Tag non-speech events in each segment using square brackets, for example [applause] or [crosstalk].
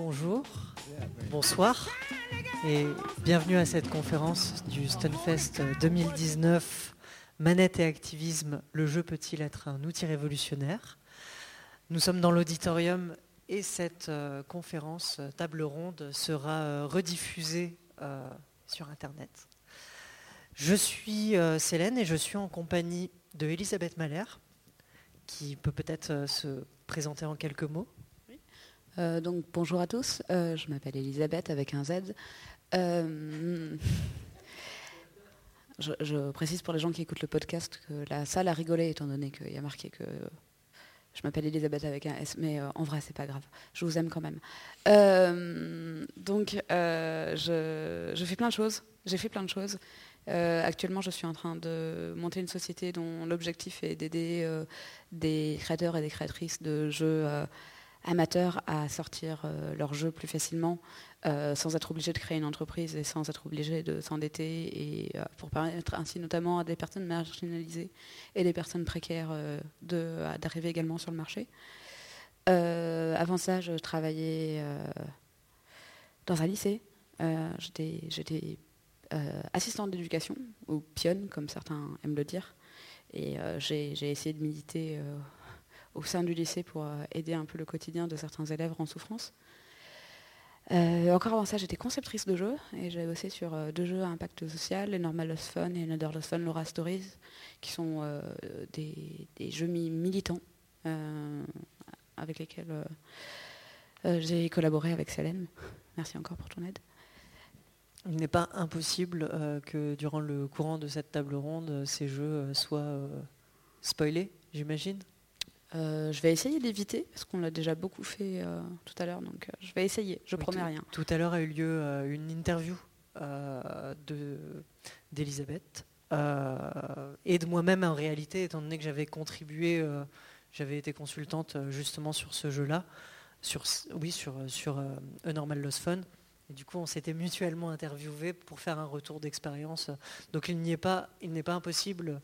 Bonjour, bonsoir et bienvenue à cette conférence du Stunfest 2019 Manette et activisme, le jeu peut-il être un outil révolutionnaire? Nous sommes dans l'auditorium et cette euh, conférence euh, table ronde sera euh, rediffusée sur Internet. Je suis Célène et je suis en compagnie de Elisabeth Mahler, qui peut peut-être se présenter en quelques mots. Donc bonjour à tous, je m'appelle Elisabeth avec un Z. Je, précise pour les gens qui écoutent le podcast que la salle a rigolé étant donné qu'il y a marqué que je m'appelle Elisabeth avec un S, mais euh, en vrai, c'est pas grave. Je vous aime quand même. Euh, donc, euh, je, fais plein de choses. J'ai fait plein de choses. actuellement, je suis en train de monter une société dont l'objectif est d'aider des créateurs et des créatrices de jeux amateurs à sortir leurs jeux plus facilement euh, sans être obligé de créer une entreprise et sans être obligé de s'endetter et euh, pour permettre ainsi notamment à des personnes marginalisées et des personnes précaires euh, d'arriver également sur le marché. avant ça, je travaillais dans un lycée. J'étais assistante d'éducation, ou pionne, comme certains aiment le dire. Et j'ai essayé de militer au sein du lycée pour aider un peu le quotidien de certains élèves en souffrance. Euh, encore avant ça, j'étais conceptrice de jeux et j'avais bossé sur euh, deux jeux à impact social, les Normal Lost Fun et Another Lost Fun Laura Stories, qui sont euh, des, jeux militants avec lesquels j'ai collaboré avec Célène. Merci encore pour ton aide. Il n'est pas impossible que durant le courant de cette table ronde, ces jeux soient spoilés, j'imagine? Euh, je vais essayer d'éviter, parce qu'on l'a déjà beaucoup fait euh, tout à l'heure, donc euh, je vais essayer, je promets rien. Tout à l'heure a eu lieu une interview d'Elisabeth et de moi-même en réalité, étant donné que j'avais contribué, j'avais été consultante justement sur ce jeu-là, sur, oui, sur, sur A Normal Lost Fun. Et du coup, on s'était mutuellement interviewé pour faire un retour d'expérience. Donc il pas, il n'est pas impossible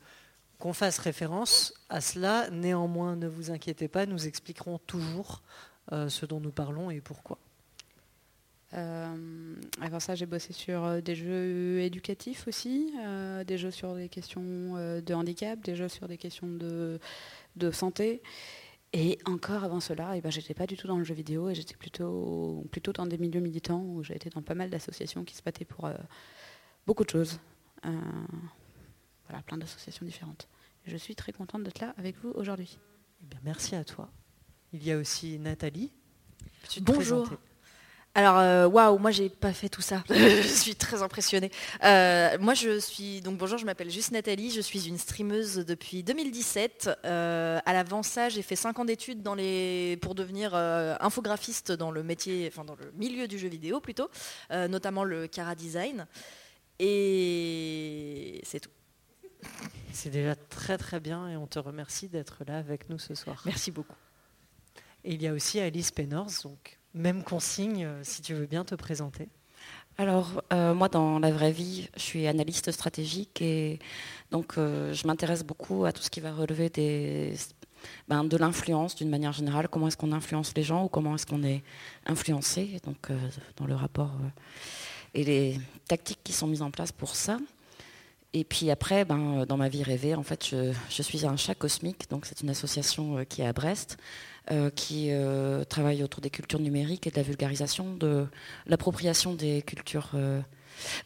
qu'on fasse référence à cela. Néanmoins, ne vous inquiétez pas, nous expliquerons toujours euh, ce dont nous parlons et pourquoi. Euh, avant ça, j'ai bossé sur euh, des jeux éducatifs aussi, des jeux sur des questions de handicap, des jeux sur des questions de, santé. Et encore avant cela, eh ben, j'étais pas du tout dans le jeu vidéo et j'étais plutôt, plutôt dans des milieux militants où j'ai été dans pas mal d'associations qui se battaient pour beaucoup de choses. Voilà, plein d'associations différentes. Je suis très contente d'être là avec vous aujourd'hui. Eh merci à toi. Il y a aussi Nathalie. Bonjour. Alors euh, waouh, moi j'ai pas fait tout ça. [laughs] je suis très impressionnée. Euh, moi je suis donc bonjour, je m'appelle juste Nathalie, je suis une streameuse depuis 2017. Euh, à l'avant ça, j'ai fait 5 ans d'études dans les pour devenir infographiste dans le métier, enfin dans le milieu du jeu vidéo plutôt, notamment le Cara Design. Et c'est tout. C'est déjà très très bien et on te remercie d'être là avec nous ce soir. Merci beaucoup. Et il y a aussi Alice Pennors, donc même consigne euh, si tu veux bien te présenter. Alors, euh, moi, dans la vraie vie, je suis analyste stratégique et donc euh, je m'intéresse beaucoup à tout ce qui va relever des, ben, de l'influence d'une manière générale. Comment est-ce qu'on influence les gens ou comment est-ce qu'on est influencé? Donc, dans le rapport et les tactiques qui sont mises en place pour ça. Et puis après, ben, dans ma vie rêvée, en fait, je, suis un chat cosmique. Donc c'est une association euh, qui est à Brest, euh, qui euh, travaille autour des cultures numériques et de la vulgarisation, de l'appropriation des cultures,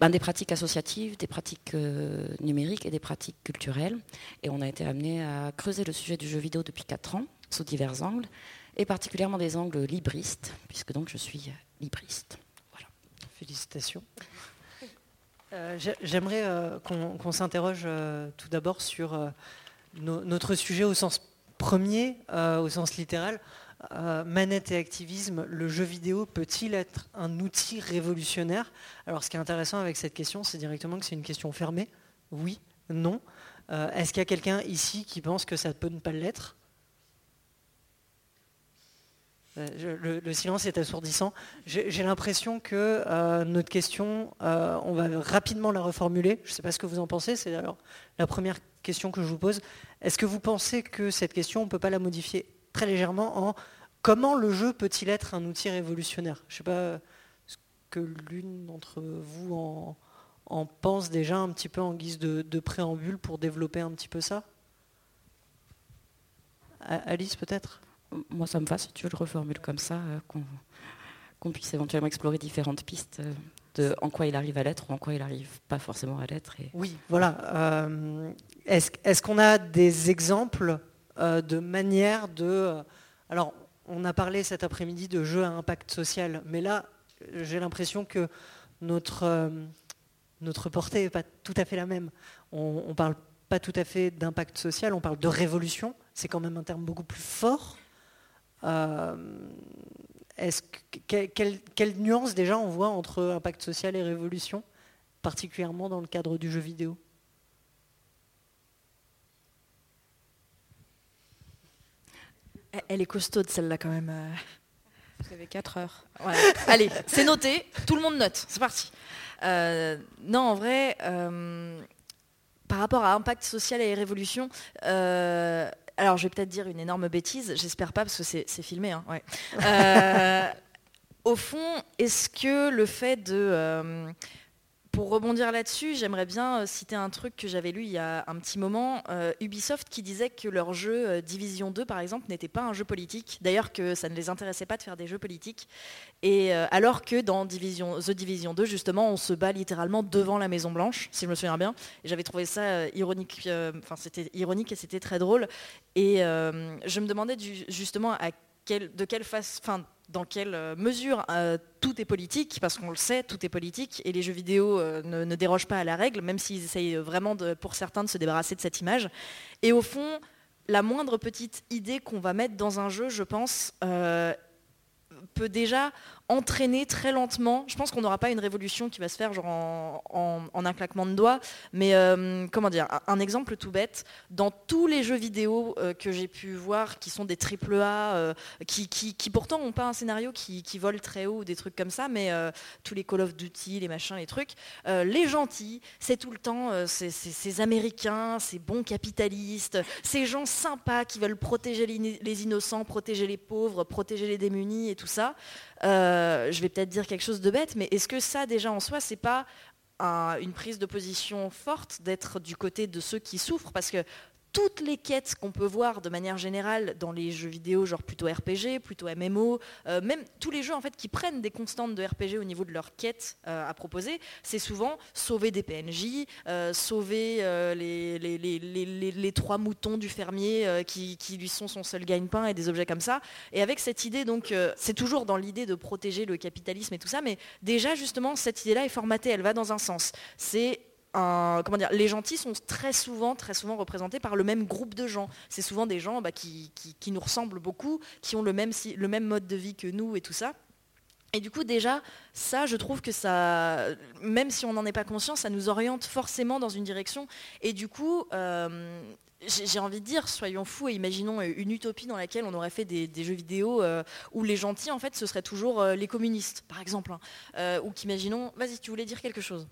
ben, des pratiques associatives, des pratiques numériques et des pratiques culturelles. Et on a été amené à creuser le sujet du jeu vidéo depuis 4 ans, sous divers angles, et particulièrement des angles libristes, puisque donc je suis libriste. Voilà. Félicitations. Euh, j'aimerais euh, qu'on s'interroge euh, tout d'abord sur notre sujet au sens premier, au sens littéral. manette et activisme, le jeu vidéo peut-il être un outil révolutionnaire? Alors ce qui est intéressant avec cette question, c'est directement que c'est une question fermée. Oui, non. Est-ce qu'il y a quelqu'un ici qui pense que ça peut ne pas l'être? Euh, le, silence est assourdissant. J'ai l'impression que euh, notre question, euh, on va rapidement la reformuler. Je ne sais pas ce que vous en pensez. C'est alors la première question que je vous pose. Est-ce que vous pensez que cette question, on ne peut pas la modifier très légèrement en comment le jeu peut-il être un outil révolutionnaire? Je ne sais pas ce que l'une d'entre vous en, pense déjà un petit peu en guise de, préambule pour développer un petit peu ça? Alice peut-être? Moi ça me va si tu le reformules comme ça, euh, qu'on puisse éventuellement explorer différentes pistes euh, de en quoi il arrive à l'être ou en quoi il n'arrive pas forcément à l'être. Oui, voilà. Euh, est-ce qu'on a des exemples de manières de... alors, on a parlé cet après-midi de jeux à impact social, mais là, j'ai l'impression que notre, notre portée n'est pas tout à fait la même. On ne parle pas tout à fait d'impact social, on parle de révolution. C'est quand même un terme beaucoup plus fort. Euh, quelle, nuance déjà on voit entre impact social et révolution, particulièrement dans le cadre du jeu vidéo? Elle est costaude celle-là quand même. Euh. Vous avez 4 heures. [laughs] Allez, c'est noté, tout le monde note, c'est parti. Euh, non, en vrai, euh, par rapport à impact social et révolution, alors je vais peut-être dire une énorme bêtise, j'espère pas parce que c'est filmé. Hein, [laughs] au fond, est-ce que le fait de pour rebondir là-dessus, j'aimerais bien euh, citer un truc que j'avais lu il y a un petit moment, euh, Ubisoft qui disait que leur jeu euh, Division 2 par exemple n'était pas un jeu politique, d'ailleurs que ça ne les intéressait pas de faire des jeux politiques, et alors que dans Division, The Division 2 justement on se bat littéralement devant la Maison Blanche, si je me souviens bien, j'avais trouvé ça ironique, enfin c'était ironique et c'était très drôle, et je me demandais justement à de quelle dans quelle euh, mesure euh, tout est politique, parce qu'on le sait, tout est politique, et les jeux vidéo euh, ne, dérogent pas à la règle, même s'ils essayent vraiment, pour certains, de se débarrasser de cette image. Et au fond, la moindre petite idée qu'on va mettre dans un jeu, je pense, peut déjà entraîner très lentement. Je pense qu'on n'aura pas une révolution qui va se faire genre en, un claquement de doigts, mais euh, comment dire, un, exemple tout bête, dans tous les jeux vidéo euh, que j'ai pu voir qui sont des triple A, euh, qui, pourtant n'ont pas un scénario qui, qui, vole très haut ou des trucs comme ça, mais tous les Call of Duty, les machins, les trucs, les gentils, c'est tout le temps ces Américains, ces bons capitalistes, ces gens sympas qui veulent protéger les innocents, protéger les pauvres, protéger les démunis et tout ça. Euh, je vais peut-être dire quelque chose de bête, mais est-ce que ça déjà en soi, c'est pas une prise de position forte d'être du côté de ceux qui souffrent? Parce que toutes les quêtes qu'on peut voir de manière générale dans les jeux vidéo, genre plutôt RPG, plutôt MMO, euh, même tous les jeux en fait qui prennent des constantes de RPG au niveau de leurs quêtes euh, à proposer, c'est souvent sauver des PNJ, euh, sauver les, trois moutons du fermier qui, qui, lui sont son seul gagne-pain et des objets comme ça. Et avec cette idée, donc, c'est toujours dans l'idée de protéger le capitalisme et tout ça, mais déjà justement cette idée-là est formatée, elle va dans un sens. C'est comment dire, les gentils sont très souvent, très souvent représentés par le même groupe de gens. C'est souvent des gens bah, qui, nous ressemblent beaucoup, qui ont le même, mode de vie que nous et tout ça. Et du coup, déjà, ça, je trouve que ça, même si on n'en est pas conscient, ça nous oriente forcément dans une direction. Et du coup, euh, j'ai envie de dire, soyons fous et imaginons une utopie dans laquelle on aurait fait des, jeux vidéo euh, où les gentils, en fait, ce seraient toujours euh, les communistes, par exemple. Hein. ou qu'imaginons, vas-y, tu voulais dire quelque chose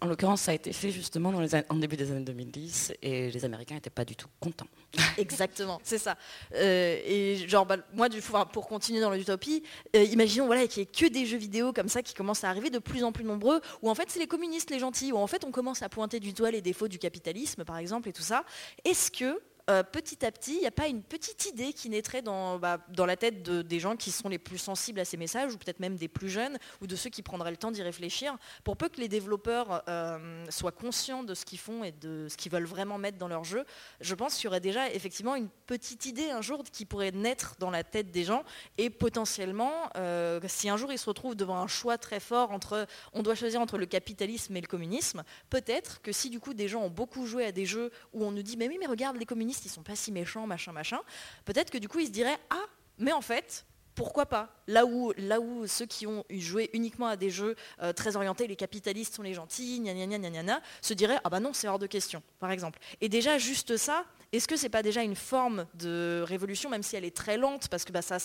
en l'occurrence, ça a été fait justement en début des années 2010 et les Américains n'étaient pas du tout contents. [laughs] Exactement, c'est ça. Euh, et genre, bah, moi, pour continuer dans l'utopie, euh, imaginons voilà, qu'il n'y ait que des jeux vidéo comme ça qui commencent à arriver de plus en plus nombreux, où en fait c'est les communistes les gentils, où en fait on commence à pointer du doigt les défauts du capitalisme, par exemple, et tout ça. Est-ce que euh, petit à petit, il n'y a pas une petite idée qui naîtrait dans, bah, la tête des gens qui sont les plus sensibles à ces messages, ou peut-être même des plus jeunes, ou de ceux qui prendraient le temps d'y réfléchir, pour peu que les développeurs euh, soient conscients de ce qu'ils font et de ce qu'ils veulent vraiment mettre dans leur jeu, je pense qu'il y aurait déjà effectivement une petite idée un jour qui pourrait naître dans la tête des gens, et potentiellement, euh, si un jour ils se retrouvent devant un choix très fort entre, on doit choisir entre le capitalisme et le communisme, peut-être que si du coup des gens ont beaucoup joué à des jeux où on nous dit mais oui mais regarde les communistes ils sont pas si méchants, machin, machin. Peut-être que du coup, ils se diraient ah, mais en fait, pourquoi pas? Là où, là où ceux qui ont joué uniquement à des jeux euh, très orientés, les capitalistes sont les gentils, gna gna gna gna se diraient ah bah non, c'est hors de question, par exemple. Et déjà juste ça, est-ce que c'est pas déjà une forme de révolution, même si elle est très lente, parce que bah, ça,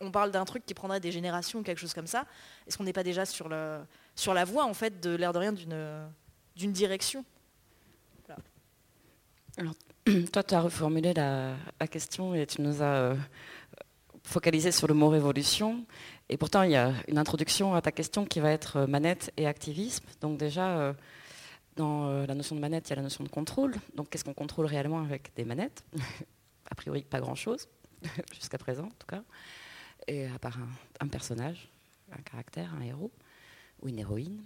on parle d'un truc qui prendrait des générations ou quelque chose comme ça. Est-ce qu'on n'est pas déjà sur, le, sur la voie en fait de l'air de rien d'une d'une direction? [clears throat] toi, tu as reformulé la, question et tu nous as euh, focaliser sur le mot révolution. Et pourtant, il y a une introduction à ta question qui va être manette et activisme. Donc déjà, dans la notion de manette, il y a la notion de contrôle. Donc qu'est-ce qu'on contrôle réellement avec des manettes? [laughs] A priori, pas grand-chose, [laughs] jusqu'à présent en tout cas. Et à part un personnage, un caractère, un héros ou une héroïne.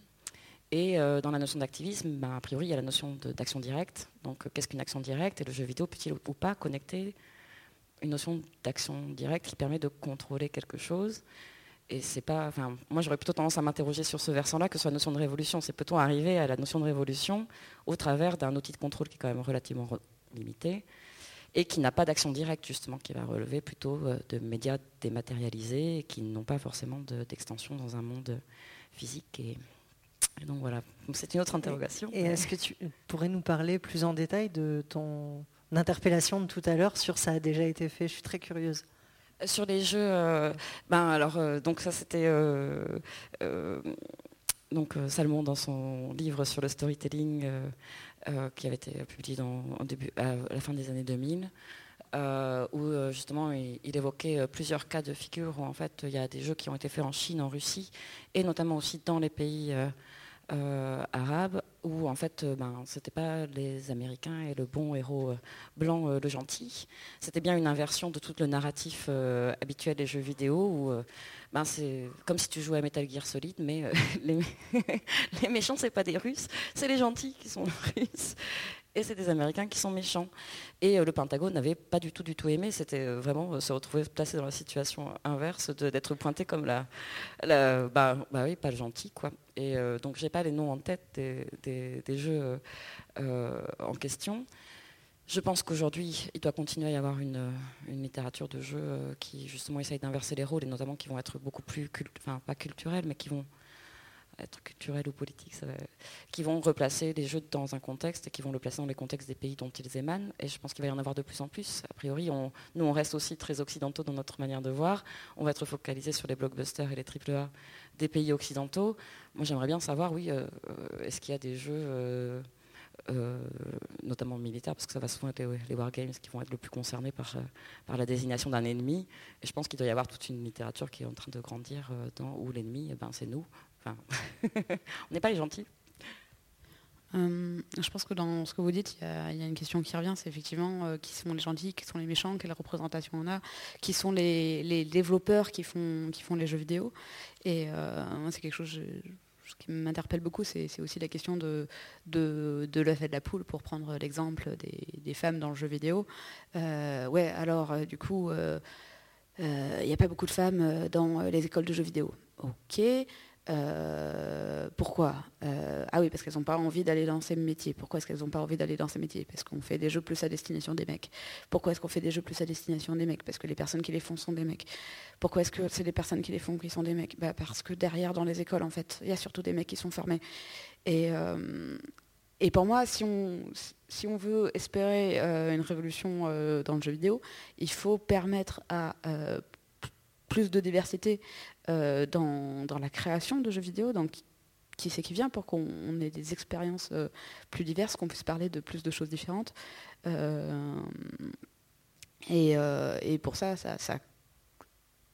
Et euh, dans la notion d'activisme, ben, a priori, il y a la notion d'action directe. Donc, euh, qu'est-ce qu'une action directe? Et le jeu vidéo peut-il ou pas connecter une notion d'action directe qui permet de contrôler quelque chose? Et c'est pas. Moi, j'aurais plutôt tendance à m'interroger sur ce versant-là que sur la notion de révolution. C'est plutôt arriver à la notion de révolution au travers d'un outil de contrôle qui est quand même relativement limité et qui n'a pas d'action directe, justement, qui va relever plutôt euh, de médias dématérialisés et qui n'ont pas forcément d'extension dans un monde physique donc voilà, c'est une autre interrogation. Et est-ce que tu pourrais nous parler plus en détail de ton interpellation de tout à l'heure? Sur ça a déjà été fait Je suis très curieuse. Sur les jeux, euh, ben alors euh, donc ça c'était euh, donc Salmon dans son livre sur le storytelling qui avait été publié dans, début, à la fin des années 2000. où justement il, évoquait plusieurs cas de figure où en fait il y a des jeux qui ont été faits en Chine, en Russie et notamment aussi dans les pays euh, arabe où en fait euh, ben, c'était pas les Américains et le bon héros euh, blanc le gentil, c'était bien une inversion de tout le narratif habituel des jeux vidéo où ben, c'est comme si tu jouais à Metal Gear Solid mais [laughs] les, [laughs] les méchants c'est pas des Russes, c'est les gentils qui sont [laughs] Russes et c'est des Américains qui sont méchants. Et euh, le Pentagone n'avait pas du tout, du tout aimé. C'était euh, vraiment euh, se retrouver placé dans la situation inverse d'être pointé comme la, bah, bah, oui, pas le gentil, quoi. Et donc j'ai pas les noms en tête des, jeux en question. Je pense qu'aujourd'hui, il doit continuer à y avoir une, littérature de jeux qui justement essaye d'inverser les rôles et notamment qui vont être beaucoup plus, enfin pas culturels, mais qui vont être culturel ou politique, qui vont replacer les jeux dans un contexte et qui vont le placer dans les contextes des pays dont ils émanent. Et je pense qu'il va y en avoir de plus en plus. A priori, on, nous, on reste aussi très occidentaux dans notre manière de voir. On va être focalisé sur les blockbusters et les AAA des pays occidentaux. Moi, j'aimerais bien savoir, oui, euh, euh, est-ce qu'il y a des jeux... Euh, notamment militaires, parce que ça va souvent être les, wargames qui vont être le plus concernés par, par la désignation d'un ennemi. Et je pense qu'il doit y avoir toute une littérature qui est en train de grandir dans, où l'ennemi, eh ben, c'est nous, [laughs] on n'est pas les gentils. Euh, je pense que dans ce que vous dites, il y, a une question qui revient, c'est effectivement euh, qui sont les gentils, qui sont les méchants, quelle représentation on a, qui sont les, développeurs qui font, les jeux vidéo. Et euh, c'est quelque chose qui m'interpelle beaucoup, c'est aussi la question de, l'œuf et de la poule, pour prendre l'exemple des, femmes dans le jeu vidéo. ouais, alors du coup, il n'y a pas beaucoup de femmes dans les écoles de jeux vidéo. Ok. Euh, pourquoi? Euh, Ah oui, parce qu'elles n'ont pas envie d'aller dans ces métiers. Pourquoi est-ce qu'elles n'ont pas envie d'aller dans ces métiers? Parce qu'on fait des jeux plus à destination des mecs. Pourquoi est-ce qu'on fait des jeux plus à destination des mecs? Parce que les personnes qui les font sont des mecs. Pourquoi est-ce que c'est les personnes qui les font qui sont des mecs? Bah Parce que derrière, dans les écoles, en fait, il y a surtout des mecs qui sont formés. Et, euh, et pour moi, si on, si on veut espérer une révolution dans le jeu vidéo, il faut permettre à plus de diversité euh, dans, la création de jeux vidéo, qui c'est qui vient pour qu'on ait des expériences euh, plus diverses, qu'on puisse parler de plus de choses différentes. Euh, et, pour ça ça,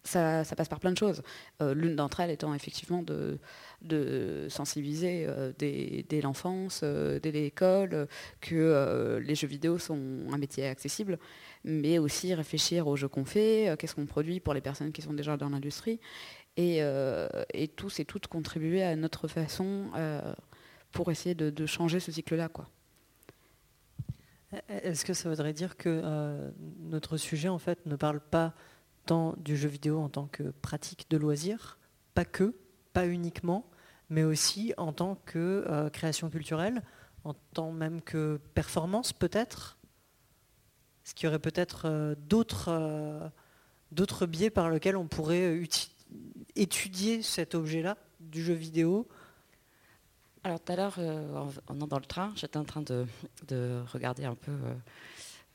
ça, passe par plein de choses. L'une d'entre elles étant effectivement de sensibiliser dès, l'enfance, dès l'école, que les jeux vidéo sont un métier accessible mais aussi réfléchir aux jeux qu'on fait, qu'est-ce qu'on produit pour les personnes qui sont déjà dans l'industrie, euh, et, tous et toutes contribuer à notre façon euh, pour essayer de, changer ce cycle-là. Quoi. Est-ce que ça voudrait dire que euh, notre sujet en fait ne parle pas tant du jeu vidéo en tant que pratique de loisir, pas que, pas uniquement, mais aussi en tant que création culturelle, en tant même que performance peut-être? Est-ce qu'il y aurait peut-être d'autres, d'autres biais par lesquels on pourrait utiliser étudier cet objet-là du jeu vidéo Alors tout à l'heure, euh, en, dans le train, j'étais en train de, regarder un peu euh,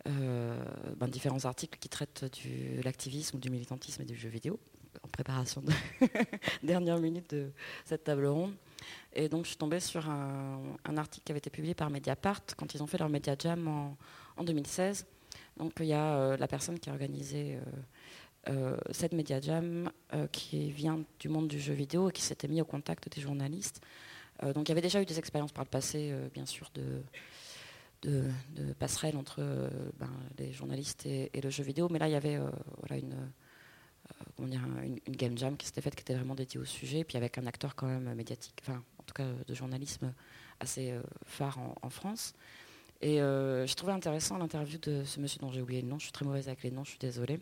euh, ben, différents articles qui traitent de l'activisme, du militantisme et du jeu vidéo, en préparation de [laughs] dernière minute de cette table ronde. Et donc je suis tombée sur un, article qui avait été publié par Mediapart quand ils ont fait leur Media Jam en 2016. Donc il y a la personne qui a organisé cette Media Jam qui vient du monde du jeu vidéo et qui s'était mis au contact des journalistes. donc il y avait déjà eu des expériences par le passé, bien sûr, de, de, passerelle entre ben, les journalistes et, le jeu vidéo, mais là il y avait voilà, une, une, game jam qui s'était faite qui était vraiment dédiée au sujet, puis avec un acteur quand même médiatique, enfin en tout cas de journalisme assez phare en France. Et euh, j'ai trouvé intéressant l'interview de ce monsieur dont j'ai oublié le nom, je suis très mauvaise avec les noms, je suis désolée,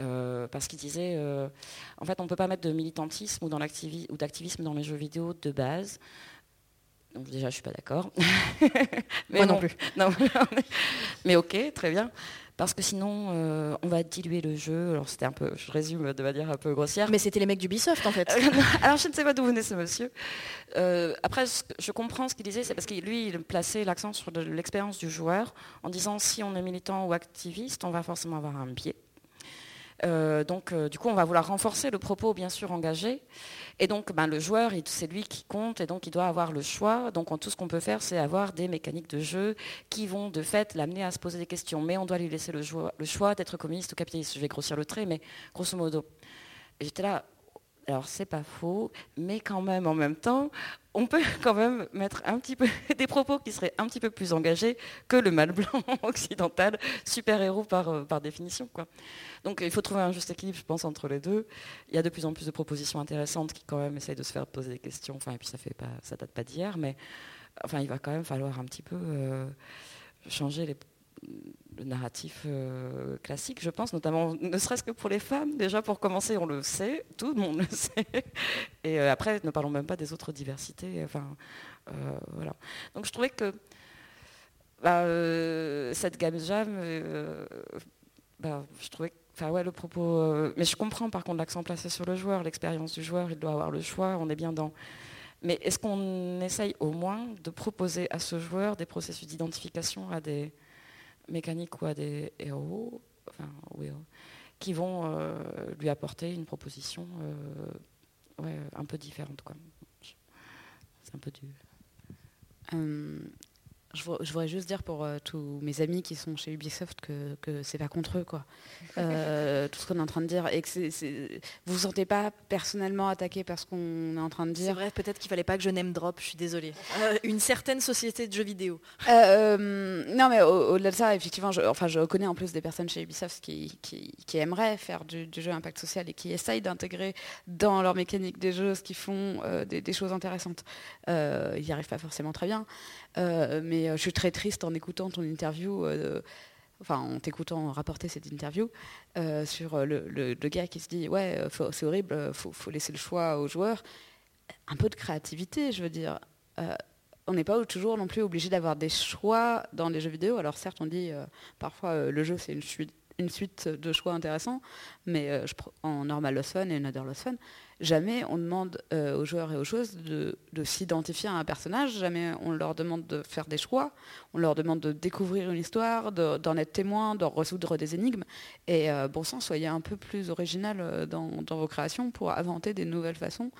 euh, parce qu'il disait, euh, en fait, on ne peut pas mettre de militantisme ou, d'activisme dans les jeux vidéo de base. Donc déjà, je ne suis pas d'accord. [laughs] Moi non plus. Non, [laughs] mais ok, très bien parce que sinon euh, on va diluer le jeu. Alors c'était un peu, je résume de manière un peu grossière. Mais c'était les mecs d'Ubisoft en fait. [laughs] Alors je ne sais pas d'où venait ce monsieur. Euh, après, je comprends ce qu'il disait, c'est parce que lui, il plaçait l'accent sur l'expérience du joueur en disant si on est militant ou activiste, on va forcément avoir un biais. Euh, donc, du coup, on va vouloir renforcer le propos, bien sûr, engagé. Et donc, ben, le joueur, c'est lui qui compte, et donc il doit avoir le choix. Donc, tout ce qu'on peut faire, c'est avoir des mécaniques de jeu qui vont, de fait, l'amener à se poser des questions. Mais on doit lui laisser le, le choix d'être communiste ou capitaliste. Je vais grossir le trait, mais grosso modo. J'étais là, alors c'est pas faux, mais quand même en même temps, on peut [laughs] quand même mettre un petit peu [laughs] des propos qui seraient un petit peu plus engagés que le mal blanc [laughs] occidental, super-héros par, euh, par définition. Quoi. Donc il faut trouver un juste équilibre, je pense, entre les deux. Il y a de plus en plus de propositions intéressantes qui quand même essayent de se faire poser des questions. Enfin, et puis ça fait pas, ça date pas d'hier, mais enfin, il va quand même falloir un petit peu euh, changer les le narratif euh, classique, je pense, notamment, ne serait-ce que pour les femmes. Déjà, pour commencer, on le sait, tout le monde le [laughs] sait. Et euh, après, ne parlons même pas des autres diversités. Enfin, euh, voilà. Donc, je trouvais que bah, cette gamme jam, bah, je trouvais Enfin ouais, le propos. mais je comprends par contre l'accent placé sur le joueur, l'expérience du joueur, il doit avoir le choix, on est bien dans. Mais est-ce qu'on essaye au moins de proposer à ce joueur des processus d'identification à des, mécaniques ou à des héros, enfin, qui vont euh, lui apporter une proposition euh, ouais, un peu différente. C'est un peu du. Je, voudrais juste dire pour euh, tous mes amis qui sont chez Ubisoft que, que c'est pas contre eux, quoi. Euh, tout ce qu'on est en train de dire. Et que vous vous sentez pas personnellement attaqué par ce qu'on est en train de dire. C'est vrai, peut-être qu'il fallait pas que je n'aime drop, je suis désolée. Euh, une certaine société de jeux vidéo. non, mais au-delà de ça, effectivement, je, enfin, je connais en plus des personnes chez Ubisoft qui, qui, aimeraient faire du, jeu impact social et qui essayent d'intégrer dans leur mécanique des jeux ce qui font des, des, choses intéressantes. ils n'y arrivent pas forcément très bien. Euh, mais euh, je suis très triste en écoutant ton interview euh, enfin en t'écoutant rapporter cette interview sur le, gars qui se dit ouais c'est horrible, faut, faut laisser le choix aux joueurs. Un peu de créativité, je veux dire. on n'est pas toujours non plus obligé d'avoir des choix dans les jeux vidéo. Alors certes, on dit parfois le jeu c'est une une suite de choix intéressants, mais en normal lost fun et en other lost fun, jamais on demande euh, aux joueurs et aux joueuses de, s'identifier à un personnage, jamais on leur demande de faire des choix, on leur demande de découvrir une histoire, d'en être témoin, de résoudre des énigmes. Et euh, bon sang, soyez un peu plus original euh, dans, vos créations pour inventer des nouvelles façons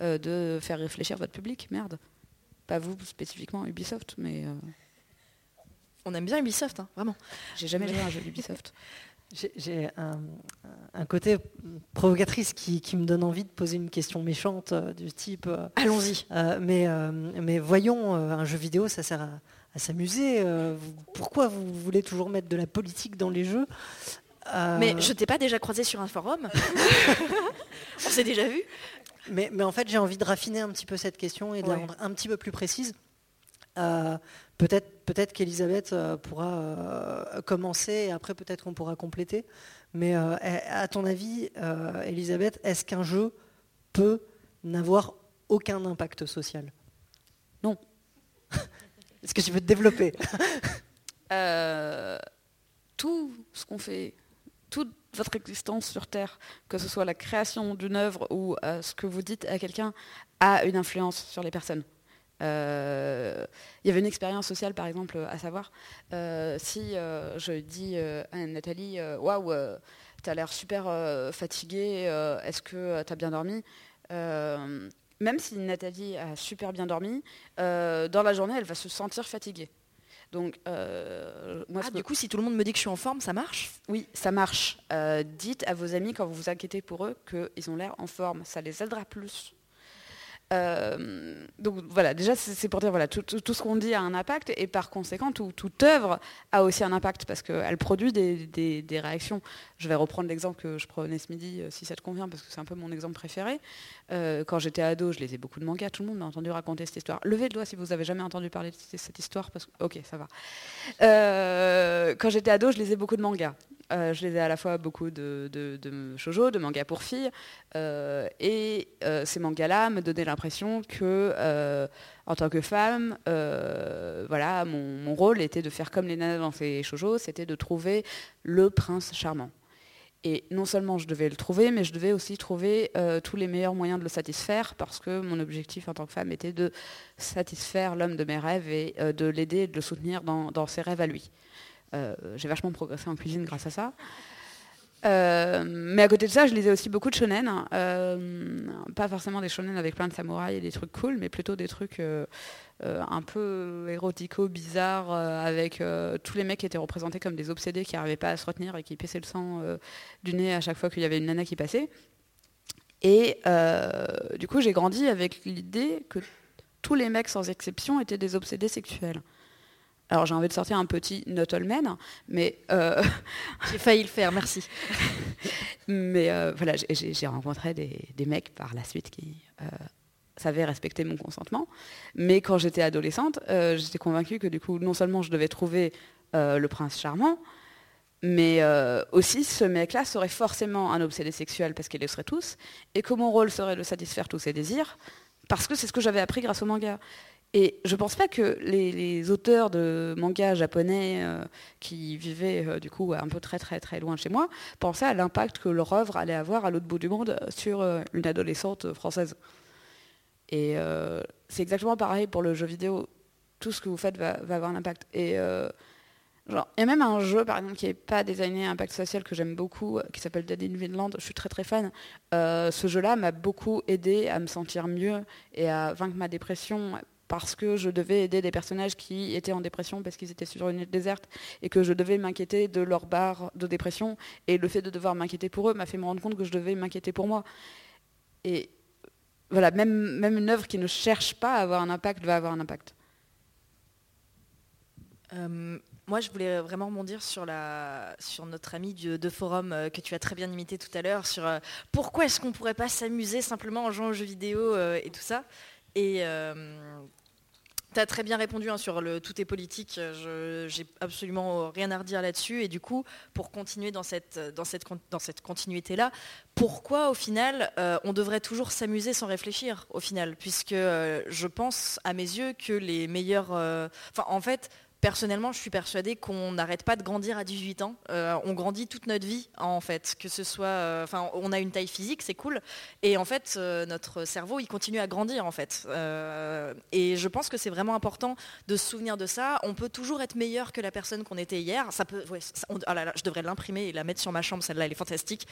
de faire réfléchir votre public. Merde. Pas vous spécifiquement Ubisoft, mais... On aime bien Ubisoft, hein, vraiment. J'ai jamais joué à un jeu [laughs] d'Ubisoft. J'ai un, côté provocatrice qui, me donne envie de poser une question méchante euh, du type. Euh, Allons-y. Euh, mais, mais voyons, un jeu vidéo, ça sert à, s'amuser. pourquoi vous voulez toujours mettre de la politique dans les jeux Mais je t'ai pas déjà croisé sur un forum [laughs] On s'est déjà vu mais, mais, en fait, j'ai envie de raffiner un petit peu cette question et de la rendre un petit peu plus précise. Peut-être, qu'Elisabeth euh, pourra euh, commencer et après peut-être qu'on pourra compléter. Mais euh, à ton avis, Elisabeth, est-ce qu'un jeu peut n'avoir aucun impact social? Non. [laughs] est-ce que tu veux te développer? [laughs] Tout ce qu'on fait, toute votre existence sur Terre, que ce soit la création d'une œuvre ou ce que vous dites à quelqu'un, a une influence sur les personnes. Euh, il y avait une expérience sociale, par exemple, à savoir, euh, si euh, je dis à Nathalie, waouh, tu as l'air super fatiguée, est-ce que tu as bien dormi? Même si Nathalie a super bien dormi, dans la journée, elle va se sentir fatiguée. Donc, moi, ah, du coup, si tout le monde me dit que je suis en forme, ça marche? Oui, ça marche. dites à vos amis quand vous vous inquiétez pour eux qu'ils ont l'air en forme. Ça les aidera plus. Euh, donc voilà, déjà c'est pour dire voilà tout, ce qu'on dit a un impact et par conséquent toute œuvre a aussi un impact parce qu'elle produit des, réactions. Je vais reprendre l'exemple que je prenais ce midi euh, si ça te convient parce que c'est un peu mon exemple préféré. Euh, quand j'étais ado, je lisais beaucoup de mangas, tout le monde m'a entendu raconter cette histoire. Levez le doigt si vous avez jamais entendu parler de cette histoire parce que ok ça va. quand j'étais ado, je lisais beaucoup de mangas. Euh, je lisais à la fois beaucoup de, de, de shoujo, de mangas pour filles, euh, et euh, ces mangas-là me donnaient l'impression que, en tant que femme, voilà, mon, rôle était de faire comme les nanas dans ces shoujo, c'était de trouver le prince charmant. Et non seulement je devais le trouver, mais je devais aussi trouver tous les meilleurs moyens de le satisfaire, parce que mon objectif en tant que femme était de satisfaire l'homme de mes rêves et de l'aider et de le soutenir dans ses rêves à lui. Euh, j'ai vachement progressé en cuisine grâce à ça. Euh, mais à côté de ça, je lisais aussi beaucoup de shonen. Hein. Euh, pas forcément des shonen avec plein de samouraïs et des trucs cool, mais plutôt des trucs un peu érotico, bizarres, avec tous les mecs qui étaient représentés comme des obsédés qui n'arrivaient pas à se retenir et qui pissaient le sang du nez à chaque fois qu'il y avait une nana qui passait. Et du coup, j'ai grandi avec l'idée que tous les mecs, sans exception, étaient des obsédés sexuels. Alors j'ai envie de sortir un petit not all men, mais... Euh, j'ai failli le faire, merci. [laughs] mais euh, voilà, j'ai rencontré des, mecs par la suite qui euh, savaient respecter mon consentement. Mais quand j'étais adolescente, j'étais convaincue que du coup, non seulement je devais trouver le prince charmant, mais aussi ce mec-là serait forcément un obsédé sexuel parce qu'il le serait tous, et que mon rôle serait de satisfaire tous ses désirs, parce que c'est ce que j'avais appris grâce au manga. Et je pense pas que les, auteurs de manga japonais euh, qui vivaient euh, du coup un peu très très très loin de chez moi pensaient à l'impact que leur œuvre allait avoir à l'autre bout du monde sur euh, une adolescente française. Et c'est exactement pareil pour le jeu vidéo. Tout ce que vous faites va, avoir un impact. Et genre, il y a même un jeu par exemple qui n'est pas designé à impact social que j'aime beaucoup, qui s'appelle Dead in Vinland. Je suis très très fan. ce jeu-là m'a beaucoup aidé à me sentir mieux et à vaincre ma dépression parce que je devais aider des personnages qui étaient en dépression parce qu'ils étaient sur une île déserte et que je devais m'inquiéter de leur barre de dépression. Et le fait de devoir m'inquiéter pour eux m'a fait me rendre compte que je devais m'inquiéter pour moi. Et voilà, même, même une œuvre qui ne cherche pas à avoir un impact va avoir un impact. Euh, moi, je voulais vraiment rebondir sur, la, sur notre ami de, forum euh, que tu as très bien imité tout à l'heure, sur euh, pourquoi est-ce qu'on ne pourrait pas s'amuser simplement en jouant aux jeux vidéo et tout ça. Et tu as très bien répondu hein, sur le tout est politique. Je j'ai absolument rien à redire là-dessus. Et du coup, pour continuer dans cette, cette continuité-là, pourquoi au final euh, on devrait toujours s'amuser sans réfléchir au final? Puisque euh, je pense à mes yeux que les meilleurs. Euh, enfin, en fait, Personnellement, je suis persuadée qu'on n'arrête pas de grandir à 18 ans. Euh, on grandit toute notre vie, en fait. Que ce soit, euh, enfin, on a une taille physique, c'est cool. Et en fait, euh, notre cerveau, il continue à grandir, en fait. et je pense que c'est vraiment important de se souvenir de ça. On peut toujours être meilleur que la personne qu'on était hier. Ça peut, oh je devrais l'imprimer et la mettre sur ma chambre. Celle-là, elle est fantastique.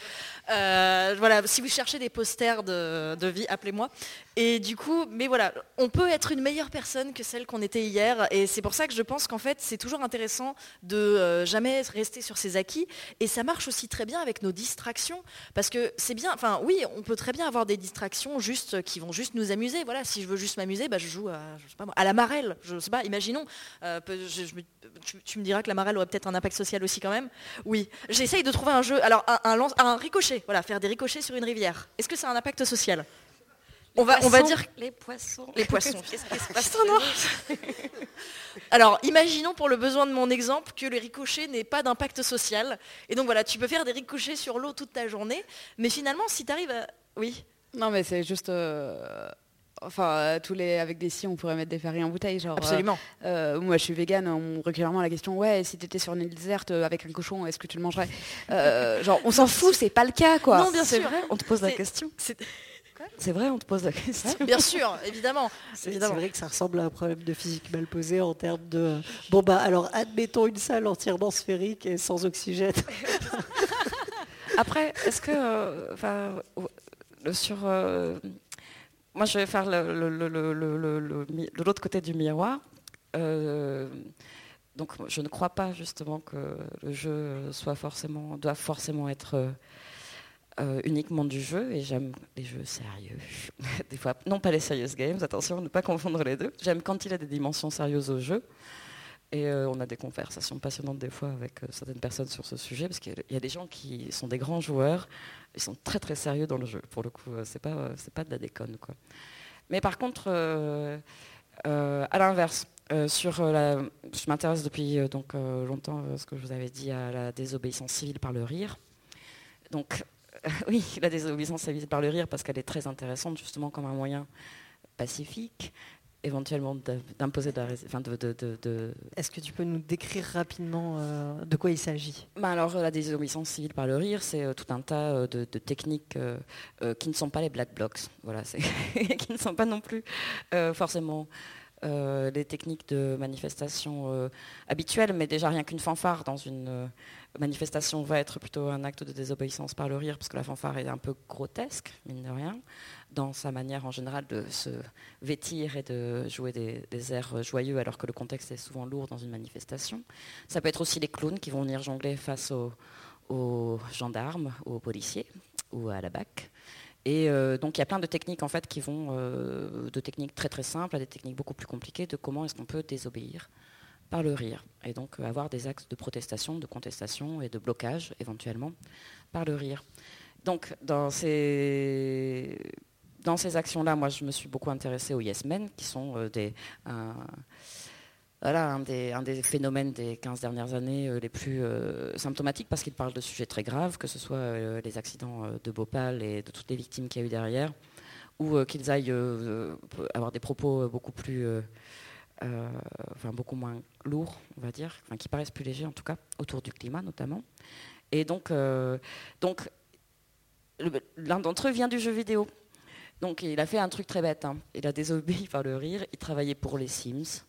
voilà, si vous cherchez des posters de, de vie, appelez-moi. Et du coup, mais voilà, on peut être une meilleure personne que celle qu'on était hier. Et c'est pour ça que je pense qu'en en fait, c'est toujours intéressant de euh, jamais rester sur ses acquis. Et ça marche aussi très bien avec nos distractions. Parce que c'est bien, enfin oui, on peut très bien avoir des distractions juste qui vont juste nous amuser. Voilà, si je veux juste m'amuser, bah, je joue à, la marelle. Je sais pas, imaginons. Euh, tu, me diras que la marelle aurait peut-être un impact social aussi quand même. Oui, j'essaye de trouver un jeu. Alors un, un ricochet, voilà, faire des ricochets sur une rivière. Est-ce que c'est un impact social? On va, on va dire les poissons. Les poissons. Qu'est-ce qui se passe Alors, imaginons pour le besoin de mon exemple que le ricochet n'ait pas d'impact social. Et donc voilà, tu peux faire des ricochets sur l'eau toute ta journée, mais finalement, si tu arrives à... Oui? Non, mais c'est juste... Euh, enfin, euh, tous les avec des si, on pourrait mettre des ferries en bouteille, genre. Absolument. Euh, moi, je suis végane. On régulièrement la question, ouais, si tu étais sur une île déserte avec un cochon, est-ce que tu le mangerais? Genre, on s'en fout, c'est pas le cas, quoi. Non, bien sûr. Vrai, on te pose la question. C'est vrai, on te pose la question. Bien sûr, [laughs] évidemment. C'est vrai que ça ressemble à un problème de physique mal posé en termes de. Bon, bah alors, admettons une salle entièrement sphérique et sans oxygène. [laughs] Après, est-ce que. Euh, enfin, sur. Euh, moi, je vais faire le, de l'autre côté du miroir. Euh, Donc je ne crois pas justement que le jeu soit forcément, doit forcément être euh, uniquement du jeu et j'aime les jeux sérieux. [laughs] des fois, non pas les serious games, attention, ne pas confondre les deux. J'aime quand il a des dimensions sérieuses au jeu. Et euh, on a des conversations passionnantes des fois avec euh, certaines personnes sur ce sujet, parce qu'il y a des gens qui sont des grands joueurs, ils sont très très sérieux dans le jeu. Pour le coup, c'est pas pas de la déconne quoi. Mais par contre, à l'inverse, sur la, je m'intéresse depuis donc longtemps, ce que je vous avais dit, à la désobéissance civile par le rire. Donc [laughs] oui, la désobéissance civile par le rire parce qu'elle est très intéressante justement comme un moyen pacifique éventuellement d'imposer de, de, de, Est-ce que tu peux nous décrire rapidement euh, de quoi il s'agit? Ben Alors la désobéissance civile par le rire, c'est euh, tout un tas euh, de, techniques qui ne sont pas les black blocs, voilà, [laughs] qui ne sont pas non plus forcément les techniques de manifestation habituelles, mais déjà rien qu'une fanfare dans une manifestation va être plutôt un acte de désobéissance par le rire, parce que la fanfare est un peu grotesque, mine de rien, dans sa manière en général de se vêtir et de jouer des, airs joyeux, alors que le contexte est souvent lourd dans une manifestation. Ça peut être aussi les clowns qui vont venir jongler face aux, gendarmes, aux policiers ou à la BAC. Et euh, donc il y a plein de techniques en fait qui vont euh, de techniques très très simples à des techniques beaucoup plus compliquées de comment est-ce qu'on peut désobéir par le rire. Et donc euh, avoir des axes de protestation, de contestation et de blocage éventuellement par le rire. Donc dans ces, actions-là, moi je me suis beaucoup intéressée aux Yes Men, qui sont euh, des, un, des, phénomènes des 15 dernières années euh, les plus symptomatiques parce qu'ils parlent de sujets très graves, que ce soit les accidents de Bhopal et de toutes les victimes qu'il y a eu derrière, ou qu'ils aillent avoir des propos beaucoup plus enfin beaucoup moins lourds, on va dire, qui paraissent plus légers en tout cas, autour du climat notamment. Et donc, euh, l'un d'entre eux vient du jeu vidéo. Donc il a fait un truc très bête. Hein. Il a désobéi par le rire. Il travaillait pour les Sims.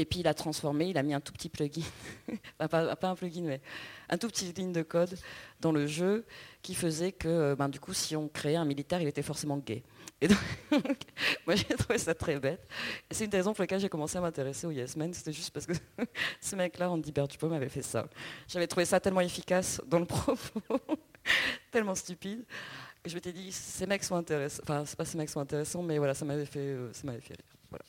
Et puis il a transformé, il a mis un tout petit plugin, [laughs] pas, un plugin, mais un tout petit ligne de code dans le jeu qui faisait que, ben, du coup, si on créait un militaire, il était forcément gay. Et donc, [laughs] moi j'ai trouvé ça très bête. C'est une des raisons pour lesquelles j'ai commencé à m'intéresser au Yes Men. C'était juste parce que [laughs] ce mec-là, Andy Bertuppo, m'avait fait ça. J'avais trouvé ça tellement efficace dans le [laughs] propos, tellement stupide, que je m'étais dit, ces mecs sont intéressants. Enfin, c'est pas ces mecs sont intéressants, mais voilà, ça m'avait fait, euh, ça m'avait fait rire. Voilà.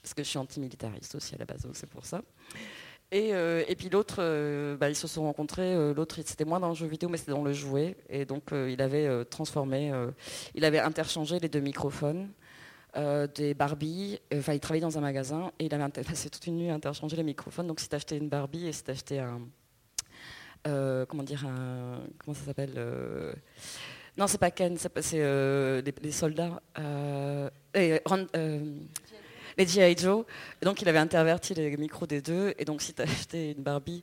parce que je suis antimilitariste aussi à la base, donc c'est pour ça. Euh, et, puis l'autre, euh, bah, ils se sont rencontrés. Euh, l'autre, c'était moins dans le jeu vidéo, mais c'était dans le jouet. Et donc, il avait transformé, il avait interchangé les deux microphones. des Barbie, enfin il travaillait dans un magasin et il avait passé [laughs] toute une nuit à interchanger les microphones. Donc si tu achetais une Barbie et si tu achetais un, comment dire, un, comment ça s'appelle Non, c'est pas Ken, c'est les, soldats. Et, les G.I. Joe. donc il avait interverti les micros des deux. Et donc si tu acheté une Barbie,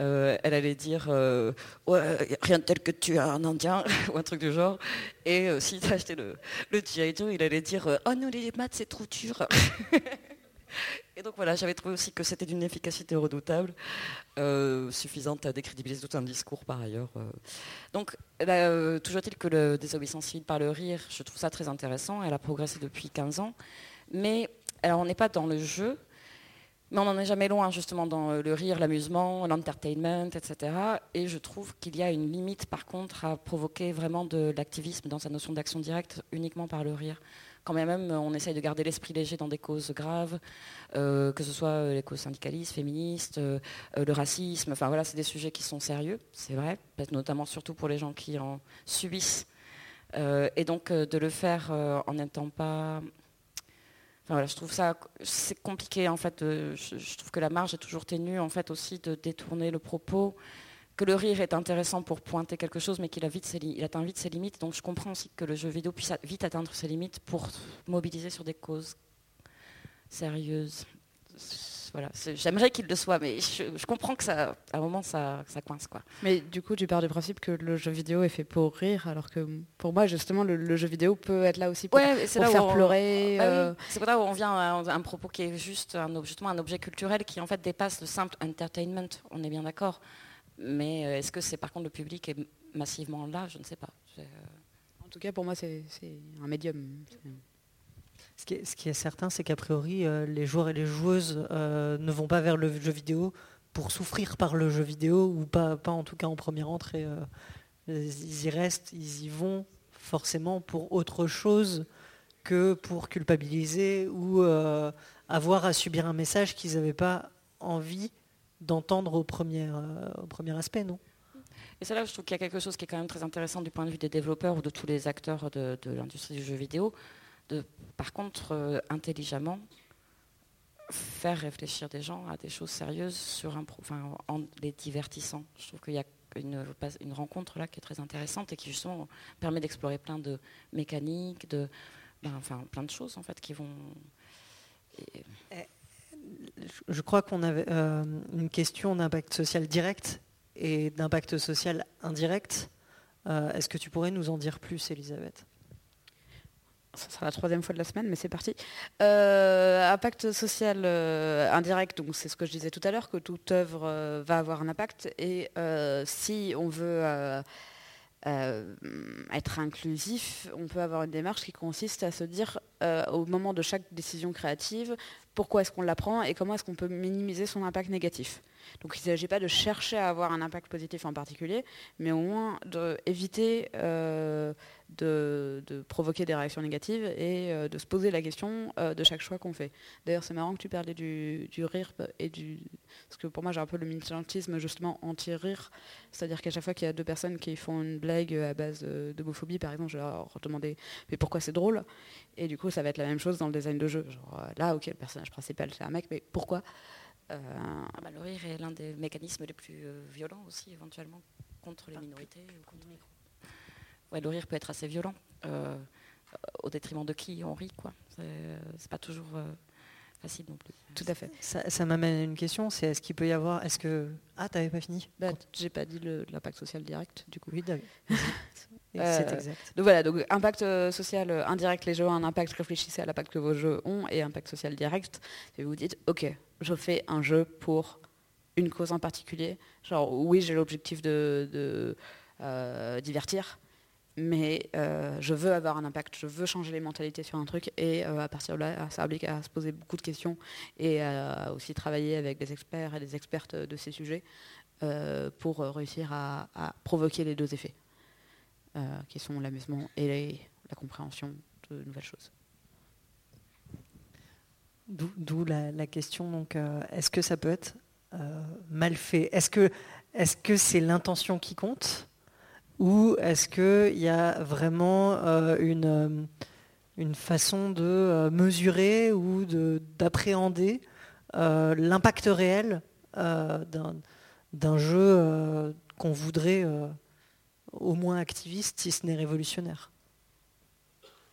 euh, elle allait dire euh, rien de tel que tu as un Indien [laughs] ou un truc du genre. Et euh, si acheté le, le G.I. Joe, il allait dire oh non les maths c'est trop dur. [laughs] Et donc voilà, j'avais trouvé aussi que c'était d'une efficacité redoutable, suffisante à décrédibiliser tout un discours par ailleurs. Donc, toujours est-il que le désobéissance civile par le rire, je trouve ça très intéressant. Elle a progressé depuis 15 ans. Mais alors on n'est pas dans le jeu, mais on n'en est jamais loin justement dans euh, le rire, l'amusement, l'entertainment, etc. Et je trouve qu'il y a une limite par contre à provoquer vraiment de l'activisme dans sa notion d'action directe uniquement par le rire. Quand même, on essaye de garder l'esprit léger dans des causes graves, euh, que ce soit euh, les causes syndicalistes, féministes, le racisme. Enfin voilà, c'est des sujets qui sont sérieux, c'est vrai, notamment surtout pour les gens qui en subissent. et donc de le faire en n'étant pas je trouve ça c'est compliqué en fait. je, trouve que la marge est toujours ténue en fait aussi de détourner le propos, que le rire est intéressant pour pointer quelque chose, mais qu'il atteint vite ses limites. Donc je comprends aussi que le jeu vidéo puisse vite atteindre ses limites pour mobiliser sur des causes sérieuses. J'aimerais qu'il le soit, mais je, comprends que ça, à un moment, ça, ça, coince. Quoi. Mais du coup, tu pars du principe que le jeu vidéo est fait pour rire, alors que pour moi, justement, le, jeu vidéo peut être là aussi pour, faire pleurer. Ah euh. C'est là où on vient à un, propos qui est juste un, justement un objet culturel qui en fait dépasse le simple entertainment. On est bien d'accord. Mais euh, est-ce que c'est par contre le public est massivement là? Je ne sais pas. En tout cas, pour moi, c'est un médium. Ce qui est, certain, c'est qu'a priori, les joueurs et les joueuses ne vont pas vers le jeu vidéo pour souffrir par le jeu vidéo, ou pas, en tout cas en première entrée. ils y restent, ils y vont forcément pour autre chose que pour culpabiliser ou avoir à subir un message qu'ils n'avaient pas envie d'entendre au premier, euh, au premier aspect, non? Et c'est là où je trouve qu'il y a quelque chose qui est quand même très intéressant du point de vue des développeurs ou de tous les acteurs de, l'industrie du jeu vidéo, de par contre euh, intelligemment faire réfléchir des gens à des choses sérieuses en les divertissant. Je trouve qu'il y a une, rencontre là qui est très intéressante et qui justement permet d'explorer plein de mécaniques, ben, plein de choses en fait qui vont eh, je crois qu'on avait euh, une question d'impact social direct et d'impact social indirect. Euh, est-ce que tu pourrais nous en dire plus, Elisabeth? Ça sera la troisième fois de la semaine, mais c'est parti. Euh, impact social indirect, donc c'est ce que je disais tout à l'heure, que toute œuvre va avoir un impact. Et si on veut être inclusif, on peut avoir une démarche qui consiste à se dire, au moment de chaque décision créative, pourquoi est-ce qu'on l'apprend et comment est-ce qu'on peut minimiser son impact négatif. Donc il ne s'agit pas de chercher à avoir un impact positif en particulier, mais au moins d'éviter euh, de, provoquer des réactions négatives et euh, de se poser la question euh, de chaque choix qu'on fait. D'ailleurs c'est marrant que tu parlais du, rire et du... Parce que pour moi j'ai un peu le militantisme justement anti-rire, c'est-à-dire qu'à chaque fois qu'il y a deux personnes qui font une blague à base d'homophobie par exemple, je vais leur demander mais pourquoi c'est drôle? Et du coup ça va être la même chose dans le design de jeu. Genre, là ok le personnage principal c'est un mec mais pourquoi? Euh, ah bah, le rire est l'un des mécanismes les plus euh, violents aussi, éventuellement, contre les minorités. Ouais, le rire peut être assez violent, euh, au détriment de qui on rit. quoi. C'est pas toujours facile non plus. Tout à fait. Ça, m'amène à une question, c'est est-ce qu'il peut y avoir... Est-ce que... Ah, t'avais pas fini bah, J'ai pas dit l'impact social direct, du coup. Oui, [laughs] c'est exact. Donc voilà, donc impact euh, social euh, indirect, les jeux ont un impact, réfléchissez à l'impact que vos jeux ont, et impact social direct, et vous dites, ok, je fais un jeu pour une cause en particulier. Genre, oui, j'ai l'objectif de, divertir, mais je veux avoir un impact, je veux changer les mentalités sur un truc, et à partir de là, ça implique à se poser beaucoup de questions, et à aussi travailler avec des experts et des expertes de ces sujets pour réussir à provoquer les deux effets. Euh, qui sont l'amusement et la compréhension de nouvelles choses. D'où la, question, donc, euh, est-ce que ça peut être euh, mal fait? Est-ce que c'est l'intention qui compte? Ou est-ce qu'il y a vraiment une, une façon de mesurer ou d'appréhender l'impact réel d'un jeu qu'on voudrait au moins activiste, si ce n'est révolutionnaire.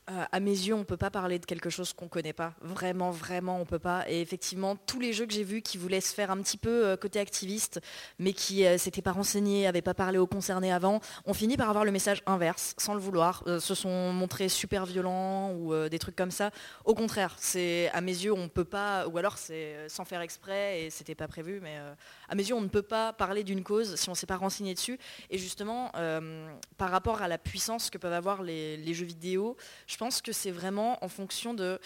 Euh, à mes yeux, on ne peut pas parler de quelque chose qu'on ne connaît pas. Vraiment, vraiment, on ne peut pas. Et effectivement, tous les jeux que j'ai vus qui voulaient se faire un petit peu euh, côté activiste, mais qui euh, s'étaient pas renseignés, n'avaient pas parlé aux concernés avant, ont fini par avoir le message inverse, sans le vouloir. se sont montrés super violents ou des trucs comme ça. Au contraire, c'est à mes yeux, on ne peut pas, ou alors c'est sans faire exprès et c'était pas prévu, mais à mes yeux, on ne peut pas parler d'une cause si on ne s'est pas renseigné dessus. Et justement, par rapport à la puissance que peuvent avoir les jeux vidéo, je pense que c'est vraiment en fonction de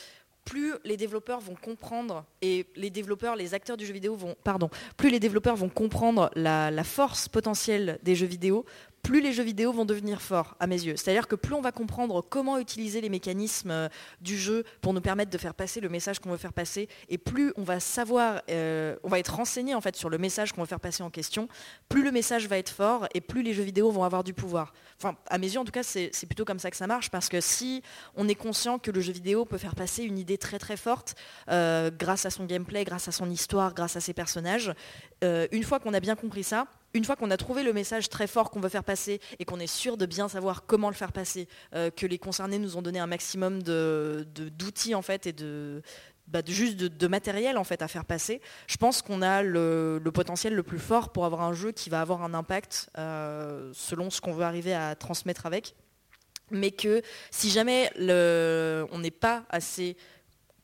plus les développeurs vont comprendre et les développeurs, les acteurs du jeu vidéo vont, pardon, plus les développeurs vont comprendre la, la force potentielle des jeux vidéo, plus les jeux vidéo vont devenir forts à mes yeux. C'est-à-dire que plus on va comprendre comment utiliser les mécanismes euh, du jeu pour nous permettre de faire passer le message qu'on veut faire passer, et plus on va savoir, euh, on va être renseigné en fait sur le message qu'on veut faire passer en question, plus le message va être fort et plus les jeux vidéo vont avoir du pouvoir. Enfin, à mes yeux en tout cas, c'est plutôt comme ça que ça marche parce que si on est conscient que le jeu vidéo peut faire passer une idée très très forte euh, grâce à son gameplay, grâce à son histoire, grâce à ses personnages, une fois qu'on a bien compris ça, une fois qu'on a trouvé le message très fort qu'on veut faire passer et qu'on est sûr de bien savoir comment le faire passer, euh, que les concernés nous ont donné un maximum d'outils de, en fait et de, bah, juste de, matériel en fait à faire passer, je pense qu'on a le, potentiel le plus fort pour avoir un jeu qui va avoir un impact euh, selon ce qu'on veut arriver à transmettre avec. Mais que si jamais on n'est pas assez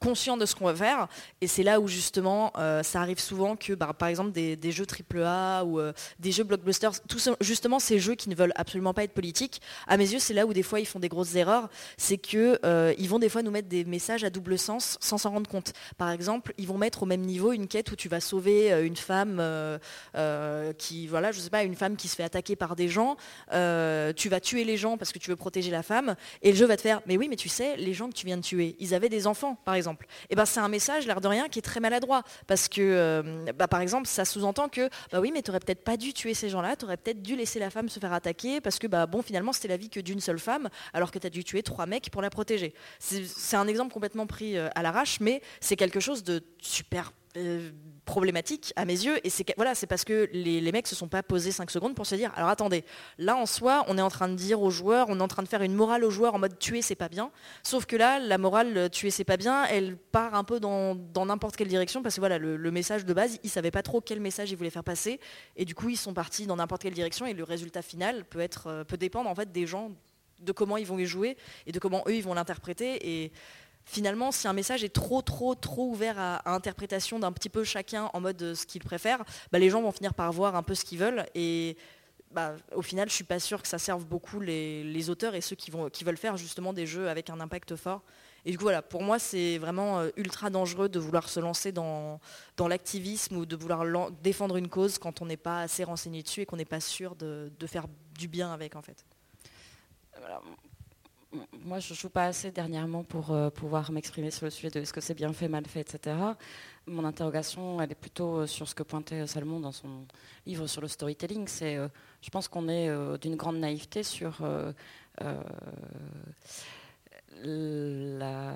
conscient de ce qu'on va faire. Et c'est là où justement, euh, ça arrive souvent que, bah, par exemple, des, jeux AAA ou euh, des jeux blockbusters, tout justement ces jeux qui ne veulent absolument pas être politiques, à mes yeux, c'est là où des fois ils font des grosses erreurs. C'est qu'ils euh, vont des fois nous mettre des messages à double sens sans s'en rendre compte. Par exemple, ils vont mettre au même niveau une quête où tu vas sauver une femme qui, voilà, je sais pas, une femme qui se fait attaquer par des gens. tu vas tuer les gens parce que tu veux protéger la femme. Et le jeu va te faire, mais oui, mais tu sais, les gens que tu viens de tuer, ils avaient des enfants, par exemple. Eh ben c'est un message, l'air de rien, qui est très maladroit. Parce que, euh, bah, par exemple, ça sous-entend que, bah oui, mais tu n'aurais peut-être pas dû tuer ces gens-là, tu aurais peut-être dû laisser la femme se faire attaquer, parce que, bah, bon, finalement, c'était la vie que d'une seule femme, alors que tu as dû tuer trois mecs pour la protéger. C'est un exemple complètement pris euh, à l'arrache, mais c'est quelque chose de super euh, problématique à mes yeux et c'est voilà c'est parce que les, mecs se sont pas posés 5 secondes pour se dire alors attendez là en soi on est en train de dire aux joueurs on est en train de faire une morale aux joueurs en mode tuer c'est pas bien. Sauf que là la morale euh, tuer c'est pas bien elle part un peu dans n'importe quelle direction parce que voilà le, message de base ils savaient pas trop quel message ils voulaient faire passer et du coup ils sont partis dans n'importe quelle direction et le résultat final peut être euh, peut dépendre en fait des gens de comment ils vont y jouer et de comment eux ils vont l'interpréter et finalement, si un message est trop, trop, trop ouvert à, interprétation d'un petit peu chacun en mode euh, ce qu'il préfère, bah, les gens vont finir par voir un peu ce qu'ils veulent. Et bah, au final, je suis pas sûre que ça serve beaucoup les, auteurs et ceux qui, vont, qui veulent faire justement des jeux avec un impact fort. Et du coup, voilà, pour moi, c'est vraiment euh, ultra dangereux de vouloir se lancer dans, dans l'activisme ou de vouloir défendre une cause quand on n'est pas assez renseigné dessus et qu'on n'est pas sûr de, de, faire du bien avec, en fait moi, je ne joue pas assez dernièrement pour euh, pouvoir m'exprimer sur le sujet de est-ce que c'est bien fait, mal fait, etc. Mon interrogation, elle est plutôt euh, sur ce que pointait Salomon dans son livre sur le storytelling. Euh, je pense qu'on est d'une grande naïveté sur la,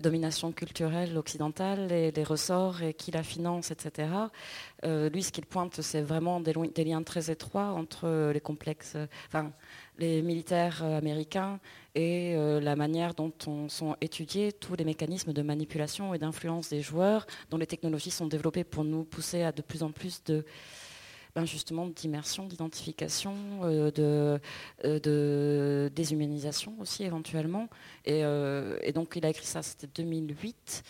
domination culturelle occidentale et les ressorts et qui la finance, etc. lui, ce qu'il pointe, c'est vraiment des, liens très étroits entre les complexes, les militaires euh, américains et euh, la manière dont sont étudiés tous les mécanismes de manipulation et d'influence des joueurs, dont les technologies sont développées pour nous pousser à de plus en plus de ben justement d'immersion, d'identification, euh, de, de, déshumanisation aussi éventuellement. Et, et, donc il a écrit ça, c'était 2008.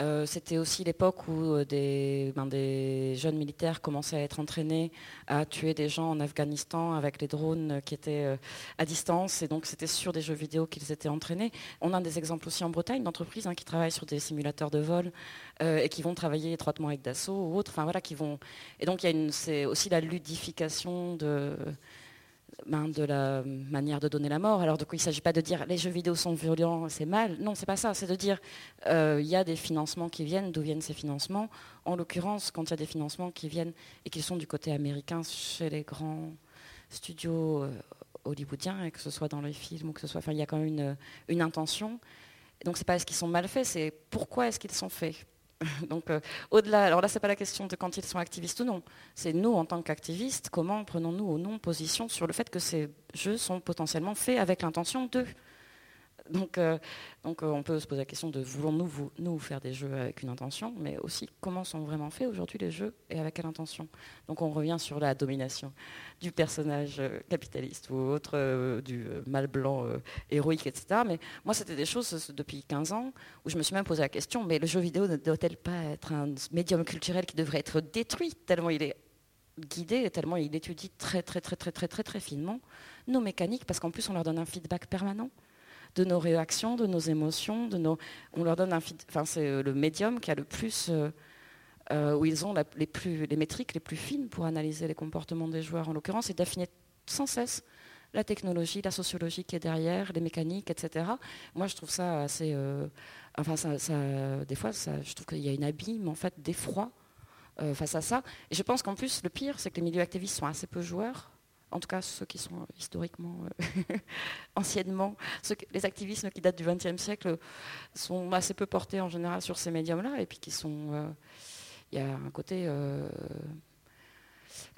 Euh, c'était aussi l'époque où euh, ben, des, jeunes militaires commençaient à être entraînés à tuer des gens en Afghanistan avec les drones qui étaient euh, à distance. Et donc, c'était sur des jeux vidéo qu'ils étaient entraînés. On a des exemples aussi en Bretagne d'entreprises hein, qui travaillent sur des simulateurs de vol et qui vont travailler étroitement avec Dassault ou autres. Enfin, voilà, qui vont... Et donc, c'est aussi la ludification de ben, de la manière de donner la mort. Alors coup, il ne s'agit pas de dire les jeux vidéo sont violents, c'est mal. Non, c'est pas ça. C'est de dire euh, il y a des financements qui viennent. D'où viennent ces financements En l'occurrence, quand il y a des financements qui viennent et qui sont du côté américain chez les grands studios euh, hollywoodiens, et que ce soit dans les films ou que ce soit, enfin, il y a quand même une, une intention. donc c'est pas est-ce qu'ils sont mal faits, c'est pourquoi est-ce qu'ils sont faits? [laughs] Donc euh, au-delà, alors là c'est pas la question de quand ils sont activistes ou non, c'est nous en tant qu'activistes, comment prenons-nous ou non position sur le fait que ces jeux sont potentiellement faits avec l'intention de donc, euh, euh, on peut se poser la question de voulons-nous nous faire des jeux avec une intention, mais aussi comment sont vraiment faits aujourd'hui les jeux et avec quelle intention. Donc on revient sur la domination du personnage euh, capitaliste ou autre, du mal blanc héroïque, etc. Mais moi c'était des choses depuis 15 ans où je me suis même posé la question, mais le jeu vidéo ne doit-elle pas être un médium culturel qui devrait être détruit tellement il est guidé tellement il étudie très très très très très très très finement nos mécaniques parce qu'en plus on leur donne un feedback permanent? De nos réactions, de nos émotions, de nos... on leur donne un... Enfin, c'est euh, le médium qui a le plus... Euh, euh, où ils ont les, métriques les plus fines pour analyser les comportements des joueurs, en l'occurrence, et d'affiner sans cesse la technologie, la sociologie qui est derrière, les mécaniques, etc. Moi, je trouve ça assez... enfin, ça, des fois, ça, je trouve qu'il y a une abîme, en fait, d'effroi face à ça. Et je pense qu'en plus, le pire, c'est que les milieux activistes sont assez peu joueurs en tout cas ceux qui sont historiquement, euh, [laughs] anciennement, les activismes qui datent du XXe siècle sont assez peu portés en général sur ces médiums-là, et puis qui sont, euh, il y a un côté, euh,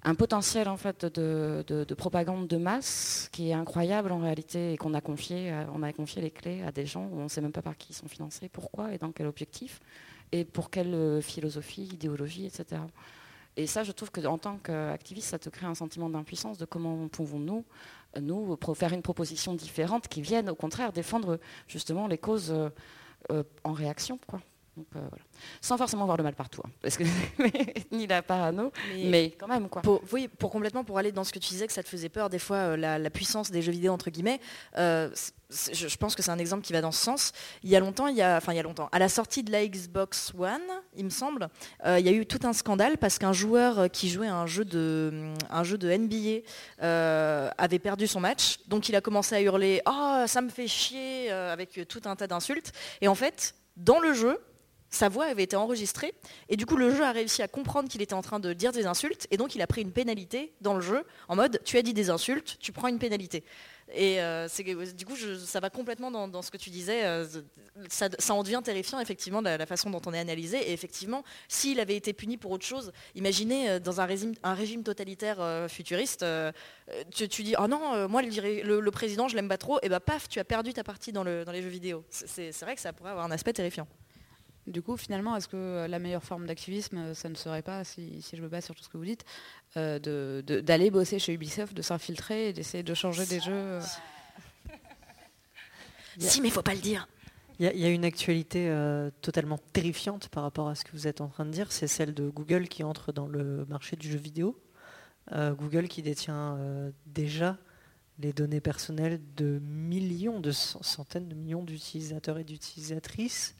un potentiel en fait de, propagande de masse qui est incroyable en réalité, et qu'on a confié, on a confié les clés à des gens où on ne sait même pas par qui ils sont financés, pourquoi et dans quel objectif, et pour quelle philosophie, idéologie, etc. Et ça, je trouve qu'en tant qu'activiste, ça te crée un sentiment d'impuissance de comment pouvons-nous, nous, faire une proposition différente qui vienne au contraire défendre justement les causes, en réaction. Euh, Sans forcément voir le mal partout, hein, parce que [laughs] ni la parano, mais, quand même quoi. Pour, oui, pour complètement pour aller dans ce que tu disais que ça te faisait peur des fois euh, la, puissance des jeux vidéo entre guillemets. Euh, je, pense que c'est un exemple qui va dans ce sens. Il y a longtemps, il y a, enfin il y a longtemps, à la sortie de la Xbox One, il me semble, il y a eu tout un scandale parce qu'un joueur qui jouait un jeu de, un jeu de NBA avait perdu son match, donc il a commencé à hurler "Oh, ça me fait chier" avec tout un tas d'insultes. Et en fait, dans le jeu, sa voix avait été enregistrée et du coup le jeu a réussi à comprendre qu'il était en train de dire des insultes et donc il a pris une pénalité dans le jeu en mode tu as dit des insultes, tu prends une pénalité. Et euh, du coup ça va complètement dans, ce que tu disais, euh, ça, en devient terrifiant effectivement la, façon dont on est analysé et effectivement s'il avait été puni pour autre chose, imaginez euh, dans un régime, totalitaire futuriste, tu, dis oh non moi le, président je l'aime pas trop et bah paf tu as perdu ta partie dans, dans les jeux vidéo. C'est vrai que ça pourrait avoir un aspect terrifiant. Du coup, finalement, est-ce que la meilleure forme d'activisme, ça ne serait pas, si, je me base sur tout ce que vous dites, euh, d'aller bosser chez Ubisoft, de s'infiltrer et d'essayer de changer des jeux euh [laughs] Si, mais il faut pas le dire. Il y, a une actualité euh, totalement terrifiante par rapport à ce que vous êtes en train de dire, c'est celle de Google qui entre dans le marché du jeu vidéo. Google qui détient déjà les données personnelles de millions, de centaines de millions d'utilisateurs et d'utilisatrices.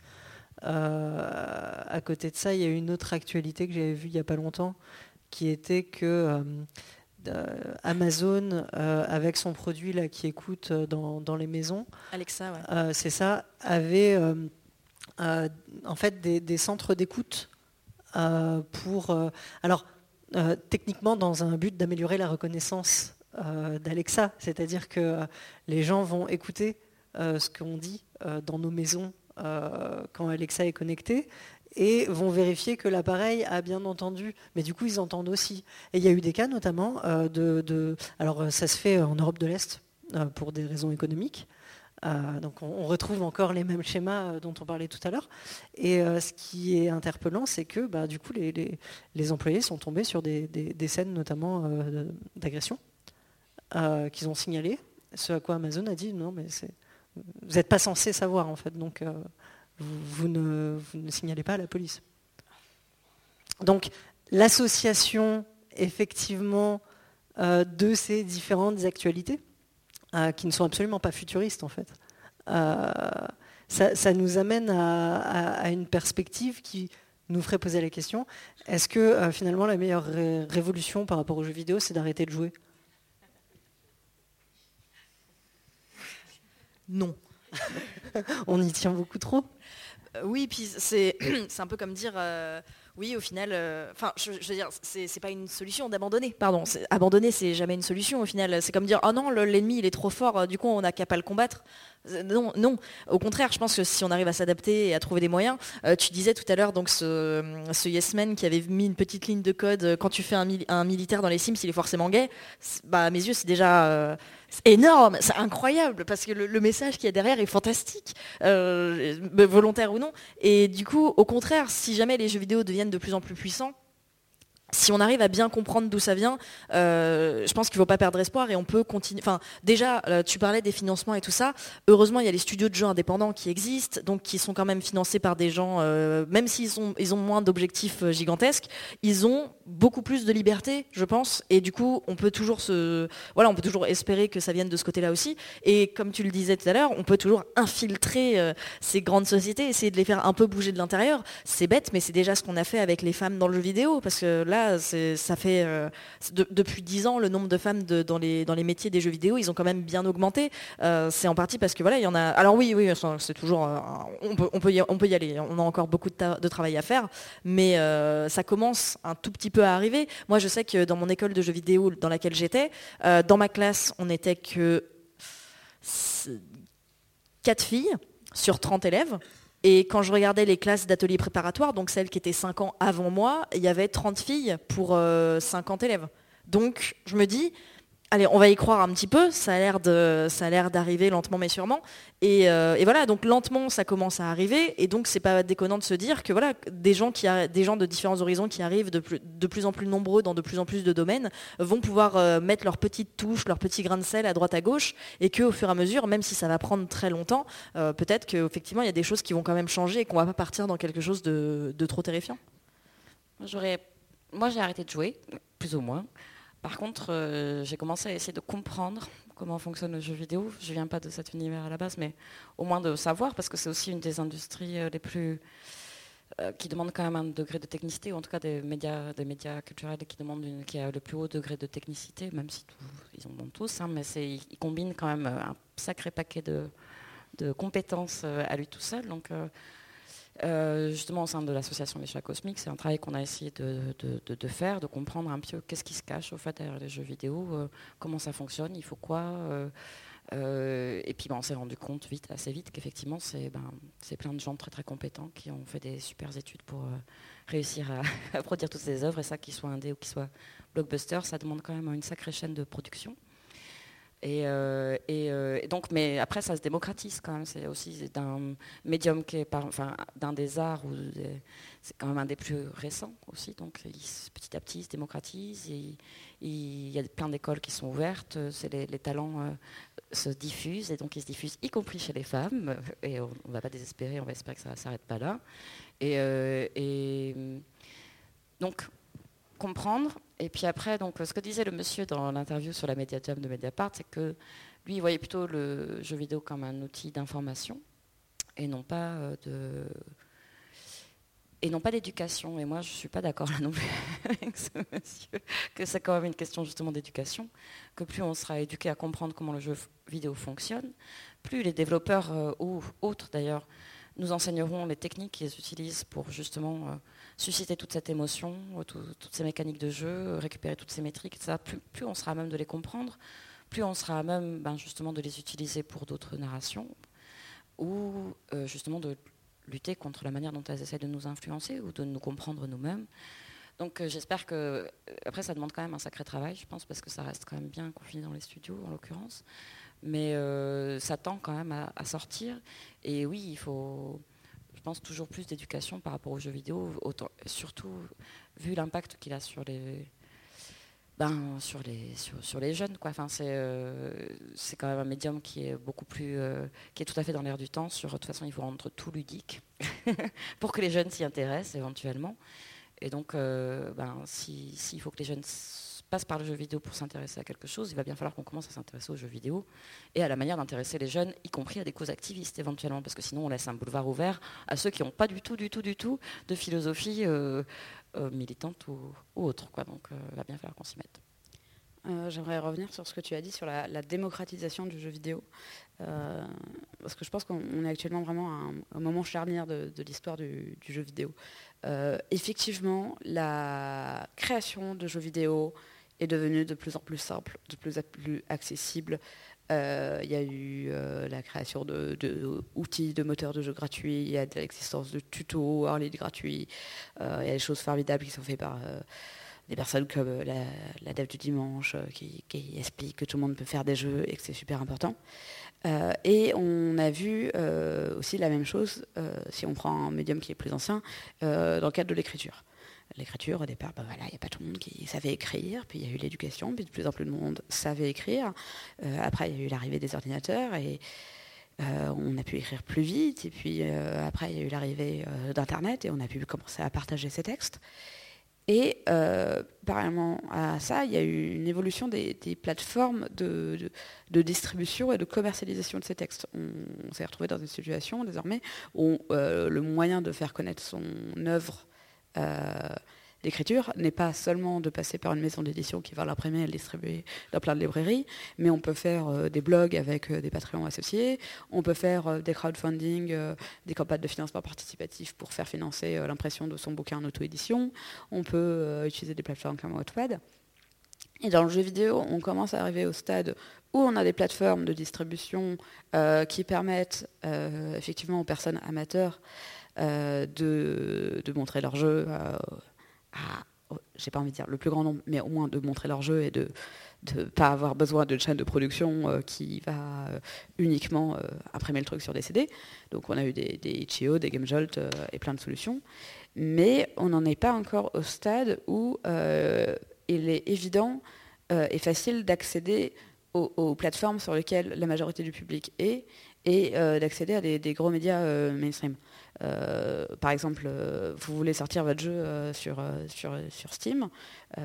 Euh, à côté de ça, il y a une autre actualité que j'avais vue il n'y a pas longtemps, qui était que euh, euh, Amazon, avec son produit là, qui écoute dans, les maisons, Alexa, c'est ça, avait en fait des, centres d'écoute pour. alors, techniquement, dans un but d'améliorer la reconnaissance d'Alexa, c'est-à-dire que les gens vont écouter ce qu'on dit dans nos maisons quand Alexa est connecté et vont vérifier que l'appareil a bien entendu. Mais du coup, ils entendent aussi. Et il y a eu des cas notamment euh, de, Alors, euh, ça se fait en Europe de l'Est pour des raisons économiques. donc, on, retrouve encore les mêmes schémas dont on parlait tout à l'heure. Et ce qui est interpellant, c'est que bah, du coup, les, employés sont tombés sur des, des scènes notamment d'agression qu'ils ont signalées. Ce à quoi Amazon a dit non, mais c'est vous n'êtes pas censé savoir en fait, donc euh, vous, ne, signalez pas à la police. Donc l'association effectivement euh, de ces différentes actualités, euh, qui ne sont absolument pas futuristes en fait, ça, nous amène à, une perspective qui nous ferait poser la question, est-ce que finalement la meilleure révolution par rapport aux jeux vidéo, c'est d'arrêter de jouer? Non. [laughs] On y tient beaucoup trop euh, Oui, puis [clears throat] c'est un peu comme dire, euh, oui, au final, euh, enfin, je, veux dire, c'est pas une solution d'abandonner. Pardon, abandonner, c'est jamais une solution au final. C'est comme dire, oh non, l'ennemi il est trop fort, du coup on n'a qu'à pas le combattre. Non, non. Au contraire, je pense que si on arrive à s'adapter et à trouver des moyens, tu disais tout à l'heure donc ce, ce Yes Man qui avait mis une petite ligne de code quand tu fais un, militaire dans les Sims, il est forcément gay. Bah, à mes yeux, c'est déjà énorme, c'est incroyable, parce que le, message qu'il y a derrière est fantastique, euh, volontaire ou non. Et du coup, au contraire, si jamais les jeux vidéo deviennent de plus en plus puissants, si on arrive à bien comprendre d'où ça vient, euh, je pense qu'il ne faut pas perdre espoir et on peut continuer. Enfin, déjà, euh, tu parlais des financements et tout ça. Heureusement, il y a les studios de jeux indépendants qui existent, donc qui sont quand même financés par des gens, euh, même s'ils ils ont moins d'objectifs gigantesques, ils ont beaucoup plus de liberté, je pense. Et du coup, on peut toujours se, voilà, on peut toujours espérer que ça vienne de ce côté-là aussi. Et comme tu le disais tout à l'heure, on peut toujours infiltrer ces grandes sociétés, essayer de les faire un peu bouger de l'intérieur. C'est bête, mais c'est déjà ce qu'on a fait avec les femmes dans le jeu vidéo, parce que là ça fait euh, depuis dix ans le nombre de femmes dans, les, métiers des jeux vidéo, ils ont quand même bien augmenté. Euh, c'est en partie parce que voilà, il y en a. Alors oui, oui, c'est toujours. Euh, on, peut, y, aller. On a encore beaucoup de, travail à faire, mais ça commence un tout petit peu à arriver. Moi, je sais que dans mon école de jeux vidéo dans laquelle j'étais, dans ma classe, on n'était que quatre filles sur 30 élèves. Et quand je regardais les classes d'ateliers préparatoires, donc celles qui étaient 5 ans avant moi, il y avait 30 filles pour 50 euh, élèves. Donc je me dis, allez, on va y croire un petit peu. Ça a l'air d'arriver lentement mais sûrement. Et, euh, voilà, donc lentement, ça commence à arriver. Et donc, c'est pas déconnant de se dire que voilà, des gens de différents horizons qui arrivent de plus, en plus nombreux dans de plus en plus de domaines vont pouvoir euh, mettre leurs petites touches, leurs petits grains de sel à droite à gauche, et qu'au fur et à mesure, même si ça va prendre très longtemps, euh, peut-être qu'effectivement, il y a des choses qui vont quand même changer et qu'on va pas partir dans quelque chose de, trop terrifiant. Moi, j'ai arrêté de jouer, plus ou moins. Par contre, euh, j'ai commencé à essayer de comprendre comment fonctionne le jeu vidéo. Je ne viens pas de cet univers à la base, mais au moins de savoir, parce que c'est aussi une des industries euh, les plus euh, qui demande quand même un degré de technicité, ou en tout cas des médias, des médias culturels qui demandent une, qui a le plus haut degré de technicité, même si ils en ont tous, hein, mais ils combinent quand même un sacré paquet de, compétences à lui tout seul. Justement au sein de l'association Les Chats Cosmiques, c'est un travail qu'on a essayé de, faire, de comprendre un peu qu'est-ce qui se cache au fait derrière les jeux vidéo, euh, comment ça fonctionne, il faut quoi. Euh, et puis ben, on s'est rendu compte vite, assez vite qu'effectivement c'est ben, plein de gens très très compétents qui ont fait des super études pour réussir [laughs] à, produire toutes ces œuvres et ça, qu'ils soient indé ou qu'ils soient blockbuster, ça demande quand même une sacrée chaîne de production. Euh, euh, et, donc, mais après, ça se démocratise quand même. C'est aussi d'un médium qui est, par, enfin, d'un des arts où c'est quand même un des plus récents aussi. Donc, petit à petit, il se démocratise. il y a plein d'écoles qui sont ouvertes. C'est les, talents euh, se diffusent et donc ils se diffusent, y compris chez les femmes. Et on ne va pas désespérer. On va espérer que ça ne s'arrête pas là. Et, et donc, comprendre et puis après, donc, ce que disait le monsieur dans l'interview sur la médiatum de Mediapart, c'est que lui, il voyait plutôt le jeu vidéo comme un outil d'information et non pas euh, de et non pas d'éducation. Et moi, je ne suis pas d'accord là non plus [laughs] avec ce monsieur, que c'est quand même une question justement d'éducation, que plus on sera éduqué à comprendre comment le jeu vidéo fonctionne, plus les développeurs euh, ou autres d'ailleurs nous enseigneront les techniques qu'ils utilisent pour justement euh, susciter toute cette émotion, euh, toutes ces mécaniques de jeu, euh, récupérer toutes ces métriques, etc. Plus, on sera à même de les comprendre, plus on sera à même ben, justement de les utiliser pour d'autres narrations, ou justement de lutter contre la manière dont elles essaient de nous influencer ou de nous comprendre nous-mêmes. Donc j'espère que, après ça demande quand même un sacré travail, je pense, parce que ça reste quand même bien confiné dans les studios en l'occurrence, mais ça tend quand même à sortir. Et oui, il faut pense, toujours plus d'éducation par rapport aux jeux vidéo, surtout vu l'impact qu'il a sur les, ben, sur les, sur, les jeunes. Quoi. Enfin, c'est, euh, c'est quand même un médium qui est beaucoup plus, euh, qui est tout à fait dans l'air du temps. Sur, de toute façon, il faut rendre tout ludique [laughs] pour que les jeunes s'y intéressent éventuellement. Et donc, euh, ben, s'il si, faut que les jeunes passe par le jeu vidéo pour s'intéresser à quelque chose, il va bien falloir qu'on commence à s'intéresser aux jeux vidéo et à la manière d'intéresser les jeunes, y compris à des causes activistes éventuellement, parce que sinon on laisse un boulevard ouvert à ceux qui n'ont pas du tout, du tout, du tout de philosophie euh, euh, militante ou, autre. Donc euh, il va bien falloir qu'on s'y mette. J'aimerais revenir sur ce que tu as dit sur la, démocratisation du jeu vidéo, parce que je pense qu'on est actuellement vraiment à un, moment charnière de, l'histoire du, jeu vidéo. effectivement, la création de jeux vidéo, est devenu de plus en plus simple, de plus en plus accessible. Euh, il y a eu euh, la création d'outils, de, de, moteurs de jeux gratuits, il y a l'existence de tutos en ligne gratuits, euh, il y a des choses formidables qui sont faites par des personnes comme la, la Dev du Dimanche qui, qui, explique que tout le monde peut faire des jeux et que c'est super important. et on a vu aussi la même chose, si on prend un médium qui est plus ancien, dans le cadre de l'écriture l'écriture, au départ, ben voilà, il n'y a pas tout le monde qui savait écrire, puis il y a eu l'éducation, puis de plus en plus de monde savait écrire. Euh, après, il y a eu l'arrivée des ordinateurs et euh, on a pu écrire plus vite. Et puis euh, après, il y a eu l'arrivée d'Internet et on a pu commencer à partager ses textes. Et parallèlement à ça, il y a eu une évolution des, plateformes de, distribution et de commercialisation de ces textes. On, s'est retrouvé dans une situation désormais où le moyen de faire connaître son œuvre l'écriture n'est pas seulement de passer par une maison d'édition qui va l'imprimer et le distribuer dans plein de librairies, mais on peut faire euh, des blogs avec euh, des Patreons associés, on peut faire des crowdfunding, des campagnes de financement participatif pour faire financer l'impression de son bouquin en auto-édition, on peut utiliser des plateformes comme Wattpad. Et dans le jeu vidéo, on commence à arriver au stade où on a des plateformes de distribution qui permettent effectivement aux personnes amateurs euh, de, montrer leur jeu euh, à, j'ai pas envie de dire le plus grand nombre, mais au moins de montrer leur jeu et de, de pas avoir besoin d'une chaîne de production qui va uniquement imprimer le truc sur des CD. Donc on a eu des, des des GameJolt et plein de solutions. Mais on n'en est pas encore au stade où il est évident et facile d'accéder aux, plateformes sur lesquelles la majorité du public est et d'accéder à des, gros médias mainstream. Euh, par exemple, euh, vous voulez sortir votre jeu euh, sur, sur, sur, Steam,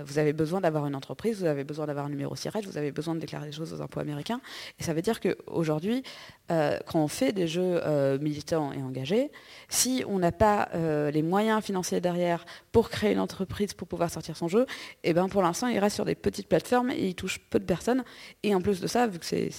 vous avez besoin d'avoir une entreprise, vous avez besoin d'avoir un numéro SIRET, vous avez besoin de déclarer des choses aux impôts américains. Et ça veut dire qu'aujourd'hui, quand on fait des jeux militants et engagés, si on n'a pas les moyens financiers derrière pour créer une entreprise pour pouvoir sortir son jeu, et eh ben pour l'instant, il reste sur des petites plateformes et il touche peu de personnes. Et en plus de ça, vu que c'est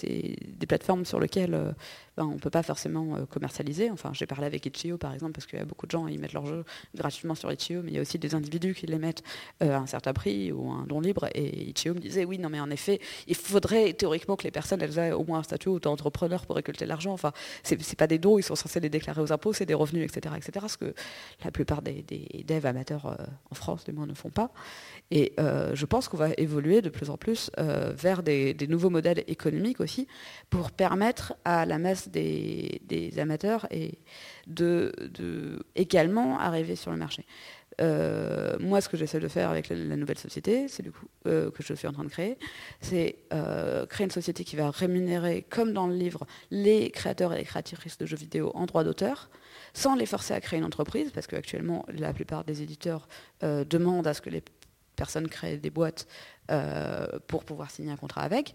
des plateformes sur lesquelles on ne peut pas forcément euh, commercialiser. Enfin, j'ai parlé avec Itch.io par exemple, parce qu'il y a beaucoup de gens, ils mettent leurs jeux gratuitement sur Itch.io, mais il y a aussi des individus qui les mettent euh, à un certain prix ou un don libre. Et Itch.io me disait, oui, non, mais en effet, il faudrait théoriquement que les personnes, aient au moins un statut auto-entrepreneur pour récolter l'argent. Enfin, c'est pas des dons, ils sont censés les déclarer aux impôts, c'est des revenus, etc., etc. Ce que la plupart des, devs amateurs euh, en France, du moins, ne font pas. Et je pense qu'on va évoluer de plus en plus vers des, des nouveaux modèles économiques aussi pour permettre à la masse des, amateurs et de, également arriver sur le marché. Euh, moi, ce que j'essaie de faire avec la, nouvelle société, c'est du coup euh, que je suis en train de créer, c'est euh, créer une société qui va rémunérer, comme dans le livre, les créateurs et les créatrices de jeux vidéo en droit d'auteur, sans les forcer à créer une entreprise, parce qu'actuellement, la plupart des éditeurs demandent à ce que les personnes créent des boîtes euh, pour pouvoir signer un contrat avec,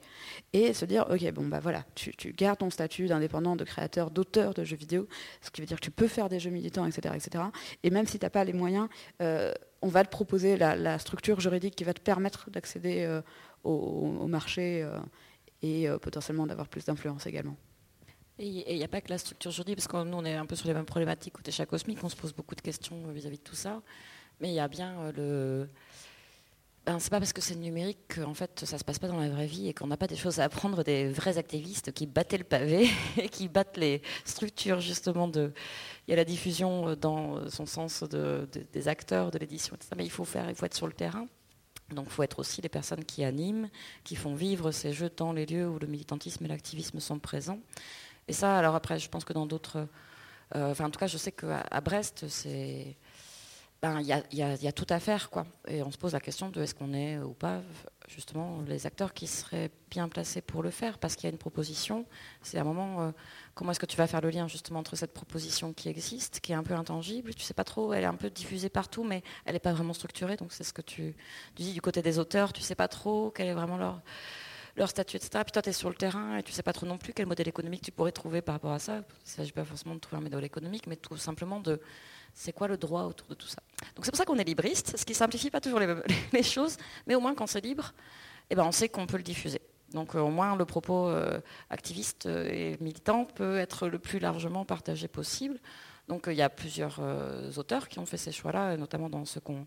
et se dire, ok, bon, bah voilà, tu, gardes ton statut d'indépendant, de créateur, d'auteur de jeux vidéo, ce qui veut dire que tu peux faire des jeux militants, etc. etc. Et même si tu n'as pas les moyens, euh, on va te proposer la, structure juridique qui va te permettre d'accéder euh, au, marché et potentiellement d'avoir plus d'influence également. Et il n'y a pas que la structure juridique, parce que nous, on est un peu sur les mêmes problématiques côté chat cosmique, on se pose beaucoup de questions vis-à-vis -vis de tout ça. Mais il y a bien le, ben, c'est pas parce que c'est numérique qu'en fait ça se passe pas dans la vraie vie et qu'on n'a pas des choses à apprendre des vrais activistes qui battaient le pavé [laughs] et qui battent les structures justement de. Il y a la diffusion euh, dans son sens de, des acteurs, de l'édition, etc. Mais il faut faire, il faut être sur le terrain. Donc il faut être aussi les personnes qui animent, qui font vivre ces jeux dans les lieux où le militantisme et l'activisme sont présents. Et ça, alors après, je pense que dans d'autres. Euh, enfin, en tout cas, je sais qu'à Brest, c'est ben, il y, a, tout à faire. Quoi. Et on se pose la question de est-ce qu'on est ou pas justement les acteurs qui seraient bien placés pour le faire, parce qu'il y a une proposition. C'est un moment, euh, comment est-ce que tu vas faire le lien justement entre cette proposition qui existe, qui est un peu intangible, tu sais pas trop, elle est un peu diffusée partout, mais elle n'est pas vraiment structurée, donc c'est ce que tu, dis du côté des auteurs, tu sais pas trop quel est vraiment leur leur statut, etc. Puis toi, tu es sur le terrain et tu sais pas trop non plus quel modèle économique tu pourrais trouver par rapport à ça. Il ne s'agit pas forcément de trouver un modèle économique, mais tout simplement de c'est quoi le droit autour de tout ça? Donc c'est pour ça qu'on est libriste, ce qui simplifie pas toujours [laughs] les, choses, mais au moins quand c'est libre, eh ben, on sait qu'on peut le diffuser. Donc euh, au moins le propos euh, activiste euh, et militant peut être le plus largement partagé possible. Donc il y a plusieurs auteurs qui ont fait ces choix-là, notamment dans ce qu'on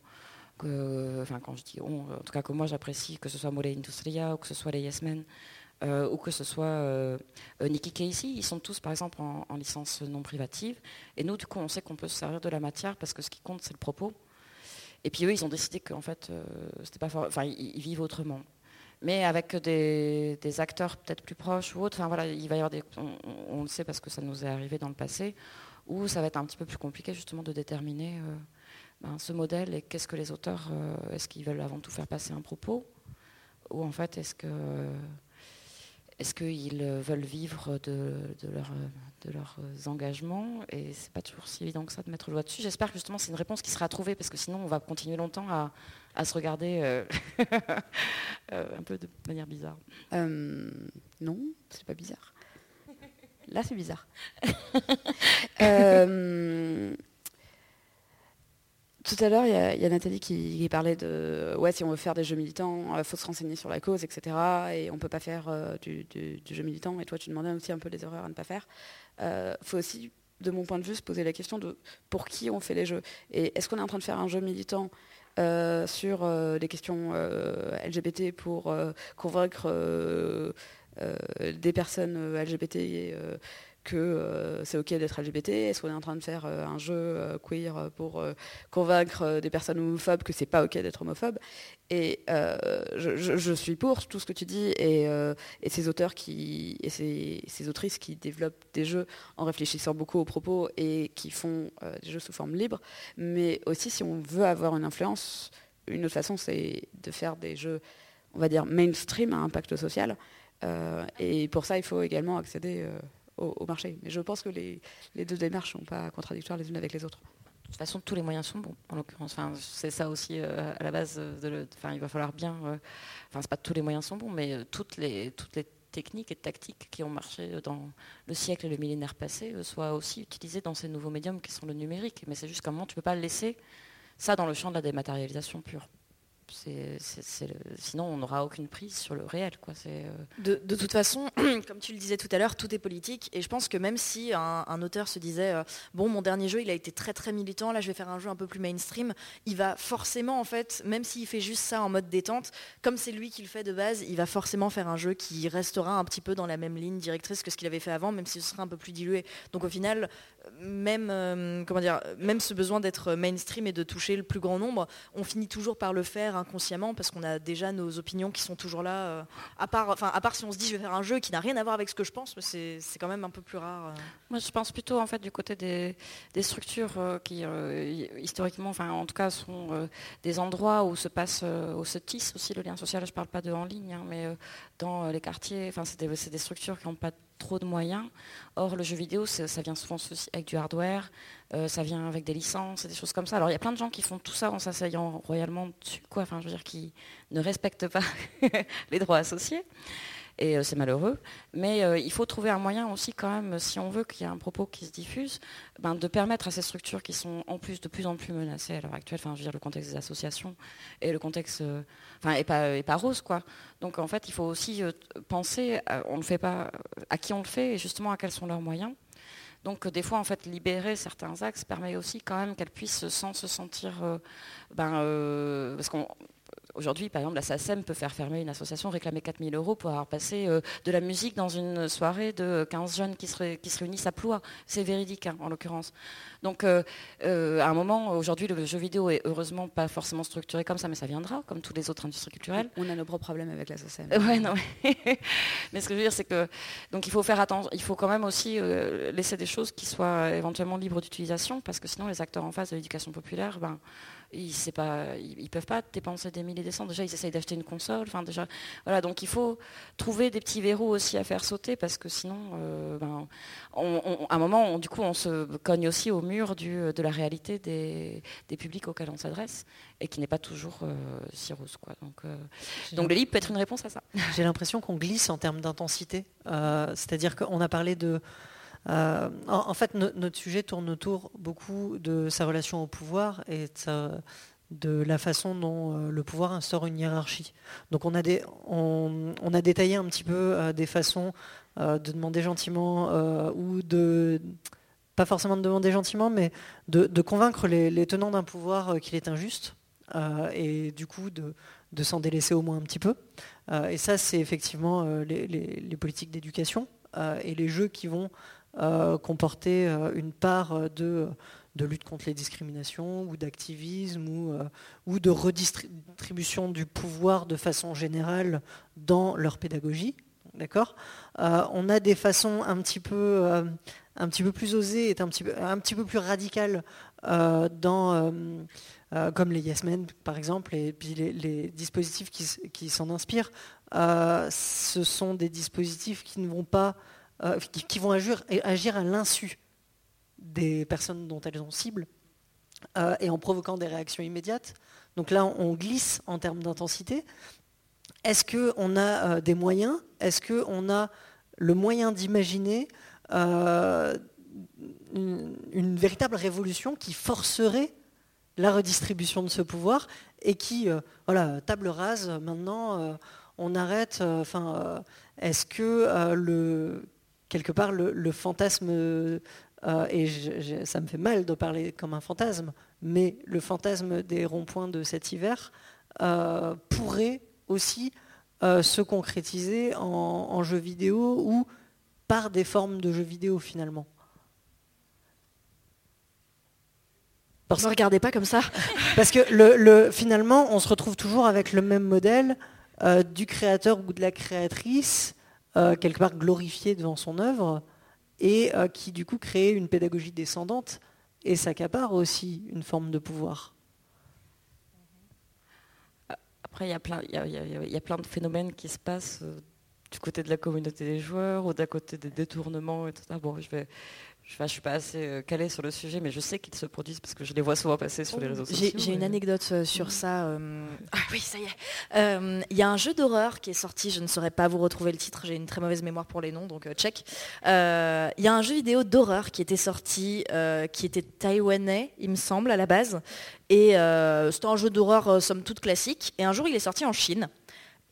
enfin quand je dis on, en tout cas que moi j'apprécie, que ce soit Mole Industria ou que ce soit les Yes Men, ou que ce soit euh, euh, Nicky Casey, ils sont tous par exemple en, licence non privative. Et nous, du coup, on sait qu'on peut se servir de la matière parce que ce qui compte, c'est le propos. Et puis eux, ils ont décidé qu'en fait, c'était pas enfin, ils, vivent autrement. Mais avec des, acteurs peut-être plus proches ou autres, enfin voilà, il va y avoir des, on, le sait parce que ça nous est arrivé dans le passé, où ça va être un petit peu plus compliqué justement de déterminer ben, ce modèle et qu'est-ce que les auteurs, est-ce qu'ils veulent avant tout faire passer un propos, ou en fait est-ce que est-ce qu'ils euh, veulent vivre de, leurs engagements? Et c'est pas toujours si évident que ça de mettre le doigt dessus. J'espère que justement c'est une réponse qui sera trouvée parce que sinon on va continuer longtemps à, se regarder euh, [laughs] euh, un peu de manière bizarre. non, c'est pas bizarre. Là c'est bizarre. [laughs] Tout à l'heure, il y, a Nathalie qui, parlait de ouais, si on veut faire des jeux militants, il euh, faut se renseigner sur la cause, etc. Et on ne peut pas faire euh, du, jeu militant. Et toi, tu demandais aussi un peu les erreurs à ne pas faire. Il euh, faut aussi, de mon point de vue, se poser la question de pour qui on fait les jeux. Et est-ce qu'on est en train de faire un jeu militant sur des questions LGBT pour convaincre des personnes LGBT que euh, c'est ok d'être LGBT Est-ce qu'on est en train de faire euh, un jeu euh, queer pour convaincre des personnes homophobes que c'est pas ok d'être homophobe? Et je, suis pour tout ce que tu dis et, ces auteurs qui et ces, autrices qui développent des jeux en réfléchissant beaucoup aux propos et qui font des jeux sous forme libre. Mais aussi, si on veut avoir une influence, une autre façon, c'est de faire des jeux, on va dire mainstream à impact social. et pour ça, il faut également accéder au, marché. Mais je pense que les, deux démarches ne sont pas contradictoires les unes avec les autres. De toute façon, tous les moyens sont bons, en l'occurrence. Enfin, c'est ça aussi euh, à la base. De enfin, il va falloir bien. Euh, enfin, c'est pas tous les moyens sont bons, mais euh, toutes les toutes les techniques et tactiques qui ont marché dans le siècle et le millénaire passé soient aussi utilisées dans ces nouveaux médiums qui sont le numérique. Mais c'est juste qu'à un moment, tu peux pas laisser ça dans le champ de la dématérialisation pure sinon, on n'aura aucune prise sur le réel. Euh, de, toute façon, [clears throat] comme tu le disais tout à l'heure, tout est politique. Et je pense que même si un, auteur se disait euh, Bon, mon dernier jeu, il a été très très militant, là je vais faire un jeu un peu plus mainstream, il va forcément, en fait, même s'il fait juste ça en mode détente, comme c'est lui qui le fait de base, il va forcément faire un jeu qui restera un petit peu dans la même ligne directrice que ce qu'il avait fait avant, même si ce sera un peu plus dilué. Donc au final, même, euh, comment dire, même ce besoin d'être mainstream et de toucher le plus grand nombre, on finit toujours par le faire inconsciemment parce qu'on a déjà nos opinions qui sont toujours là. Euh, à, part, à part si on se dit je vais faire un jeu qui n'a rien à voir avec ce que je pense, mais c'est quand même un peu plus rare. Euh. Moi je pense plutôt en fait du côté des, structures qui historiquement, enfin en tout cas sont des endroits où se passe, où se tisse aussi le lien social. Je ne parle pas de en ligne, hein, mais dans les quartiers, enfin c'est des, structures qui n'ont pas trop de moyens. Or, le jeu vidéo, ça vient souvent avec du hardware, euh, ça vient avec des licences et des choses comme ça. Alors, il y a plein de gens qui font tout ça en s'asseyant royalement quoi. Enfin, je veux dire, qui ne respectent pas [laughs] les droits associés et euh, c'est malheureux. Mais euh, il faut trouver un moyen aussi quand même, si on veut qu'il y ait un propos qui se diffuse, ben, de permettre à ces structures qui sont en plus de plus en plus menacées à l'heure actuelle, enfin je veux dire le contexte des associations et le contexte, euh, enfin et pas, et pas rose quoi. Donc en fait il faut aussi penser, on ne fait pas, à qui on le fait et justement à quels sont leurs moyens. Donc des fois, en fait, libérer certains axes permet aussi quand même qu'elles puissent, sans se sentir, ben, parce qu'on Aujourd'hui, par exemple, la SACEM peut faire fermer une association, réclamer 4000 euros pour avoir passé euh, de la musique dans une soirée de 15 jeunes qui se, qui se réunissent à Ploie. C'est véridique, hein, en l'occurrence. Donc, euh, euh, à un moment, aujourd'hui, le jeu vidéo est heureusement pas forcément structuré comme ça, mais ça viendra, comme toutes les autres industries culturelles. On a nos propres problèmes avec la SACEM. ouais, non, [laughs] mais ce que je veux dire, c'est que donc il faut faire attention, il faut quand même aussi laisser des choses qui soient éventuellement libres d'utilisation, parce que sinon, les acteurs en face de l'éducation populaire, ben, ils ne pas, ils, peuvent pas dépenser des milliers de cents. Déjà, ils essayent d'acheter une console. Enfin, déjà, voilà. Donc, il faut trouver des petits verrous aussi à faire sauter parce que sinon, euh, ben, à un moment, du coup, on se cogne aussi au mur du, de la réalité des, publics auxquels on s'adresse et qui n'est pas toujours euh, si rose, quoi. Donc, euh, donc, le livre peut être une réponse à ça. J'ai l'impression qu'on glisse en termes d'intensité. C'est-à-dire qu'on a parlé de euh, en, fait, notre sujet tourne autour beaucoup de sa relation au pouvoir et de, la façon dont euh, le pouvoir instaure une hiérarchie. Donc on a, détaillé un petit peu euh, des façons de demander gentiment ou de pas forcément de demander gentiment, mais de, convaincre les, tenants d'un pouvoir qu'il est injuste, et du coup de, s'en délaisser au moins un petit peu. et ça, c'est effectivement les, politiques d'éducation et les jeux qui vont euh, comporter euh, une part euh, de, lutte contre les discriminations ou d'activisme ou, de redistribution du pouvoir de façon générale dans leur pédagogie. On a des façons un petit peu, plus osées et un petit peu, plus radicales dans, comme les Yes Men par exemple, et puis les, dispositifs qui s'en inspirent. ce sont des dispositifs qui ne vont pas euh, qui, vont agir, à l'insu des personnes dont elles ont cible euh, et en provoquant des réactions immédiates. Donc là, on glisse en termes d'intensité. Est-ce qu'on a euh, des moyens? Est-ce qu'on a le moyen d'imaginer une, véritable révolution qui forcerait la redistribution de ce pouvoir et qui, voilà, table rase, maintenant, on arrête. Est-ce que le quelque part, le, fantasme, euh, et ça me fait mal de parler comme un fantasme, mais le fantasme des ronds-points de cet hiver euh, pourrait aussi euh, se concrétiser en, jeu vidéo où par des formes de jeux vidéo finalement. Ne regardez pas comme ça. [laughs] Parce que le, finalement, on se retrouve toujours avec le même modèle du créateur ou de la créatrice, euh, quelque part glorifié devant son œuvre, et euh, qui du coup crée une pédagogie descendante et s'accapare aussi une forme de pouvoir. Après, il y, a plein, il, y a, plein de phénomènes qui se passent du côté de la communauté des joueurs ou d'un côté des détournements et tout ça. Bon, je vais, je ne suis pas assez euh, calée sur le sujet, mais je sais qu'ils se produisent parce que je les vois souvent passer sur les réseaux sociaux. J'ai une anecdote euh, sur mhm. ça. Euh, ah oui, ça y est. Il y a un jeu d'horreur qui est sorti, je ne saurais pas vous retrouver le titre, j'ai une très mauvaise mémoire pour les noms, donc check. Il y a un jeu vidéo d'horreur qui était sorti, qui était taïwanais, il me semble, à la base. Et c'était un jeu d'horreur, somme toute classique. Et un jour, il est sorti en Chine.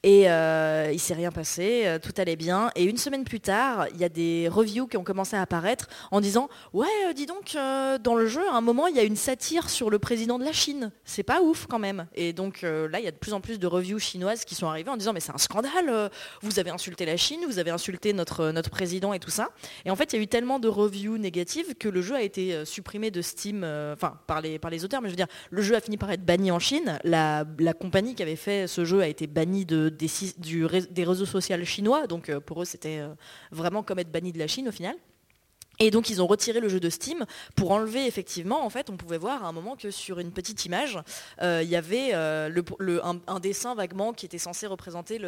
Et euh, il s'est rien passé, euh, tout allait bien. Et une semaine plus tard, il y a des reviews qui ont commencé à apparaître en disant Ouais, euh, dis donc, dans le jeu, à un moment, il y a une satire sur le président de la Chine. C'est pas ouf quand même. Et donc là, il y a de plus en plus de reviews chinoises qui sont arrivées en disant Mais c'est un scandale, vous avez insulté la Chine, vous avez insulté notre, notre président et tout ça. Et en fait, il y a eu tellement de reviews négatives que le jeu a été supprimé de Steam, enfin, par les, par les auteurs, mais je veux dire, le jeu a fini par être banni en Chine. La, la compagnie qui avait fait ce jeu a été bannie de des, réseaux sociaux chinois, donc euh, pour eux c'était euh, vraiment comme être banni de la Chine au final. Et donc ils ont retiré le jeu de Steam pour enlever effectivement, en fait, on pouvait voir à un moment que sur une petite image, euh, il y avait un, dessin vaguement qui était censé représenter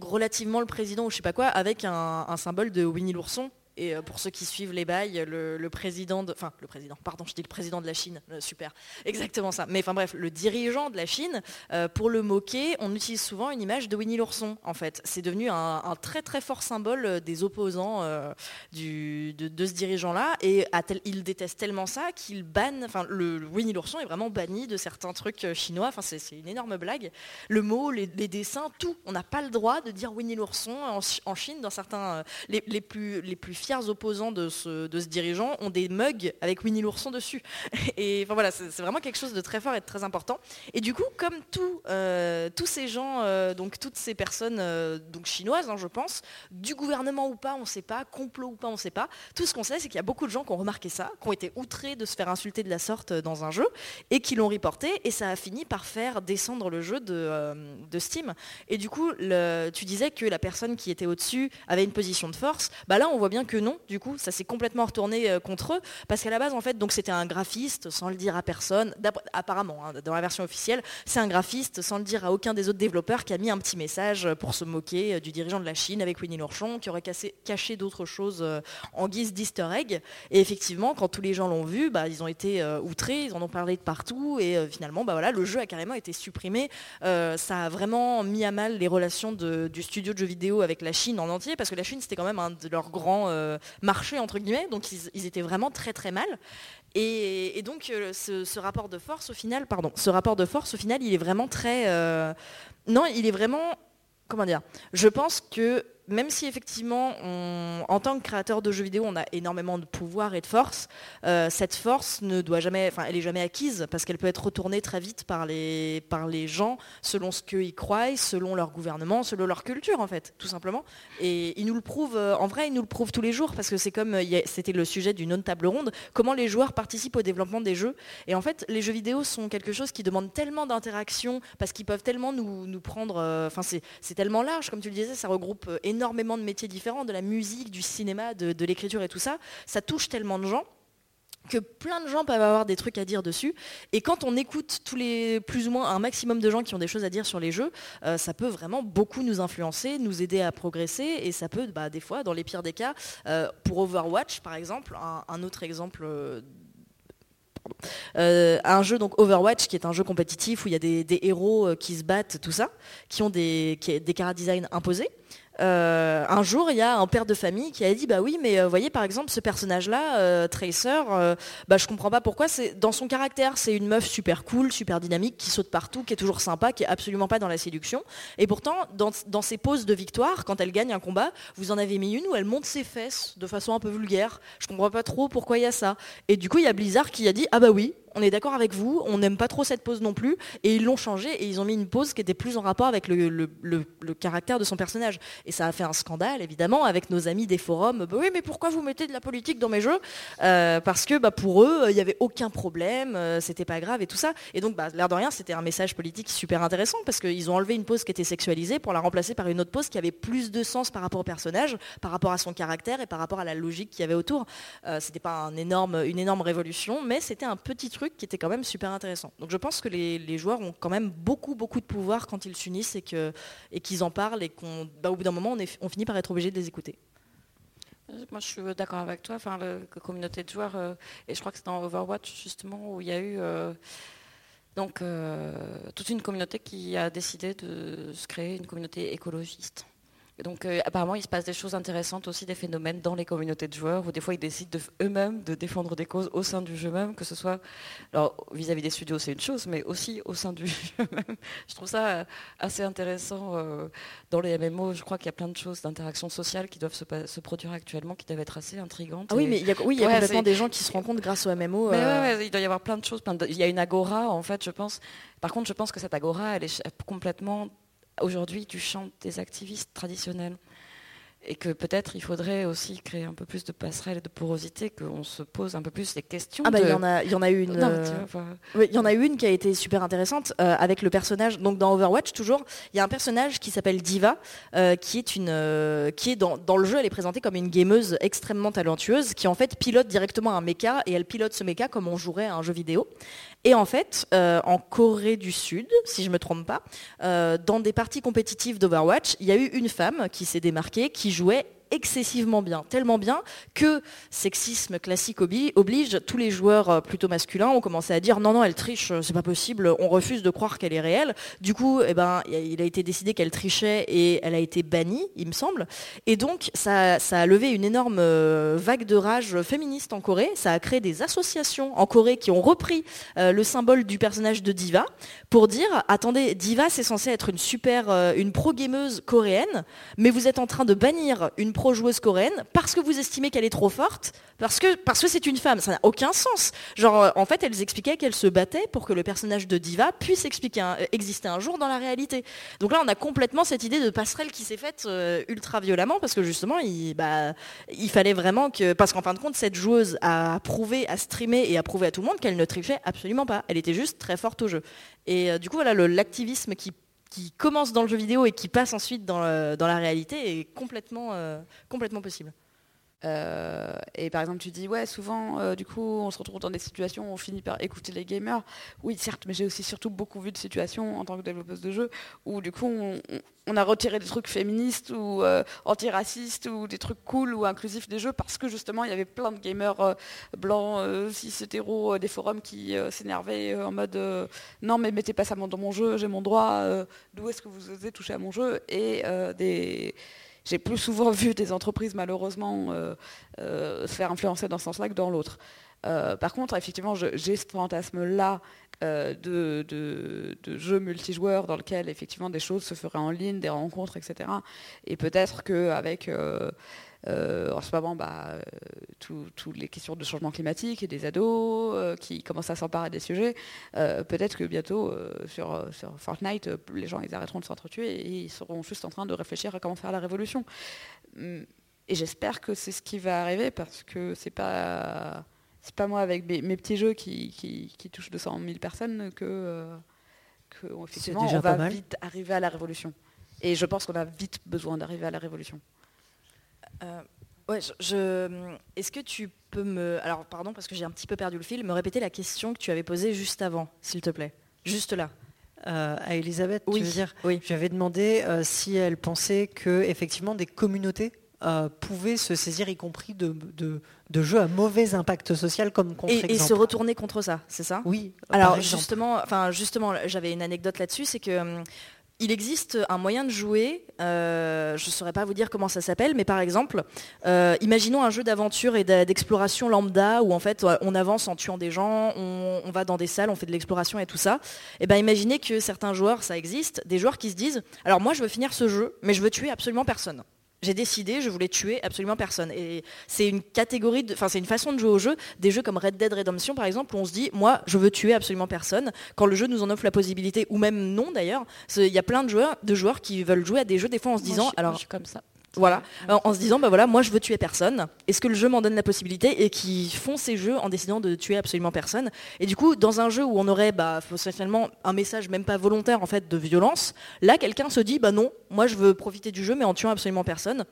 relativement le président ou je sais pas quoi, avec un symbole de Winnie l'ourson et euh, pour ceux qui suivent les bails, le, président, de, enfin le président, pardon, je dis le président de la Chine, euh, super, exactement ça. Mais enfin bref, le dirigeant de la Chine, euh, pour le moquer, on utilise souvent une image de Winnie l'ourson. En fait, c'est devenu un, très très fort symbole des opposants du, de, ce dirigeant-là, et il déteste tellement ça qu'il banne. Enfin, le, Winnie l'ourson est vraiment banni de certains trucs chinois. Enfin, c'est une énorme blague. Le mot, les, dessins, tout. On n'a pas le droit de dire Winnie l'ourson en, Chine dans certains les, les plus les plus fiers opposants de ce, dirigeant ont des mugs avec Winnie l'ourson dessus. [laughs] Et enfin voilà, c'est vraiment quelque chose de très fort et de très important. Et du coup, comme tout, euh, tous ces gens, euh, donc toutes ces personnes euh, donc chinoises, hein, je pense, du gouvernement ou pas, on ne sait pas, complot ou pas, on ne sait pas. Tout ce qu'on sait, c'est qu'il y a beaucoup de gens qui ont remarqué ça, qui ont été outrés de se faire insulter de la sorte dans un jeu et qui l'ont reporté. Et ça a fini par faire descendre le jeu de, Steam. Et du coup, tu disais que la personne qui était au-dessus avait une position de force. Bah là, on voit bien que non, du coup, ça s'est complètement retourné euh, contre eux, parce qu'à la base, en fait, donc c'était un graphiste, sans le dire à personne, apparemment, hein, dans la version officielle, c'est un graphiste, sans le dire à aucun des autres développeurs, qui a mis un petit message pour se moquer euh, du dirigeant de la Chine avec Winnie l'ourson, qui aurait caché d'autres choses euh, en guise d'easter egg. Et effectivement, quand tous les gens l'ont vu, bah, ils ont été outrés, ils en ont parlé de partout, et finalement, bah, voilà, le jeu a carrément été supprimé. ça a vraiment mis à mal les relations du studio de jeux vidéo avec la Chine en entier, parce que la Chine, c'était quand même un de leurs grands marché entre guillemets, donc ils, étaient vraiment très très mal. Et, donc euh, ce, rapport de force au final, pardon, ce rapport de force au final, il est vraiment très, euh, non, il est vraiment, comment dire, je pense que même si effectivement, en tant que créateur de jeux vidéo, on a énormément de pouvoir et de force, euh, cette force ne doit jamais, enfin, elle est jamais acquise parce qu'elle peut être retournée très vite par les, par les gens selon ce qu'ils croient, selon leur gouvernement, selon leur culture en fait, tout simplement. Et ils nous le prouvent, euh, en vrai, ils nous le prouvent tous les jours parce que c'est comme, c'était le sujet d'une autre table ronde, comment les joueurs participent au développement des jeux. Et en fait, les jeux vidéo sont quelque chose qui demande tellement d'interaction parce qu'ils peuvent tellement nous, nous prendre, euh, enfin, c'est tellement large, comme tu le disais, ça regroupe énormément énormément de métiers différents, de la musique, du cinéma, de, l'écriture et tout ça. Ça touche tellement de gens que plein de gens peuvent avoir des trucs à dire dessus. Et quand on écoute tous les plus ou moins un maximum de gens qui ont des choses à dire sur les jeux, euh, ça peut vraiment beaucoup nous influencer, nous aider à progresser. Et ça peut, bah, des fois, dans les pires des cas, euh, pour Overwatch par exemple, un, autre exemple. Euh, un jeu donc Overwatch qui est un jeu compétitif où il y a des, héros qui se battent, tout ça, qui ont des, qui, des design imposés. Euh, un jour, il y a un père de famille qui a dit Bah oui, mais vous euh, voyez, par exemple, ce personnage-là, euh, Tracer, bah, je comprends pas pourquoi. C'est Dans son caractère, c'est une meuf super cool, super dynamique, qui saute partout, qui est toujours sympa, qui est absolument pas dans la séduction. Et pourtant, dans, ses poses de victoire, quand elle gagne un combat, vous en avez mis une où elle monte ses fesses de façon un peu vulgaire. Je comprends pas trop pourquoi il y a ça. Et du coup, il y a Blizzard qui a dit Ah bah oui, on est d'accord avec vous, on n'aime pas trop cette pose non plus, et ils l'ont changé et ils ont mis une pose qui était plus en rapport avec le, caractère de son personnage. Et ça a fait un scandale, évidemment, avec nos amis des forums. Bah oui, mais pourquoi vous mettez de la politique dans mes jeux? Euh, Parce que bah, pour eux, il n'y avait aucun problème, euh, c'était pas grave et tout ça. Et donc, bah, l'air de rien, c'était un message politique super intéressant parce qu'ils ont enlevé une pose qui était sexualisée pour la remplacer par une autre pose qui avait plus de sens par rapport au personnage, par rapport à son caractère et par rapport à la logique qu'il y avait autour. Euh, c'était pas une énorme révolution, mais c'était un petit truc qui était quand même super intéressant. Donc je pense que les, joueurs ont quand même beaucoup, beaucoup de pouvoir quand ils s'unissent et qu'ils et en parlent et qu'au bah, bout d'un moment, on, est, on finit par être obligé de les écouter. Moi, je suis d'accord avec toi. Enfin, la communauté de joueurs, euh, et je crois que c'est dans Overwatch justement où il y a eu euh, donc toute une communauté qui a décidé de se créer une communauté écologiste. Donc euh, apparemment, il se passe des choses intéressantes aussi, des phénomènes dans les communautés de joueurs, où des fois ils décident eux-mêmes de défendre des causes au sein du jeu même, que ce soit alors vis-à-vis des studios c'est une chose, mais aussi au sein du [laughs] jeu même. Je trouve ça euh, assez intéressant euh, dans les MMO. Je crois qu'il y a plein de choses d'interaction sociale qui doivent se, produire actuellement, qui doivent être assez intrigantes. Ah oui, mais il y a, oui, il y a complètement des gens qui se rencontrent grâce au MMO. Mais il doit y avoir plein de choses. Il y a une agora en fait, je pense. Par contre, je pense que cette agora, elle est complètement aujourd'hui du champ des activistes traditionnels et que peut-être il faudrait aussi créer un peu plus de passerelles et de porosité, qu'on se pose un peu plus les questions. Ah bah il y en a, il y en a une. Euh, il y en a une qui a été super intéressante euh, avec le personnage. Donc dans Overwatch toujours, il y a un personnage qui s'appelle Diva, euh, qui est une, qui est dans, dans, le jeu, elle est présentée comme une gameuse extrêmement talentueuse, qui en fait pilote directement un mecha et elle pilote ce mecha comme on jouerait à un jeu vidéo. Et en fait, en Corée du Sud, si je me trompe pas, dans des parties compétitives d'Overwatch, il y a eu une femme qui s'est démarquée, qui jouait excessivement bien, tellement bien que sexisme classique oblige, tous les joueurs euh, plutôt masculins ont commencé à dire non non elle triche, euh, c'est pas possible, on refuse de croire qu'elle est réelle. Du coup, eh ben, il a été décidé qu'elle trichait et elle a été bannie, il me semble. Et donc ça, a levé une énorme euh, vague de rage féministe en Corée. Ça a créé des associations en Corée qui ont repris le symbole du personnage de Diva pour dire attendez, Diva c'est censé être une super, une pro-gameuse coréenne, mais vous êtes en train de bannir une pro-joueuse coréenne parce que vous estimez qu'elle est trop forte, parce que c'est une femme. Ça n'a aucun sens. Genre, euh, en fait, elles expliquaient qu'elles se battaient pour que le personnage de Diva puisse euh, exister un jour dans la réalité. Donc là, on a complètement cette idée de passerelle qui s'est faite euh, ultra violemment parce que justement, il, bah, il fallait vraiment que. Parce qu'en fin de compte, cette joueuse a prouvé, a streamé et a prouvé à tout le monde qu'elle ne trichait absolument pas. Elle était juste très forte au jeu. Et du coup, voilà, l'activisme qui qui commence dans le jeu vidéo et qui passe ensuite dans, dans la réalité est complètement, euh, complètement possible. Euh, et par exemple, tu dis, ouais, souvent, euh, du coup, on se retrouve dans des situations où on finit par écouter les gamers. Oui, certes, mais j'ai aussi surtout beaucoup vu de situations en tant que développeuse de jeux où, du coup, on, a retiré des trucs féministes ou euh, antiracistes ou des trucs cool ou inclusifs des jeux parce que justement, il y avait plein de gamers blancs, cis, hétéros, des forums qui s'énervaient en mode non, mais mettez pas ça dans mon jeu, j'ai mon droit, d'où est-ce que vous osez toucher à mon jeu? Et des j'ai plus souvent vu des entreprises malheureusement euh, euh, se faire influencer dans ce sens-là que dans l'autre. Euh, par contre, effectivement, j'ai ce fantasme-là de, de, jeux multijoueurs dans lequel effectivement des choses se feraient en ligne, des rencontres, etc. Et peut-être qu'avec en ce moment, bah, euh, toutes les questions de changement climatique et des ados euh, qui commencent à s'emparer des sujets, peut-être que bientôt sur, Fortnite, les gens ils arrêteront de s'entretuer et ils seront juste en train de réfléchir à comment faire la révolution. Hum, et j'espère que c'est ce qui va arriver parce que c'est pas c'est pas moi avec mes, petits jeux qui, qui, touchent 200 000 personnes que, que effectivement, on va vite arriver à la révolution. Et je pense qu'on a vite besoin d'arriver à la révolution. Euh, ouais, je, Est-ce que tu peux me... Alors, pardon, parce que j'ai un petit peu perdu le fil, me répéter la question que tu avais posée juste avant, s'il te plaît? Juste là. Euh, à Elisabeth, oui. tu veux dire? oui. J'avais demandé euh, si elle pensait que effectivement des communautés pouvaient se saisir, y compris de, de, jeux à mauvais impact social comme contre et, et se retourner contre ça, c'est ça? Oui. Alors justement, enfin justement, j'avais une anecdote là-dessus, c'est que hum, il existe un moyen de jouer, euh, je ne saurais pas vous dire comment ça s'appelle, mais par exemple, euh, imaginons un jeu d'aventure et d'exploration lambda où en fait on avance en tuant des gens, on, va dans des salles, on fait de l'exploration et tout ça. Et eh ben imaginez que certains joueurs, ça existe, des joueurs qui se disent, alors moi je veux finir ce jeu, mais je veux tuer absolument personne. J'ai décidé, je voulais tuer absolument personne. Et c'est une catégorie, enfin c'est une façon de jouer au jeu. Des jeux comme Red Dead Redemption par exemple, où on se dit, moi je veux tuer absolument personne. Quand le jeu nous en offre la possibilité, ou même non d'ailleurs, il y a plein de joueurs, de joueurs qui veulent jouer à des jeux des fois en se disant, alors je suis comme ça. Voilà, en, se disant, bah voilà, moi je veux tuer personne. Est-ce que le jeu m'en donne la possibilité Et qui font ces jeux en décidant de tuer absolument personne. Et du coup, dans un jeu où on aurait bah, potentiellement un message même pas volontaire en fait de violence, là quelqu'un se dit, bah non, moi je veux profiter du jeu mais en tuant absolument personne.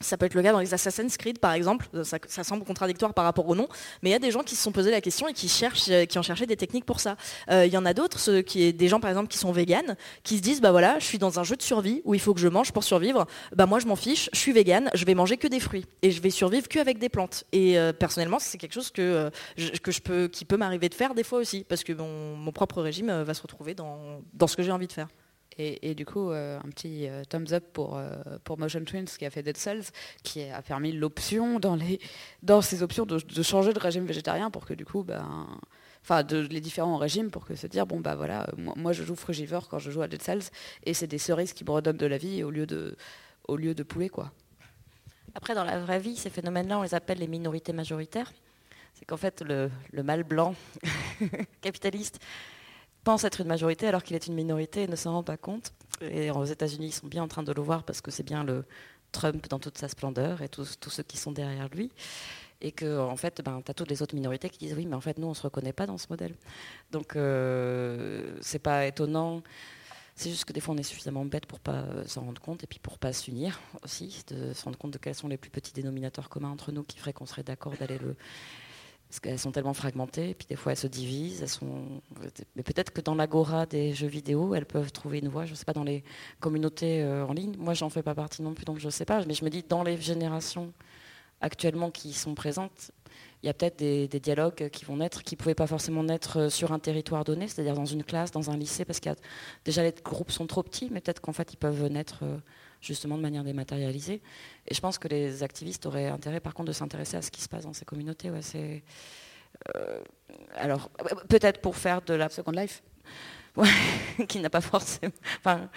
Ça peut être le cas dans les Assassin's Creed, par exemple. Ça, semble contradictoire par rapport au nom, mais il y a des gens qui se sont posés la question et qui cherchent, euh, qui ont cherché des techniques pour ça. Euh, il y en a d'autres, qui des gens par exemple qui sont véganes, qui se disent bah voilà, je suis dans un jeu de survie où il faut que je mange pour survivre. Bah moi je m'en fiche, je suis végane, je vais manger que des fruits et je vais survivre qu'avec des plantes. Et euh, personnellement, c'est quelque chose que que je peux, qui peut m'arriver de faire des fois aussi, parce que mon, propre régime va se retrouver dans, dans ce que j'ai envie de faire. Et, du coup, euh, un petit euh, thumbs up pour, euh, pour Motion Twins qui a fait Dead Cells, qui a permis l'option dans, dans ces options de, changer de régime végétarien pour que du coup, ben, enfin, de, les différents régimes pour que se dire, bon, bah voilà, moi, je joue frugivore quand je joue à Dead Cells et c'est des cerises qui me redonnent de la vie au lieu de, au lieu de poulet, quoi. Après, dans la vraie vie, ces phénomènes-là, on les appelle les minorités majoritaires. C'est qu'en fait, le, le mâle blanc [laughs] capitaliste pense être une majorité alors qu'il est une minorité et ne s'en rend pas compte. Et aux États-Unis, ils sont bien en train de le voir parce que c'est bien le Trump dans toute sa splendeur et tous, ceux qui sont derrière lui. Et que, en fait, ben, tu as toutes les autres minorités qui disent oui, mais en fait, nous, on ne se reconnaît pas dans ce modèle. Donc, euh, c'est pas étonnant. C'est juste que des fois, on est suffisamment bête pour pas euh, s'en rendre compte et puis pour pas s'unir aussi, de se rendre compte de quels sont les plus petits dénominateurs communs entre nous qui feraient qu'on serait d'accord d'aller le parce qu'elles sont tellement fragmentées, et puis des fois elles se divisent. Elles sont... Mais peut-être que dans l'agora des jeux vidéo, elles peuvent trouver une voie, je ne sais pas, dans les communautés euh, en ligne. Moi, j'en fais pas partie non plus, donc je ne sais pas. Mais je me dis, dans les générations actuellement qui sont présentes, il y a peut-être des, dialogues qui vont naître, qui ne pouvaient pas forcément naître euh, sur un territoire donné, c'est-à-dire dans une classe, dans un lycée, parce que déjà les groupes sont trop petits, mais peut-être qu'en fait ils peuvent naître euh, justement de manière dématérialisée. Et je pense que les activistes auraient intérêt par contre de s'intéresser à ce qui se passe dans ces communautés. Ouais, c'est, euh, alors peut-être pour faire de la Second Life, [laughs] qui n'a pas forcément. Enfin,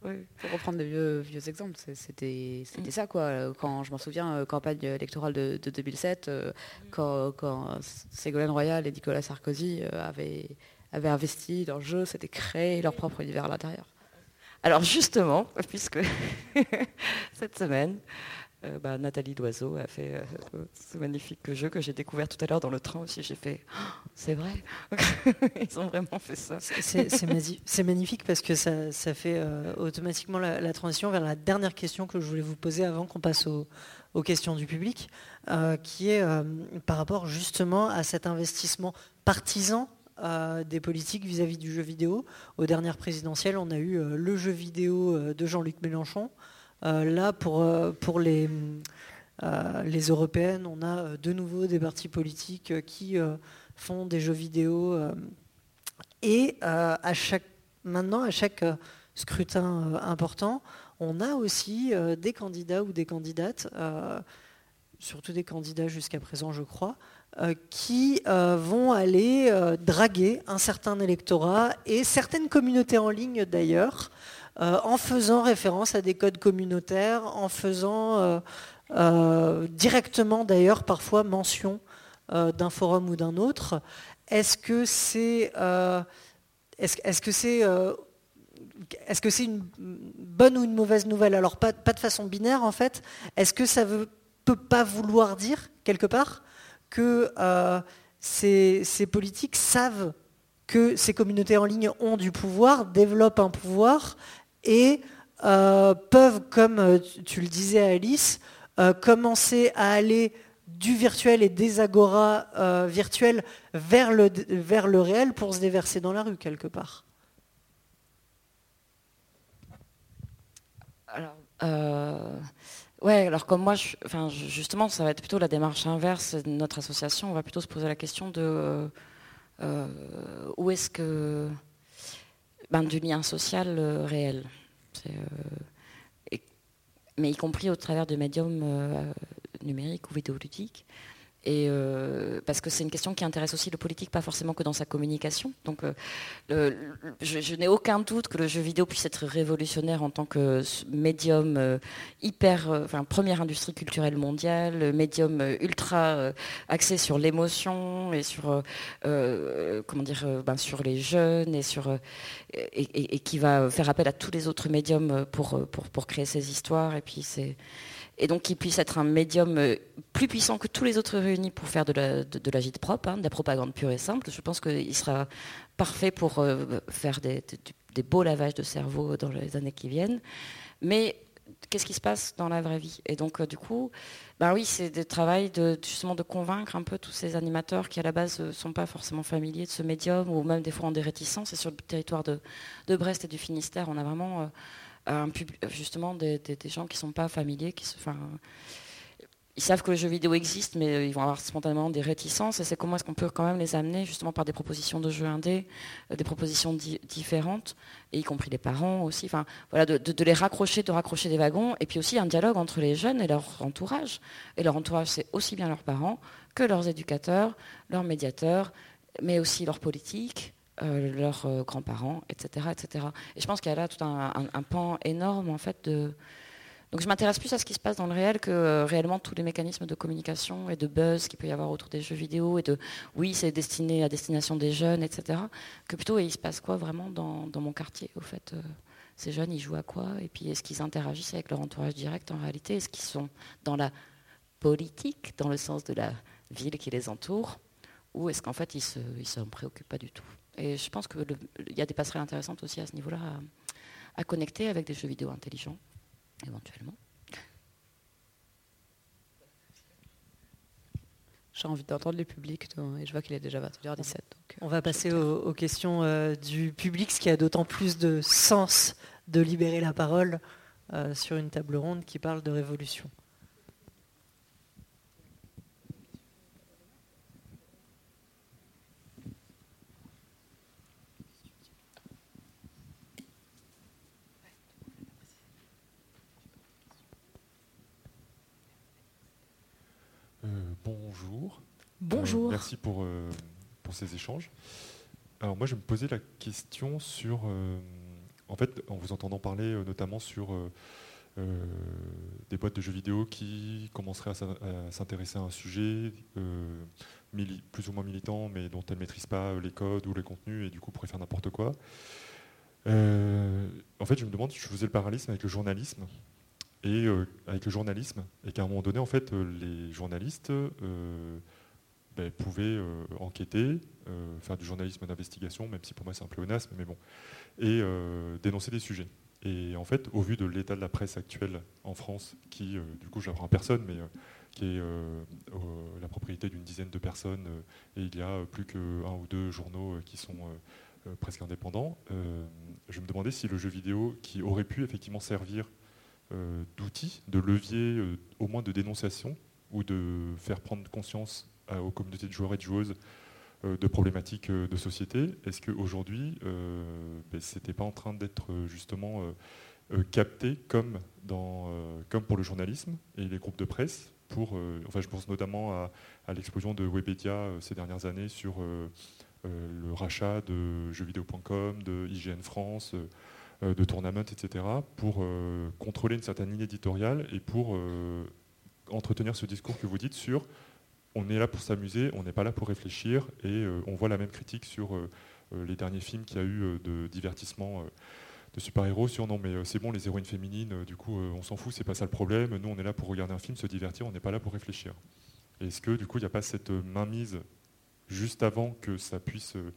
Pour reprendre de vieux, vieux exemples, c'était c'était mm. ça quoi. Quand je m'en souviens, euh, campagne électorale de, 2007, euh, mm. quand, quand, Ségolène Royal et Nicolas Sarkozy avaient, avaient investi dans le jeu, c'était créer leur propre univers à l'intérieur. Alors justement, [laughs] puisque [laughs] cette semaine, euh, bah, Nathalie Doiseau a fait euh, ce magnifique jeu que j'ai découvert tout à l'heure dans le train aussi. J'ai fait, oh, c'est vrai, [laughs] ils ont vraiment fait ça. C'est magnifique parce que ça, fait euh, automatiquement la, transition vers la dernière question que je voulais vous poser avant qu'on passe aux questions du public, qui est par rapport justement à cet investissement partisan des politiques vis-à-vis du jeu vidéo. Aux dernières présidentielles, on a eu euh, le jeu vidéo euh, de Jean-Luc Mélenchon. Euh, là, pour, les, européennes, on a de nouveau des partis politiques qui font des jeux vidéo. et maintenant, à chaque scrutin important, on a aussi des candidats ou des candidates, surtout des candidats jusqu'à présent, je crois, qui euh, vont aller euh, draguer un certain électorat et certaines communautés en ligne d'ailleurs, en faisant référence à des codes communautaires, en faisant directement d'ailleurs parfois mention d'un forum ou d'un autre. Est-ce que c'est est-ce, que c'est est-ce que c'est une bonne ou une mauvaise nouvelle? Alors pas, pas, de façon binaire en fait. Est-ce que ça ne peut pas vouloir dire quelque part? Que euh, ces, politiques savent que ces communautés en ligne ont du pouvoir, développent un pouvoir et euh, peuvent, comme euh, tu le disais Alice, commencer à aller du virtuel et des agoras virtuels vers le, vers le réel pour se déverser dans la rue quelque part. Ouais, alors comme moi, enfin, justement, ça va être plutôt la démarche inverse de notre association. On va plutôt se poser la question de euh, euh, où est-ce que ben, du lien social euh, réel, mais y compris au travers de médiums numériques ou vidéoludiques. Euh, parce que c'est une question qui intéresse aussi le politique, pas forcément que dans sa communication. Donc, euh, je, n'ai aucun doute que le jeu vidéo puisse être révolutionnaire en tant que médium euh, hyper, enfin première industrie culturelle mondiale, médium ultra axé sur l'émotion et sur comment dire, ben, sur les jeunes et sur et, qui va faire appel à tous les autres médiums pour pour, pour créer ces histoires. Et puis c'est et donc qu'il puisse être un médium euh, plus puissant que tous les autres réunis pour faire de la, de, la gîte propre, hein, de la propagande pure et simple. Je pense qu'il sera parfait pour euh, faire des, beaux lavages de cerveau dans les années qui viennent. Mais qu'est-ce qui se passe dans la vraie vie? Et donc, euh, du coup, ben oui, c'est des travail de, justement de convaincre un peu tous ces animateurs qui, à la base, ne sont pas forcément familiers de ce médium, ou même des fois ont des réticences. Et sur le territoire de, de Brest et du Finistère, on a vraiment justement des, gens qui ne sont pas familiers, qui enfin, ils savent que le jeu vidéo existe, mais ils vont avoir spontanément des réticences. Et c'est comment est-ce qu'on peut quand même les amener justement par des propositions de jeux indés, euh, des propositions différentes, et y compris les parents aussi. Enfin, voilà, de, les raccrocher, de raccrocher des wagons, et puis aussi un dialogue entre les jeunes et leur entourage. Et leur entourage, c'est aussi bien leurs parents que leurs éducateurs, leurs médiateurs, mais aussi leurs politiques. Euh, leurs euh, grands-parents, etc., etc. Et je pense qu'il y a là tout un, pan énorme en fait de. Donc je m'intéresse plus à ce qui se passe dans le réel que euh, réellement tous les mécanismes de communication et de buzz qu'il peut y avoir autour des jeux vidéo et de oui c'est destiné à destination des jeunes, etc. Que plutôt il se passe quoi vraiment dans, mon quartier au fait. ces jeunes, ils jouent à quoi? Et puis, est-ce qu'ils interagissent avec leur entourage direct en réalité? Est-ce qu'ils sont dans la politique, dans le sens de la ville qui les entoure? Ou est-ce qu'en fait, ils ne s'en préoccupent pas du tout? Et je pense qu'il y a des passerelles intéressantes aussi à ce niveau-là à, connecter avec des jeux vidéo intelligents, éventuellement. J'ai envie d'entendre le public et je vois qu'il est déjà 21h17. Donc, euh, On va passer aux, questions euh, du public, ce qui a d'autant plus de sens de libérer la parole euh, sur une table ronde qui parle de révolution. Bonjour. Bonjour. Euh, merci pour, euh, pour ces échanges. Alors moi, je me posais la question sur, euh, en fait, en vous entendant parler notamment sur des boîtes de jeux vidéo qui commenceraient à s'intéresser à un sujet plus ou moins militant, mais dont elles ne maîtrisent pas les codes ou les contenus et du coup pourraient faire n'importe quoi. en fait, je me demande, je faisais le parallélisme avec le journalisme et euh, avec le journalisme, et qu'à un moment donné, en fait, euh, les journalistes euh, ben, pouvaient enquêter, faire du journalisme d'investigation, même si pour moi c'est un pléonasme, mais bon, et dénoncer des sujets. Et en fait, au vu de l'état de la presse actuelle en France, qui, du coup, à personne, mais qui est la propriété d'une dizaine de personnes, et il y a plus qu'un ou deux journaux qui sont presque indépendants, je me demandais si le jeu vidéo, qui aurait pu effectivement servir d'outils, de leviers euh, au moins de dénonciation ou de faire prendre conscience aux communautés de joueurs et de joueuses euh, de problématiques de société. Est-ce qu'aujourd'hui, ben, ce n'était pas en train d'être justement capté comme, pour le journalisme et les groupes de presse pour, enfin, je pense notamment à, l'explosion de Webedia ces dernières années sur le rachat de jeuxvideo.com, de IGN France, euh, de tournament, etc., pour euh, contrôler une certaine ligne éditoriale et pour euh, entretenir ce discours que vous dites sur on est là pour s'amuser, on n'est pas là pour réfléchir, et on voit la même critique sur les derniers films qu'il y a eu de divertissement de super-héros sur non mais c'est bon les héroïnes féminines, du coup on s'en fout, c'est pas ça le problème, nous on est là pour regarder un film, se divertir, on n'est pas là pour réfléchir. Est-ce que du coup il n'y a pas cette mainmise juste avant que ça puisse euh,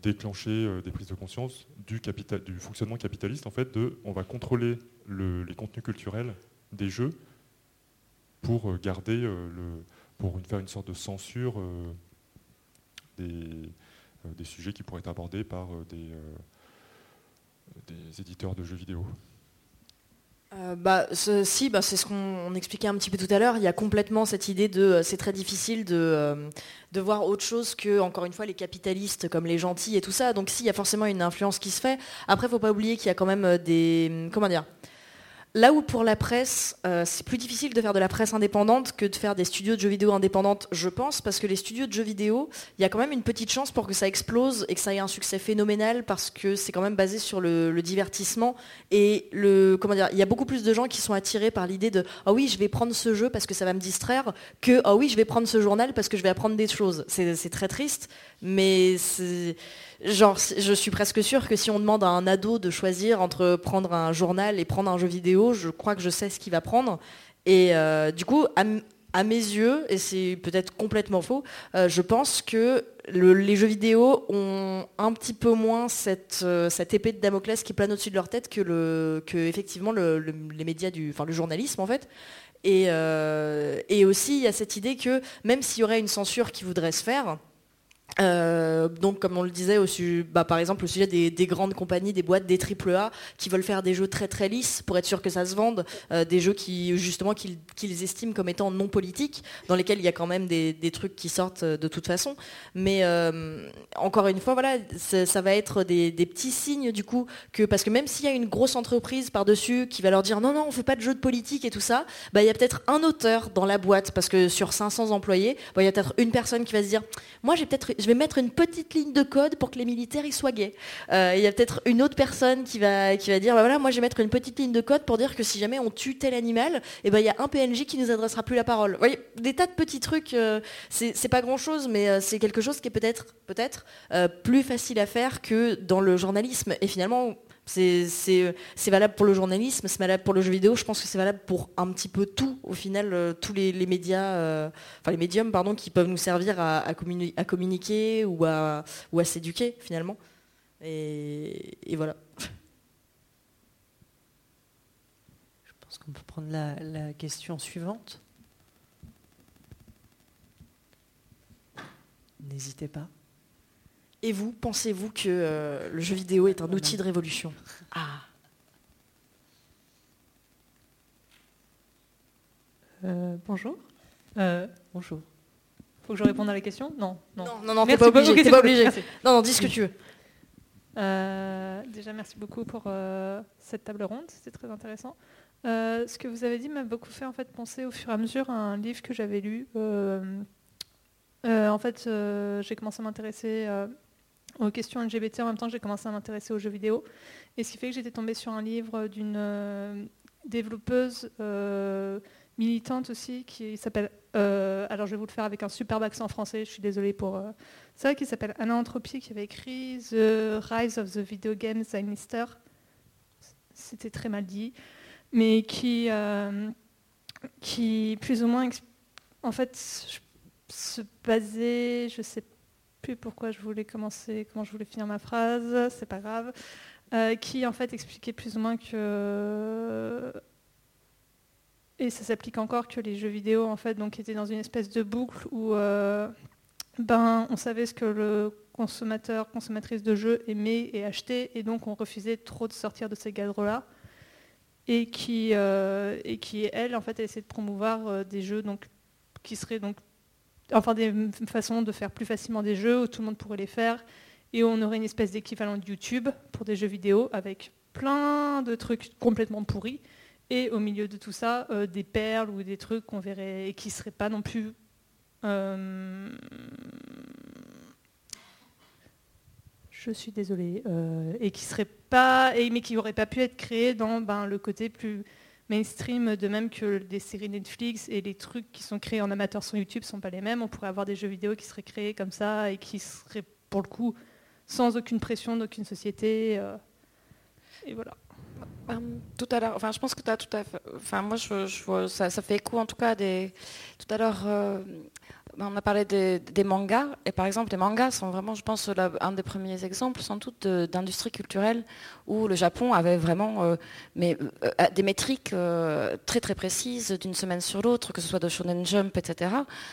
déclencher euh, des prises de conscience du, fonctionnement capitaliste, en fait, de on va contrôler les contenus culturels des jeux pour euh, garder faire une sorte de censure des, sujets qui pourraient être abordés par des éditeurs de jeux vidéo. Euh, bah, si, bah, c'est ce qu'on expliquait un petit peu tout à l'heure. Il y a complètement cette idée de euh, c'est très difficile de, euh, de, voir autre chose que, encore une fois, les capitalistes comme les gentils et tout ça. Donc, si, il y a forcément une influence qui se fait. Après, il ne faut pas oublier qu'il y a quand même des. Comment dire Là où pour la presse, euh, c'est plus difficile de faire de la presse indépendante que de faire des studios de jeux vidéo indépendantes, je pense, parce que les studios de jeux vidéo, il y a quand même une petite chance pour que ça explose et que ça ait un succès phénoménal, parce que c'est quand même basé sur le, divertissement et le il y a beaucoup plus de gens qui sont attirés par l'idée de ah oui, je vais prendre ce jeu parce que ça va me distraire, que ah oui, je vais prendre ce journal parce que je vais apprendre des choses. C'est très triste, mais c'est Genre, je suis presque sûre que si on demande à un ado de choisir entre prendre un journal et prendre un jeu vidéo, je crois que je sais ce qu'il va prendre. Et euh, du coup, à, mes yeux, et c'est peut-être complètement faux, euh, je pense que les jeux vidéo ont un petit peu moins cette, euh, cette épée de Damoclès qui plane au-dessus de leur tête que, effectivement les médias du, enfin le journalisme en fait. Et aussi, il y a cette idée que même s'il y aurait une censure qui voudrait se faire, euh, donc, comme on le disait, au bah, par exemple, au sujet des, grandes compagnies, des boîtes, des AAA, qui veulent faire des jeux très très lisses pour être sûr que ça se vende, euh, des jeux qui justement qu'ils estiment comme étant non politiques, dans lesquels il y a quand même des, trucs qui sortent euh, de toute façon. Mais encore une fois, voilà, ça va être des, petits signes du coup que parce que même s'il y a une grosse entreprise par dessus qui va leur dire non non on fait pas de jeux de politique et tout ça, bah, il y a peut-être un auteur dans la boîte parce que sur 500 employés, bah, il y a peut-être une personne qui va se dire moi j'ai peut-être je vais mettre une petite ligne de code pour que les militaires y soient gays. Euh, il y a peut-être une autre personne qui va, qui va dire, bah voilà, moi je vais mettre une petite ligne de code pour dire que si jamais on tue tel animal, eh ben il y a un PNJ qui nous adressera plus la parole. Vous voyez, des tas de petits trucs, euh, c'est pas grand-chose, mais euh, c'est quelque chose qui est peut-être peut-être plus facile à faire que dans le journalisme. Et finalement, c'est valable pour le journalisme, c'est valable pour le jeu vidéo, je pense que c'est valable pour un petit peu tout, au final, euh, tous les, médias, euh, enfin les médiums, pardon, qui peuvent nous servir à, communiquer ou à, s'éduquer, finalement. Et, voilà. Je pense qu'on peut prendre la question suivante. N'hésitez pas. Et vous, pensez-vous que euh, le jeu vidéo est un outil de révolution? Ah. Euh, bonjour. Euh, bonjour. Faut que je réponde à la question? Non, non. Non, non, t'es pas obligé. pas obligé. Non, non, dis ce que tu veux. déjà, merci beaucoup pour cette table ronde, c'était très intéressant. ce que vous avez dit m'a beaucoup fait en fait penser au fur et à mesure à un livre que j'avais lu. en fait, j'ai commencé à m'intéresser aux questions LGBT en même temps j'ai commencé à m'intéresser aux jeux vidéo. Et ce qui fait que j'étais tombée sur un livre d'une euh, développeuse euh, militante aussi qui s'appelle, euh, alors je vais vous le faire avec un superbe accent français, je suis désolée pour ça, qui s'appelle Anna Entropie, qui avait écrit The Rise of the Video Game Zynister. C'était très mal dit, mais qui, qui plus ou moins, en fait, se basait, je sais pas, pourquoi je voulais commencer, comment je voulais finir ma phrase, c'est pas grave, euh, qui en fait expliquait plus ou moins que et ça s'applique encore que les jeux vidéo en fait donc étaient dans une espèce de boucle où euh, ben on savait ce que le consommateur consommatrice de jeux aimait et achetait et donc on refusait trop de sortir de ces cadres là et qui euh, et qui elle en fait essaie de promouvoir des jeux donc qui seraient donc enfin des façons de faire plus facilement des jeux où tout le monde pourrait les faire. Et où on aurait une espèce d'équivalent de YouTube pour des jeux vidéo avec plein de trucs complètement pourris. Et au milieu de tout ça euh, des perles ou des trucs qu'on verrait et qui seraient pas non plus euh, je suis désolée euh, et qui seraient pas mais qui n'auraient pas pu être créés dans ben, le côté plus mainstream, de même que des séries Netflix et les trucs qui sont créés en amateur sur YouTube ne sont pas les mêmes. On pourrait avoir des jeux vidéo qui seraient créés comme ça et qui seraient pour le coup sans aucune pression d'aucune société. Euh, et voilà. Euh, tout à l'heure, enfin, je pense que tu as tout à fait. Enfin, moi, je, ça, ça, fait écho en tout cas des. Tout à l'heure, euh, on a parlé des, mangas, et par exemple, les mangas sont vraiment, je pense, un des premiers exemples, sans doute, d'industrie culturelle où le Japon avait vraiment euh, euh, euh, des métriques très très précises d'une semaine sur l'autre, que ce soit de Shonen Jump, etc.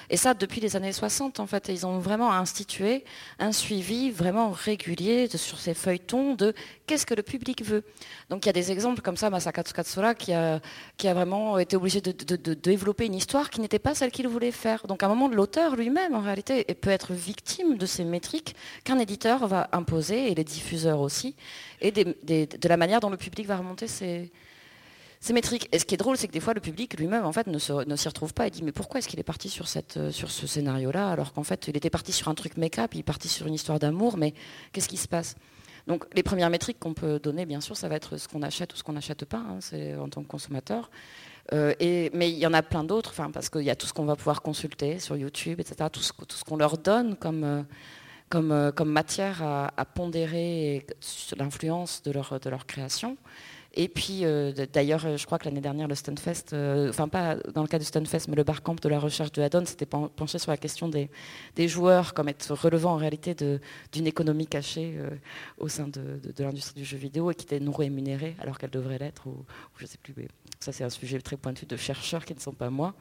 Et ça, depuis les années 60, en fait, ils ont vraiment institué un suivi vraiment régulier sur ces feuilletons de qu'est-ce que le public veut. Donc il y a des exemples comme ça, Masakatsu Katsura, qui a, qui a vraiment été obligé de, de développer une histoire qui n'était pas celle qu'il voulait faire. Donc à un moment, l'auteur lui-même, en réalité, peut être victime de ces métriques qu'un éditeur va imposer, et les diffuseurs aussi et de la manière dont le public va remonter ses, C'est métrique. Et ce qui est drôle, c'est que des fois, le public lui-même, en fait, ne, s'y retrouve pas. Il dit, mais pourquoi est-ce qu'il est parti sur, cette, sur ce scénario-là, alors qu'en fait, il était parti sur un truc make-up, il est parti sur une histoire d'amour, mais qu'est-ce qui se passe? Donc les premières métriques qu'on peut donner, bien sûr, ça va être ce qu'on achète ou ce qu'on n'achète pas, hein, c'est en tant que consommateur. Euh, mais il y en a plein d'autres, parce qu'il y a tout ce qu'on va pouvoir consulter sur YouTube, etc., tout ce, qu'on leur donne comme, euh, euh, matière à, pondérer l'influence de leur création. Et puis, euh, d'ailleurs, je crois que l'année dernière, le Stunfest, euh, enfin pas dans le cas du Stunfest, mais le barcamp de la recherche de Haddon s'était penché sur la question des, joueurs comme être relevant en réalité d'une économie cachée euh, au sein de, l'industrie du jeu vidéo et qui était non rémunérée alors qu'elle devrait l'être, ou, je ne sais plus. Mais ça, c'est un sujet très pointu de chercheurs qui ne sont pas moi.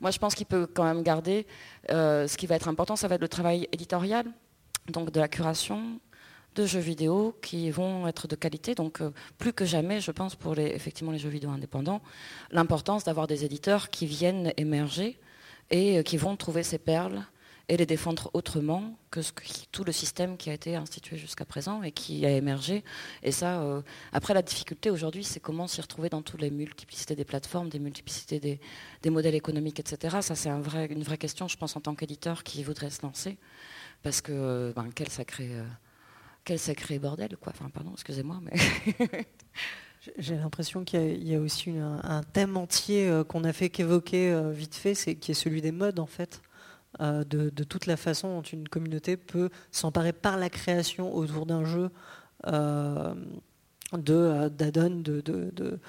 Moi, je pense qu'il peut quand même garder. ce qui va être important, ça va être le travail éditorial, donc de la curation, de jeux vidéo qui vont être de qualité. Donc euh, plus que jamais, je pense, pour les, effectivement les jeux vidéo indépendants, l'importance d'avoir des éditeurs qui viennent émerger et euh, qui vont trouver ces perles et les défendre autrement que tout le système qui a été institué jusqu'à présent et qui a émergé. Et ça, euh, après la difficulté aujourd'hui, c'est comment s'y retrouver dans toutes les multiplicités des plateformes, des multiplicités des, modèles économiques, etc. Ça, c'est une vraie question, je pense, en tant qu'éditeur qui voudrait se lancer. Parce que ben, quel sacré quel sacré bordel, quoi. Enfin, pardon, excusez-moi, mais. [laughs] J'ai l'impression qu'il y, a aussi un, thème entier euh, qu'on a fait qu'évoquer euh, vite fait, c'est qui est celui des modes en fait, euh, de, toute la façon dont une communauté peut s'emparer par la création autour d'un jeu de d'add-on, de,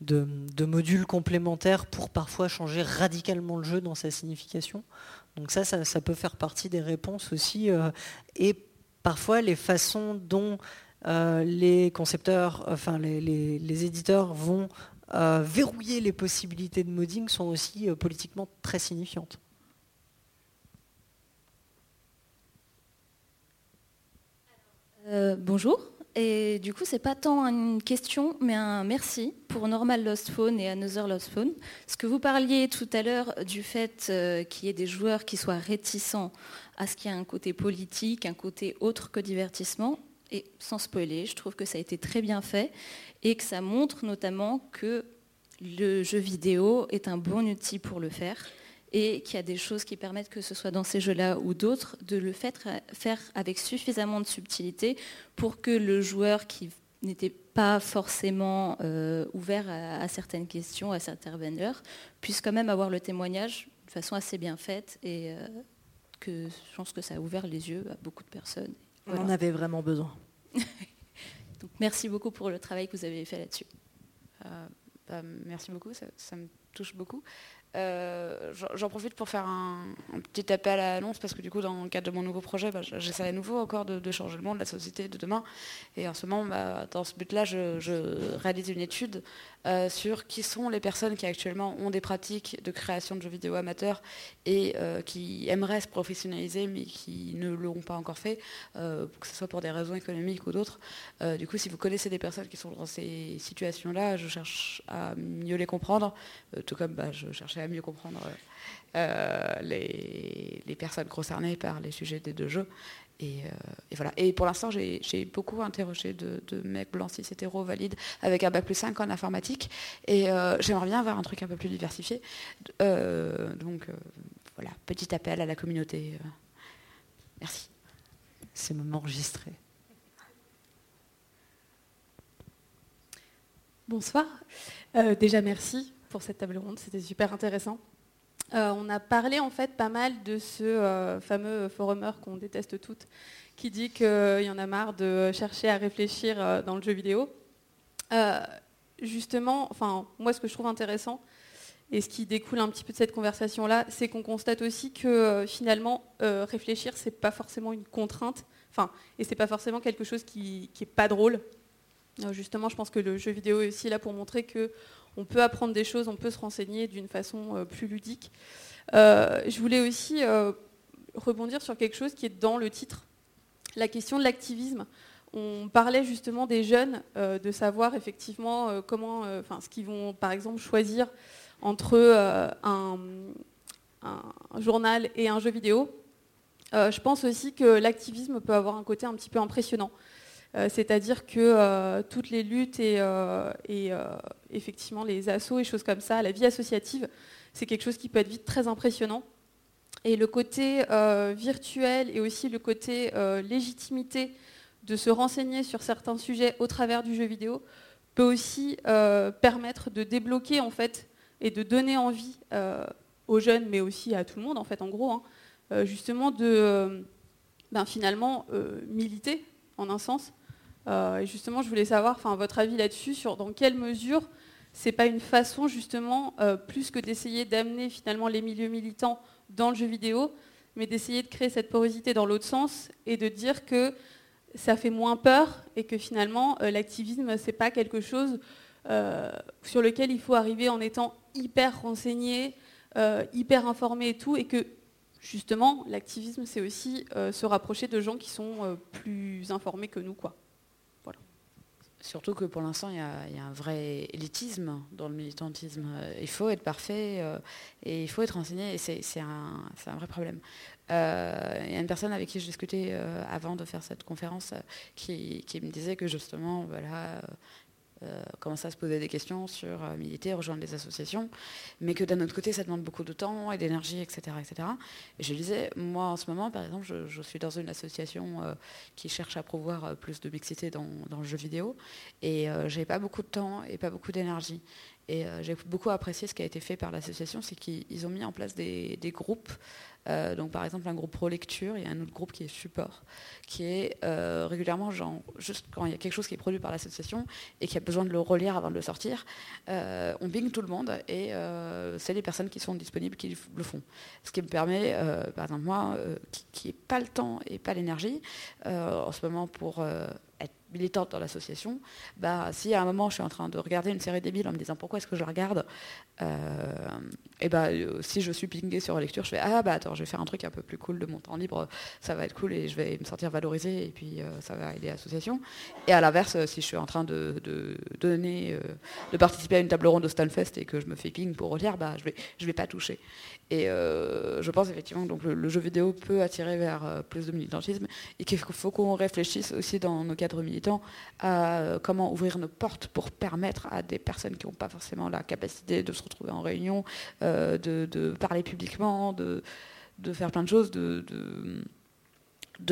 de, modules complémentaires pour parfois changer radicalement le jeu dans sa signification. Donc ça, ça, peut faire partie des réponses aussi. et parfois les façons dont euh, les concepteurs, enfin les, éditeurs vont euh, verrouiller les possibilités de modding sont aussi euh, politiquement très signifiantes. bonjour. Et du coup, c'est pas tant une question, mais un merci pour Normal Lost Phone et Another Lost Phone. Ce que vous parliez tout à l'heure du fait euh, qu'il y ait des joueurs qui soient réticents à ce qu'il y ait un côté politique, un côté autre que divertissement, et sans spoiler, je trouve que ça a été très bien fait et que ça montre notamment que le jeu vidéo est un bon outil pour le faire et qu'il y a des choses qui permettent que ce soit dans ces jeux-là ou d'autres, de le faire, avec suffisamment de subtilité pour que le joueur qui n'était pas forcément euh, ouvert à, certaines questions, à certains vendeurs, puisse quand même avoir le témoignage de façon assez bien faite et euh, que je pense que ça a ouvert les yeux à beaucoup de personnes. On en avait vraiment besoin. [laughs] Donc, merci beaucoup pour le travail que vous avez fait là-dessus. Euh, bah, merci beaucoup, ça, me touche beaucoup. Euh, j'en profite pour faire un, petit appel à l'annonce parce que du coup dans le cadre de mon nouveau projet bah, j'essaie à nouveau encore de, changer le monde, la société de demain et en ce moment bah, dans ce but là je, réalise une étude euh, sur qui sont les personnes qui actuellement ont des pratiques de création de jeux vidéo amateurs et euh, qui aimeraient se professionnaliser mais qui ne l'ont pas encore fait, que ce soit pour des raisons économiques ou d'autres. du coup si vous connaissez des personnes qui sont dans ces situations là, je cherche à mieux les comprendre, tout comme bah, je cherchais à mieux comprendre euh, les, personnes concernées par les sujets des deux jeux. Et, euh, voilà. Et pour l'instant, j'ai beaucoup interrogé de, mecs blancs cis hétéro valides avec un bac plus 5 en informatique. Et euh, j'aimerais bien avoir un truc un peu plus diversifié. donc voilà, petit appel à la communauté. merci. C'est moment enregistré. Bonsoir. déjà, merci pour cette table ronde, c'était super intéressant. Euh, on a parlé en fait pas mal de ce euh, fameux forumeur qu'on déteste toutes, qui dit qu'il y en a marre de chercher à réfléchir euh, dans le jeu vidéo. justement, enfin, moi ce que je trouve intéressant, et ce qui découle un petit peu de cette conversation-là, c'est qu'on constate aussi que finalement, réfléchir, c'est pas forcément une contrainte, enfin, et c'est pas forcément quelque chose qui, qui est pas drôle. justement, je pense que le jeu vidéo est aussi là pour montrer que on peut apprendre des choses, on peut se renseigner d'une façon euh, plus ludique. Euh, je voulais aussi euh, rebondir sur quelque chose qui est dans le titre, la question de l'activisme. On parlait justement des jeunes, de savoir effectivement comment, ce qu'ils vont par exemple choisir entre un, journal et un jeu vidéo. je pense aussi que l'activisme peut avoir un côté un petit peu impressionnant. C'est-à-dire que toutes les luttes et, et effectivement les assauts et choses comme ça, la vie associative, c'est quelque chose qui peut être vite très impressionnant. Et le côté virtuel et aussi le côté légitimité de se renseigner sur certains sujets au travers du jeu vidéo peut aussi permettre de débloquer en fait et de donner envie aux jeunes, mais aussi à tout le monde, en fait, en gros, hein, euh, justement de euh, ben, finalement euh, militer, en un sens. Et justement, je voulais savoir votre avis là-dessus, sur dans quelle mesure c'est pas une façon, justement, plus que d'essayer d'amener finalement les milieux militants dans le jeu vidéo, mais d'essayer de créer cette porosité dans l'autre sens et de dire que ça fait moins peur et que finalement l'activisme c'est pas quelque chose sur lequel il faut arriver en étant hyper renseigné, euh, hyper informés et tout, et que justement, l'activisme, c'est aussi euh, se rapprocher de gens qui sont euh, plus informés que nous. Quoi. Surtout que pour l'instant, il y, a un vrai élitisme dans le militantisme. Il faut être parfait et il faut être renseigné, et c'est un, vrai problème. Il y a une personne avec qui je discutais avant de faire cette conférence qui, me disait que justement, voilà, euh, commencer à se poser des questions sur euh, militer, rejoindre les associations, mais que d'un autre côté, ça demande beaucoup de temps et d'énergie, etc., etc. Et je disais, moi en ce moment, par exemple, je, suis dans une association euh, qui cherche à promouvoir plus de mixité dans, le jeu vidéo, et j'ai pas beaucoup de temps et pas beaucoup d'énergie. Et j'ai beaucoup apprécié ce qui a été fait par l'association, c'est qu'ils ont mis en place des, groupes euh, donc par exemple un groupe pro lecture et un autre groupe qui est support, qui est euh, régulièrement, genre, juste quand il y a quelque chose qui est produit par l'association et qui a besoin de le relire avant de le sortir, euh, on bing tout le monde et c'est les personnes qui sont disponibles qui le font. Ce qui me permet, par exemple moi, qui n'ai pas le temps et pas l'énergie en ce moment pour être militante dans l'association, bah, si à un moment je suis en train de regarder une série débile en me disant pourquoi est-ce que je la regarde, euh, et bah, euh, si je suis pingée sur la lecture, je fais ah bah attends, je vais faire un truc un peu plus cool de mon temps libre, ça va être cool et je vais me sentir valorisée et puis euh, ça va aider l'association. Et à l'inverse, si je suis en train de, donner, de participer à une table ronde au Stunfest et que je me fais ping pour relire, bah, je vais, je vais pas toucher. Et je pense effectivement que le, jeu vidéo peut attirer vers plus de militantisme et qu'il faut qu'on réfléchisse aussi dans nos cadres militants à euh, comment ouvrir nos portes pour permettre à des personnes qui n'ont pas forcément la capacité de se retrouver en réunion, euh, de, parler publiquement, de, faire plein de choses, de,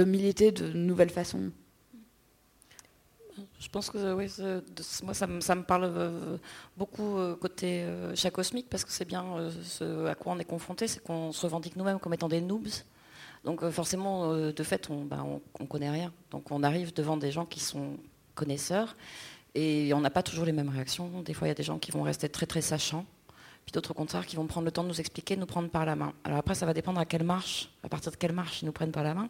militer de nouvelles façons. Je pense que oui, moi ça me, parle euh, beaucoup côté chat cosmique parce que c'est bien ce à quoi on est confronté, c'est qu'on se revendique nous-mêmes comme étant des noobs. Donc euh, forcément, euh, de fait, on bah, ne connaît rien. Donc on arrive devant des gens qui sont connaisseurs et on n'a pas toujours les mêmes réactions. Des fois, il y a des gens qui vont rester très très sachants, puis d'autres au contraire qui vont prendre le temps de nous expliquer, de nous prendre par la main. Alors après, ça va dépendre à quelle marche, à partir de quelle marche ils nous prennent par la main.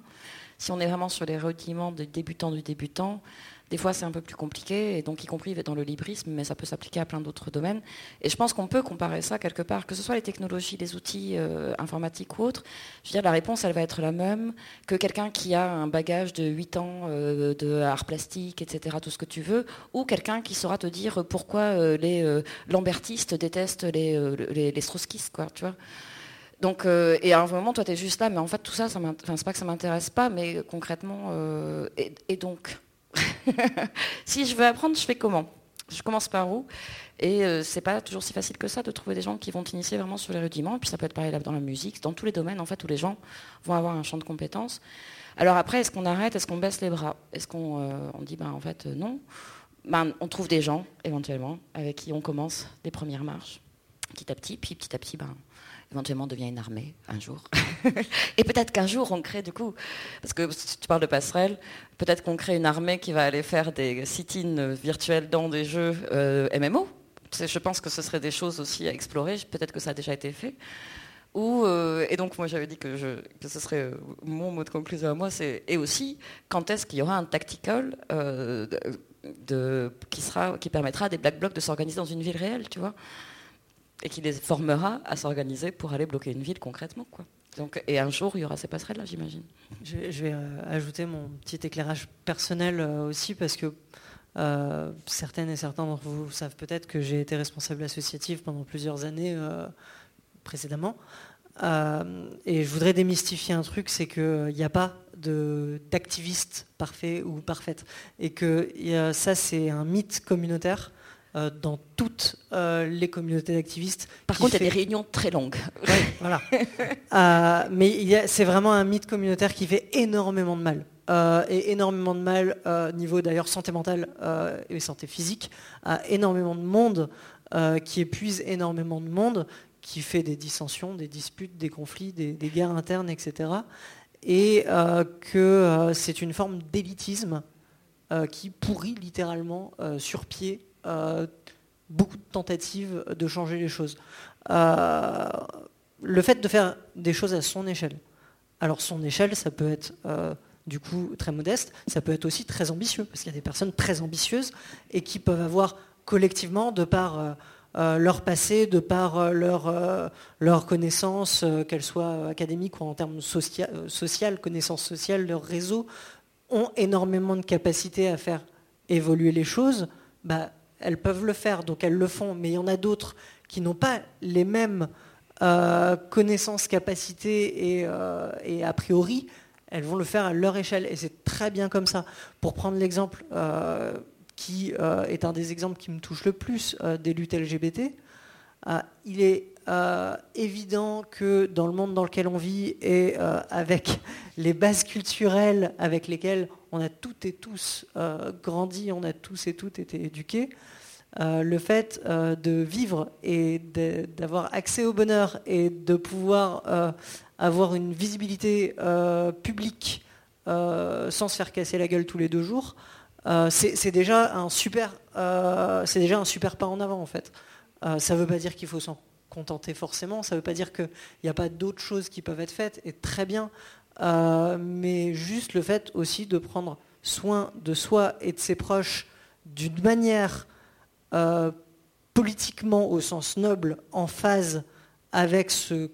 Si on est vraiment sur les rudiments de débutant du débutant, des fois, c'est un peu plus compliqué, et donc y compris dans le librisme, mais ça peut s'appliquer à plein d'autres domaines. Et je pense qu'on peut comparer ça quelque part, que ce soit les technologies, les outils euh, informatiques ou autres. Je veux dire, la réponse, elle va être la même que quelqu'un qui a un bagage de 8 ans euh, de art plastique, etc., tout ce que tu veux, ou quelqu'un qui saura te dire pourquoi euh, les lambertistes détestent les, les, quoi, tu vois. Donc, et à un moment, toi, tu es juste là, mais en fait, tout ça, c'est pas que ça m'intéresse pas, mais concrètement, et, donc, [laughs] si je veux apprendre, je fais comment? Je commence par où? Et euh, c'est pas toujours si facile que ça de trouver des gens qui vont t'initier vraiment sur les rudiments. Et puis ça peut être pareil dans la musique, dans tous les domaines. En fait où les gens vont avoir un champ de compétences. Alors après, est-ce qu'on arrête? Est-ce qu'on baisse les bras? Est-ce qu'on euh, dit ben en fait euh, non? Ben, on trouve des gens éventuellement avec qui on commence des premières marches petit à petit, puis petit à petit ben éventuellement devient une armée un jour. [laughs] et peut-être qu'un jour on crée du coup, parce que tu parles de passerelle, peut-être qu'on crée une armée qui va aller faire des sit-ins virtuels dans des jeux euh, MMO. Je pense que ce serait des choses aussi à explorer, peut-être que ça a déjà été fait. Ou, euh, et donc moi j'avais dit que, ce serait euh, mon mot de conclusion à moi, c'est et aussi quand est-ce qu'il y aura un tactical qui, sera, qui permettra à des black blocs de s'organiser dans une ville réelle, tu vois? Et qui les formera à s'organiser pour aller bloquer une ville concrètement. Quoi. Donc, et un jour, il y aura ces passerelles-là, j'imagine. Je, vais euh, ajouter mon petit éclairage personnel euh, aussi, parce que euh, certaines et certains d'entre vous savent peut-être que j'ai été responsable associatif pendant plusieurs années précédemment. et je voudrais démystifier un truc, c'est qu'il n'y a pas d'activiste parfait ou parfaite. Et que ça, c'est un mythe communautaire euh, dans toutes euh, les communautés d'activistes. Par contre, il y a des réunions très longues. voilà. [laughs] Euh, mais c'est vraiment un mythe communautaire qui fait énormément de mal. et énormément de mal niveau d'ailleurs santé mentale et santé physique, à énormément de monde qui épuise énormément de monde, qui fait des dissensions, des disputes, des conflits, des, des guerres internes, etc. Et que c'est une forme d'élitisme qui pourrit littéralement sur pied beaucoup de tentatives de changer les choses. Euh, le fait de faire des choses à son échelle. Alors son échelle, ça peut être euh, du coup très modeste, ça peut être aussi très ambitieux, parce qu'il y a des personnes très ambitieuses et qui peuvent avoir collectivement, de par leur passé, de par leur, leur connaissance, qu'elles soient académiques ou en termes social, connaissances sociales, leur réseau, ont énormément de capacité à faire évoluer les choses. Bah, elles peuvent le faire, donc elles le font, mais il y en a d'autres qui n'ont pas les mêmes euh, connaissances, capacités euh, et, a priori, elles vont le faire à leur échelle. Et c'est très bien comme ça. Pour prendre l'exemple euh, qui est un des exemples qui me touche le plus des luttes LGBT, il est évident que dans le monde dans lequel on vit et avec les bases culturelles avec lesquelles on a toutes et tous grandi, on a tous et toutes été éduqués, euh, le fait euh, de vivre et d'avoir accès au bonheur et de pouvoir euh, avoir une visibilité publique sans se faire casser la gueule tous les deux jours, c'est déjà un super, déjà un super pas en avant en fait. ça ne veut pas dire qu'il faut s'en contenter forcément, ça ne veut pas dire qu'il n'y a pas d'autres choses qui peuvent être faites et très bien, mais juste le fait aussi de prendre soin de soi et de ses proches d'une manière euh, politiquement au sens noble en phase avec ce,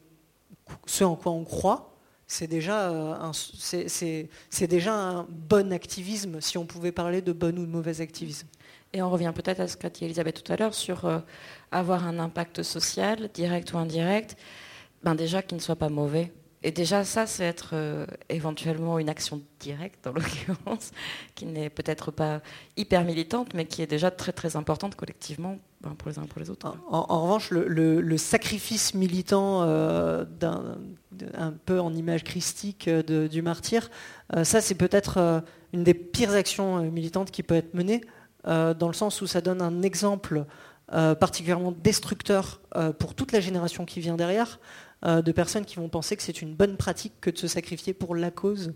en quoi on croit, c'est déjà, euh, un, c'est, déjà un bon activisme, si on pouvait parler de bon ou de mauvais activisme. Et on revient peut-être à ce qu'a dit Elisabeth tout à l'heure sur euh, avoir un impact social, direct ou indirect, ben déjà qu'il ne soit pas mauvais. Et déjà, ça, c'est être euh, éventuellement une action directe, dans [laughs] l'occurrence, qui n'est peut-être pas hyper militante, mais qui est déjà très très importante collectivement ben, pour les uns et pour les autres. En, revanche, le, sacrifice militant, euh, un peu en image christique euh, du martyr, ça, c'est peut-être une des pires actions militantes qui peut être menée, dans le sens où ça donne un exemple particulièrement destructeur pour toute la génération qui vient derrière. Euh, de personnes qui vont penser que c'est une bonne pratique que de se sacrifier pour la cause,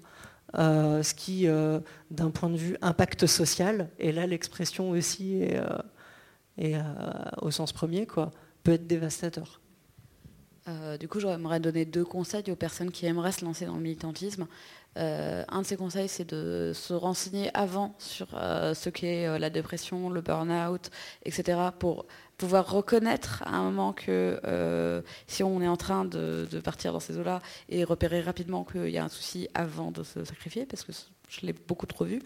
euh, ce qui, euh, d'un point de vue impact social, et là l'expression aussi est, au sens premier, quoi, peut être dévastateur. du coup, j'aimerais donner deux conseils aux personnes qui aimeraient se lancer dans le militantisme. un de ces conseils, c'est de se renseigner avant sur ce qu'est la dépression, le burn-out, etc., pouvoir reconnaître à un moment que euh, si on est en train de, partir dans ces eaux-là et repérer rapidement qu'il y a un souci avant de se sacrifier, parce que je l'ai beaucoup trop vu.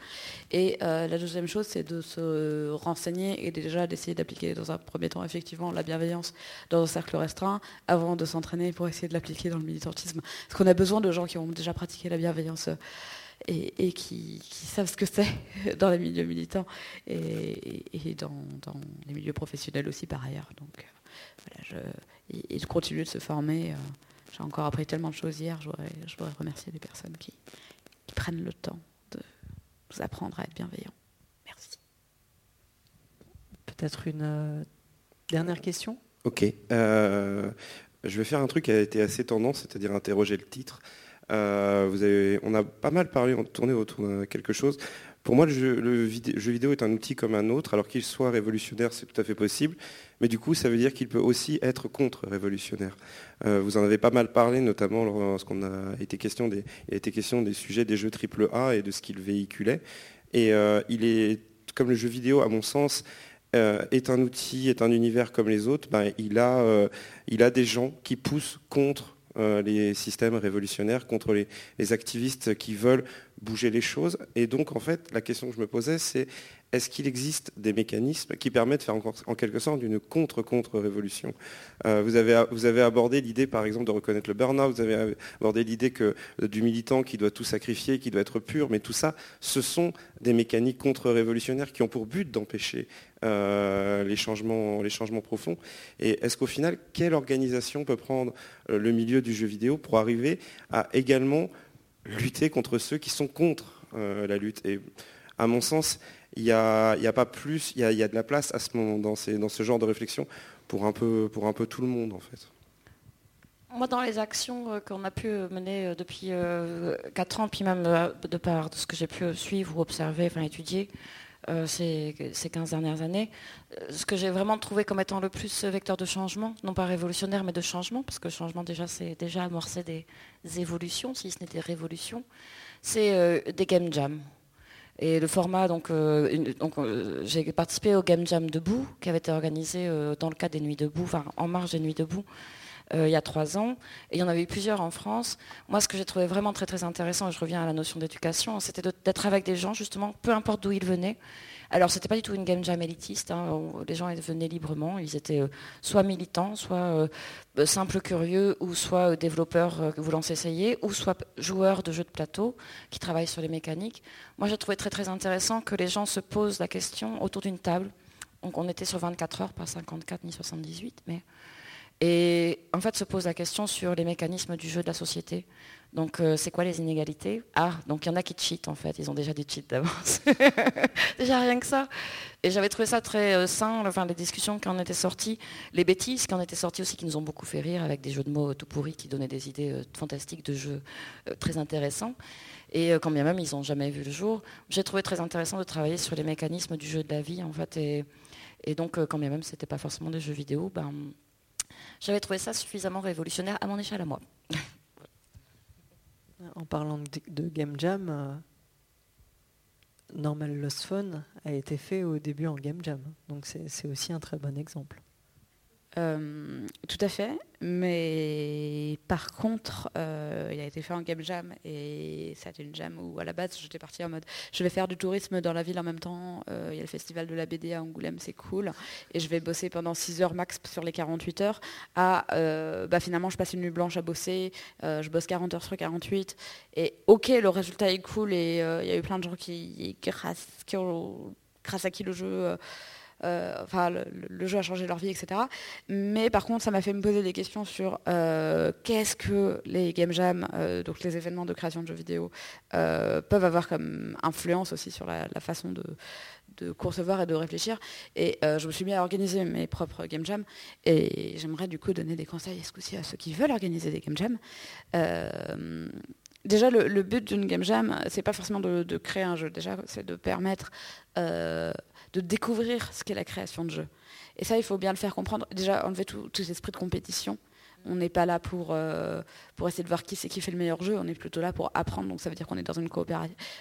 Et euh, la deuxième chose, c'est de se renseigner et déjà d'essayer d'appliquer dans un premier temps effectivement la bienveillance dans un cercle restreint avant de s'entraîner pour essayer de l'appliquer dans le militantisme. Parce qu'on a besoin de gens qui ont déjà pratiqué la bienveillance et, qui, savent ce que c'est [laughs] dans les milieux militants et, dans, les milieux professionnels aussi par ailleurs. Donc voilà, je, et, de continuer de se former. Euh, j'ai encore appris tellement de choses hier, je voudrais, remercier les personnes qui, prennent le temps de nous apprendre à être bienveillants. Merci. Peut-être une euh, dernière question? Ok. Euh, je vais faire un truc qui a été assez tendance, c'est-à-dire interroger le titre. Euh, on a pas mal parlé, tourné autour de quelque chose. Pour moi, le jeu, vidéo est un outil comme un autre, alors qu'il soit révolutionnaire, c'est tout à fait possible. Mais du coup, ça veut dire qu'il peut aussi être contre-révolutionnaire. Euh, vous en avez pas mal parlé, notamment lorsqu'on a été question des, sujets des jeux AAA et de ce qu'ils véhiculaient. Et euh, il est, comme le jeu vidéo, à mon sens, est un outil, est un univers comme les autres, ben, il a des gens qui poussent contre euh, les systèmes révolutionnaires, contre les, activistes qui veulent bouger les choses. Et donc, en fait, la question que je me posais, c'est est-ce qu'il existe des mécanismes qui permettent de faire en, quelque sorte une contre-contre-révolution? Euh, vous, avez, abordé l'idée, par exemple, de reconnaître le burn-out, vous avez abordé l'idée euh, du militant qui doit tout sacrifier, qui doit être pur, mais tout ça, ce sont des mécaniques contre-révolutionnaires qui ont pour but d'empêcher euh, les, changements, les changements profonds. Et est-ce qu'au final, quelle organisation peut prendre le milieu du jeu vidéo pour arriver à également lutter contre ceux qui sont contre la lutte? Et à mon sens, il n'y a, a, pas plus, il y a, de la place à ce moment, dans, ce genre de réflexion pour un, peu, pour un peu tout le monde en fait. Moi, dans les actions euh, qu'on a pu mener euh, depuis 4 euh, ans, puis même de part de ce que j'ai pu suivre ou observer, enfin étudier ces, ces 15 dernières années, ce que j'ai vraiment trouvé comme étant le plus vecteur de changement, non pas révolutionnaire, mais de changement, parce que changement déjà, c'est déjà amorcer des évolutions, si ce n'est des révolutions, c'est des game jams. Et le format, donc, euh, euh, j'ai participé au Game Jam debout, qui avait été organisé euh, dans le cadre des Nuits debout, enfin en marge des Nuits debout, il y a trois ans. Et il y en avait eu plusieurs en France. Moi, ce que j'ai trouvé vraiment très très intéressant, et je reviens à la notion d'éducation, c'était d'être avec des gens, justement, peu importe d'où ils venaient, alors, c'était pas du tout une game jam élitiste. Hein. Les gens venaient librement. Ils étaient euh, soit militants, soit euh, euh, simples curieux, ou soit développeurs voulant s'essayer, ou soit joueurs de jeux de plateau qui travaillent sur les mécaniques. Moi, j'ai trouvé très très intéressant que les gens se posent la question autour d'une table. Donc, on était sur 24 heures, pas 54 ni 78, mais et en fait se pose la question sur les mécanismes du jeu de la société. Donc, euh, c'est quoi les inégalités? Ah, donc il y en a qui cheatent en fait, ils ont déjà des cheats d'avance. [laughs] déjà rien que ça. Et j'avais trouvé ça très euh, sain, enfin, les discussions qui en étaient sorties, les bêtises qui en étaient sorties aussi, qui nous ont beaucoup fait rire, avec des jeux de mots tout pourris qui donnaient des idées euh, fantastiques de jeux très intéressants. Et quand bien même ils n'ont jamais vu le jour, j'ai trouvé très intéressant de travailler sur les mécanismes du jeu de la vie en fait. Et, et donc, quand bien même c'était pas forcément des jeux vidéo, ben, j'avais trouvé ça suffisamment révolutionnaire à mon échelle à moi. [laughs] En parlant de, Game Jam, euh, Normal Lost Phone a été fait au début en Game Jam. Donc c'est aussi un très bon exemple. Euh, tout à fait, mais par contre, euh, il a été fait en game jam et c'était une jam où à la base j'étais partie en mode je vais faire du tourisme dans la ville en même temps. Euh, il y a le festival de la BD à Angoulême, c'est cool, et je vais bosser pendant 6 heures max sur les 48 heures. À bah, finalement, je passe une nuit blanche à bosser, je bosse 40 heures sur 48, et ok, le résultat est cool et il y a eu plein de gens qui, grâce, à qui le jeu enfin, le, jeu a changé leur vie, etc. Mais par contre, ça m'a fait me poser des questions sur euh, qu'est-ce que les game jams, euh, donc les événements de création de jeux vidéo, peuvent avoir comme influence aussi sur la, façon de, concevoir et de réfléchir. Et je me suis mis à organiser mes propres game jams. Et j'aimerais du coup donner des conseils à, à ceux qui veulent organiser des game jams. déjà, le, but d'une game jam, c'est pas forcément de, créer un jeu. Déjà, c'est de permettre de découvrir ce qu'est la création de jeu. Et ça, il faut bien le faire comprendre. Déjà, enlever tout, tout esprit de compétition. On n'est pas là pour, euh, pour essayer de voir qui c'est qui fait le meilleur jeu, on est plutôt là pour apprendre. Donc ça veut dire qu'on est dans une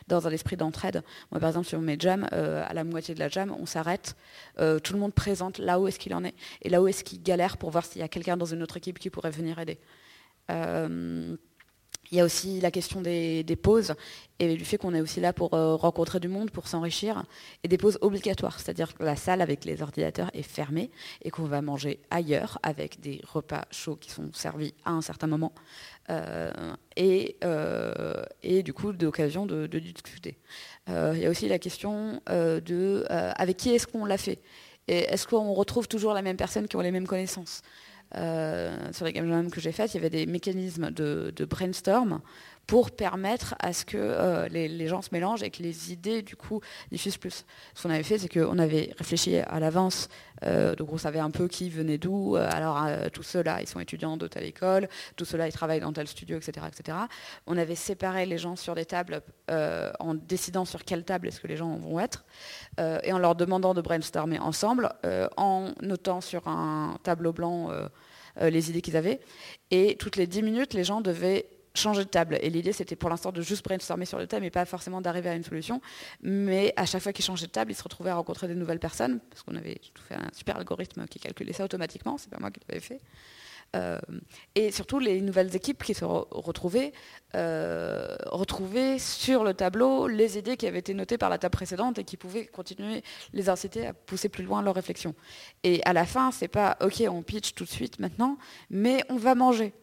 dans un esprit d'entraide. Moi par exemple sur mes jams, euh, à la moitié de la jam, on s'arrête, euh, tout le monde présente là où est-ce qu'il en est et là où est-ce qu'il galère pour voir s'il y a quelqu'un dans une autre équipe qui pourrait venir aider. Il y a aussi la question des, pauses et du fait qu'on est aussi là pour euh, rencontrer du monde, pour s'enrichir, et des pauses obligatoires, c'est-à-dire que la salle avec les ordinateurs est fermée et qu'on va manger ailleurs avec des repas chauds qui sont servis à un certain moment, euh, et, euh, et, du coup d'occasion de, de, discuter. il y a aussi la question de avec qui est-ce qu'on l'a fait? Et est-ce qu'on retrouve toujours la même personne qui ont les mêmes connaissances? Sur les game que j'ai faites, il y avait des mécanismes de, brainstorm pour permettre à ce que euh, les, gens se mélangent et que les idées du coup diffusent plus. Ce qu'on avait fait, c'est qu'on avait réfléchi à l'avance, euh, donc on savait un peu qui venait d'où. alors tous ceux-là, ils sont étudiants de telle école, tous ceux-là, ils travaillent dans tel studio, etc., etc. On avait séparé les gens sur des tables en décidant sur quelle table est-ce que les gens vont être et en leur demandant de brainstormer ensemble, en notant sur un tableau blanc euh, les idées qu'ils avaient. Et toutes les 10 minutes, les gens devaient changer de table. Et l'idée, c'était pour l'instant de juste brainstormer sur le thème et pas forcément d'arriver à une solution. Mais à chaque fois qu'ils changeaient de table, ils se retrouvaient à rencontrer des nouvelles personnes, parce qu'on avait tout fait un super algorithme qui calculait ça automatiquement, c'est pas moi qui l'avais fait. Euh, et surtout les nouvelles équipes qui se retrouvaient, euh, retrouvaient sur le tableau les idées qui avaient été notées par la table précédente et qui pouvaient continuer les inciter à pousser plus loin leur réflexion. Et à la fin, c'est pas ok, on pitch tout de suite maintenant, mais on va manger.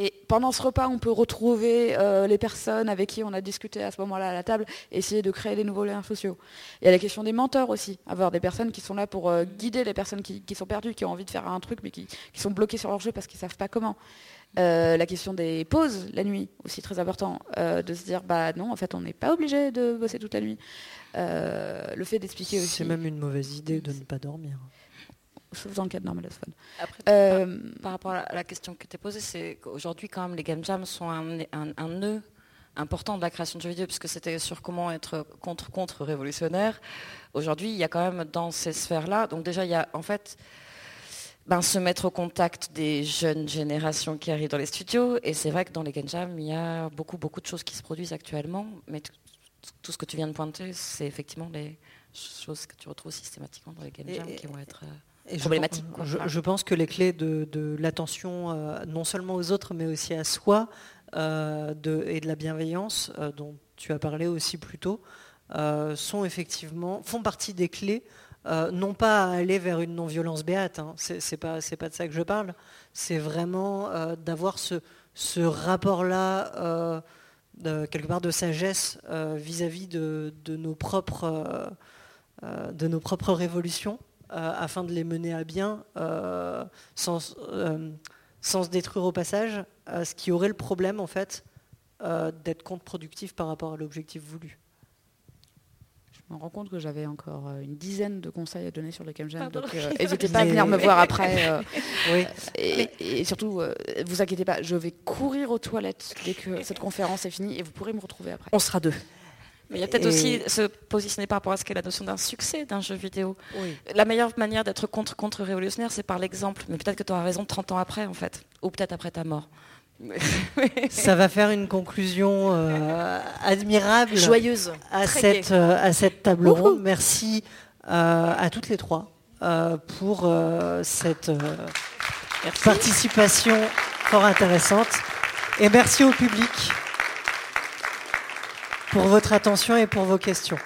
Et pendant ce repas, on peut retrouver euh, les personnes avec qui on a discuté à ce moment-là à la table, essayer de créer des nouveaux liens sociaux. Il y a la question des menteurs aussi, avoir des personnes qui sont là pour euh, guider les personnes qui, sont perdues, qui ont envie de faire un truc, mais qui, sont bloquées sur leur jeu parce qu'ils ne savent pas comment. Euh, la question des pauses la nuit, aussi très important, de se dire bah non, en fait, on n'est pas obligé de bosser toute la nuit. le fait d'expliquer aussi. C'est même une mauvaise idée de ne pas dormir sauf dans le euh, par, rapport à la question que tu as posée, c'est qu'aujourd'hui, quand même, les game jams sont un, un, nœud important de la création de jeux vidéo, puisque c'était sur comment être contre-contre révolutionnaire. Aujourd'hui, il y a quand même dans ces sphères-là, donc déjà, il y a en fait ben, se mettre au contact des jeunes générations qui arrivent dans les studios, et c'est vrai que dans les game jams, il y a beaucoup, beaucoup de choses qui se produisent actuellement, mais tout ce que tu viens de pointer, c'est effectivement les choses que tu retrouves systématiquement dans les game jams qui vont être... Euh, problématique. Je, pense que les clés de, l'attention, euh, non seulement aux autres, mais aussi à soi, euh, et de la bienveillance, euh, dont tu as parlé aussi plus tôt, sont effectivement, font partie des clés, non pas à aller vers une non-violence béate, hein, c'est pas, pas de ça que je parle, c'est vraiment d'avoir ce, ce rapport-là, quelque part de sagesse vis-à-vis de, de, nos propres, de nos propres révolutions afin de les mener à bien euh, sans, euh, sans, se détruire au passage, ce qui aurait le problème en fait d'être contre-productif par rapport à l'objectif voulu. Je me rends compte que j'avais encore une dizaine de conseils à donner sur le Camjam, donc [laughs] n'hésitez pas à venir me voir après. [laughs] oui. et, surtout, vous inquiétez pas, je vais courir aux toilettes dès que cette conférence est finie et vous pourrez me retrouver après. On sera deux. Mais il y a peut-être aussi se positionner par rapport à ce qu'est la notion d'un succès d'un jeu vidéo. La meilleure manière d'être contre-contre-révolutionnaire, c'est par l'exemple. Mais peut-être que tu auras raison 30 ans après, en fait. Ou peut-être après ta mort. [laughs] Ça va faire une conclusion euh, admirable. Joyeuse. À cette, euh, à cette table ronde. Merci euh, à toutes les trois pour cette participation fort intéressante. Et merci au public pour votre attention et pour vos questions.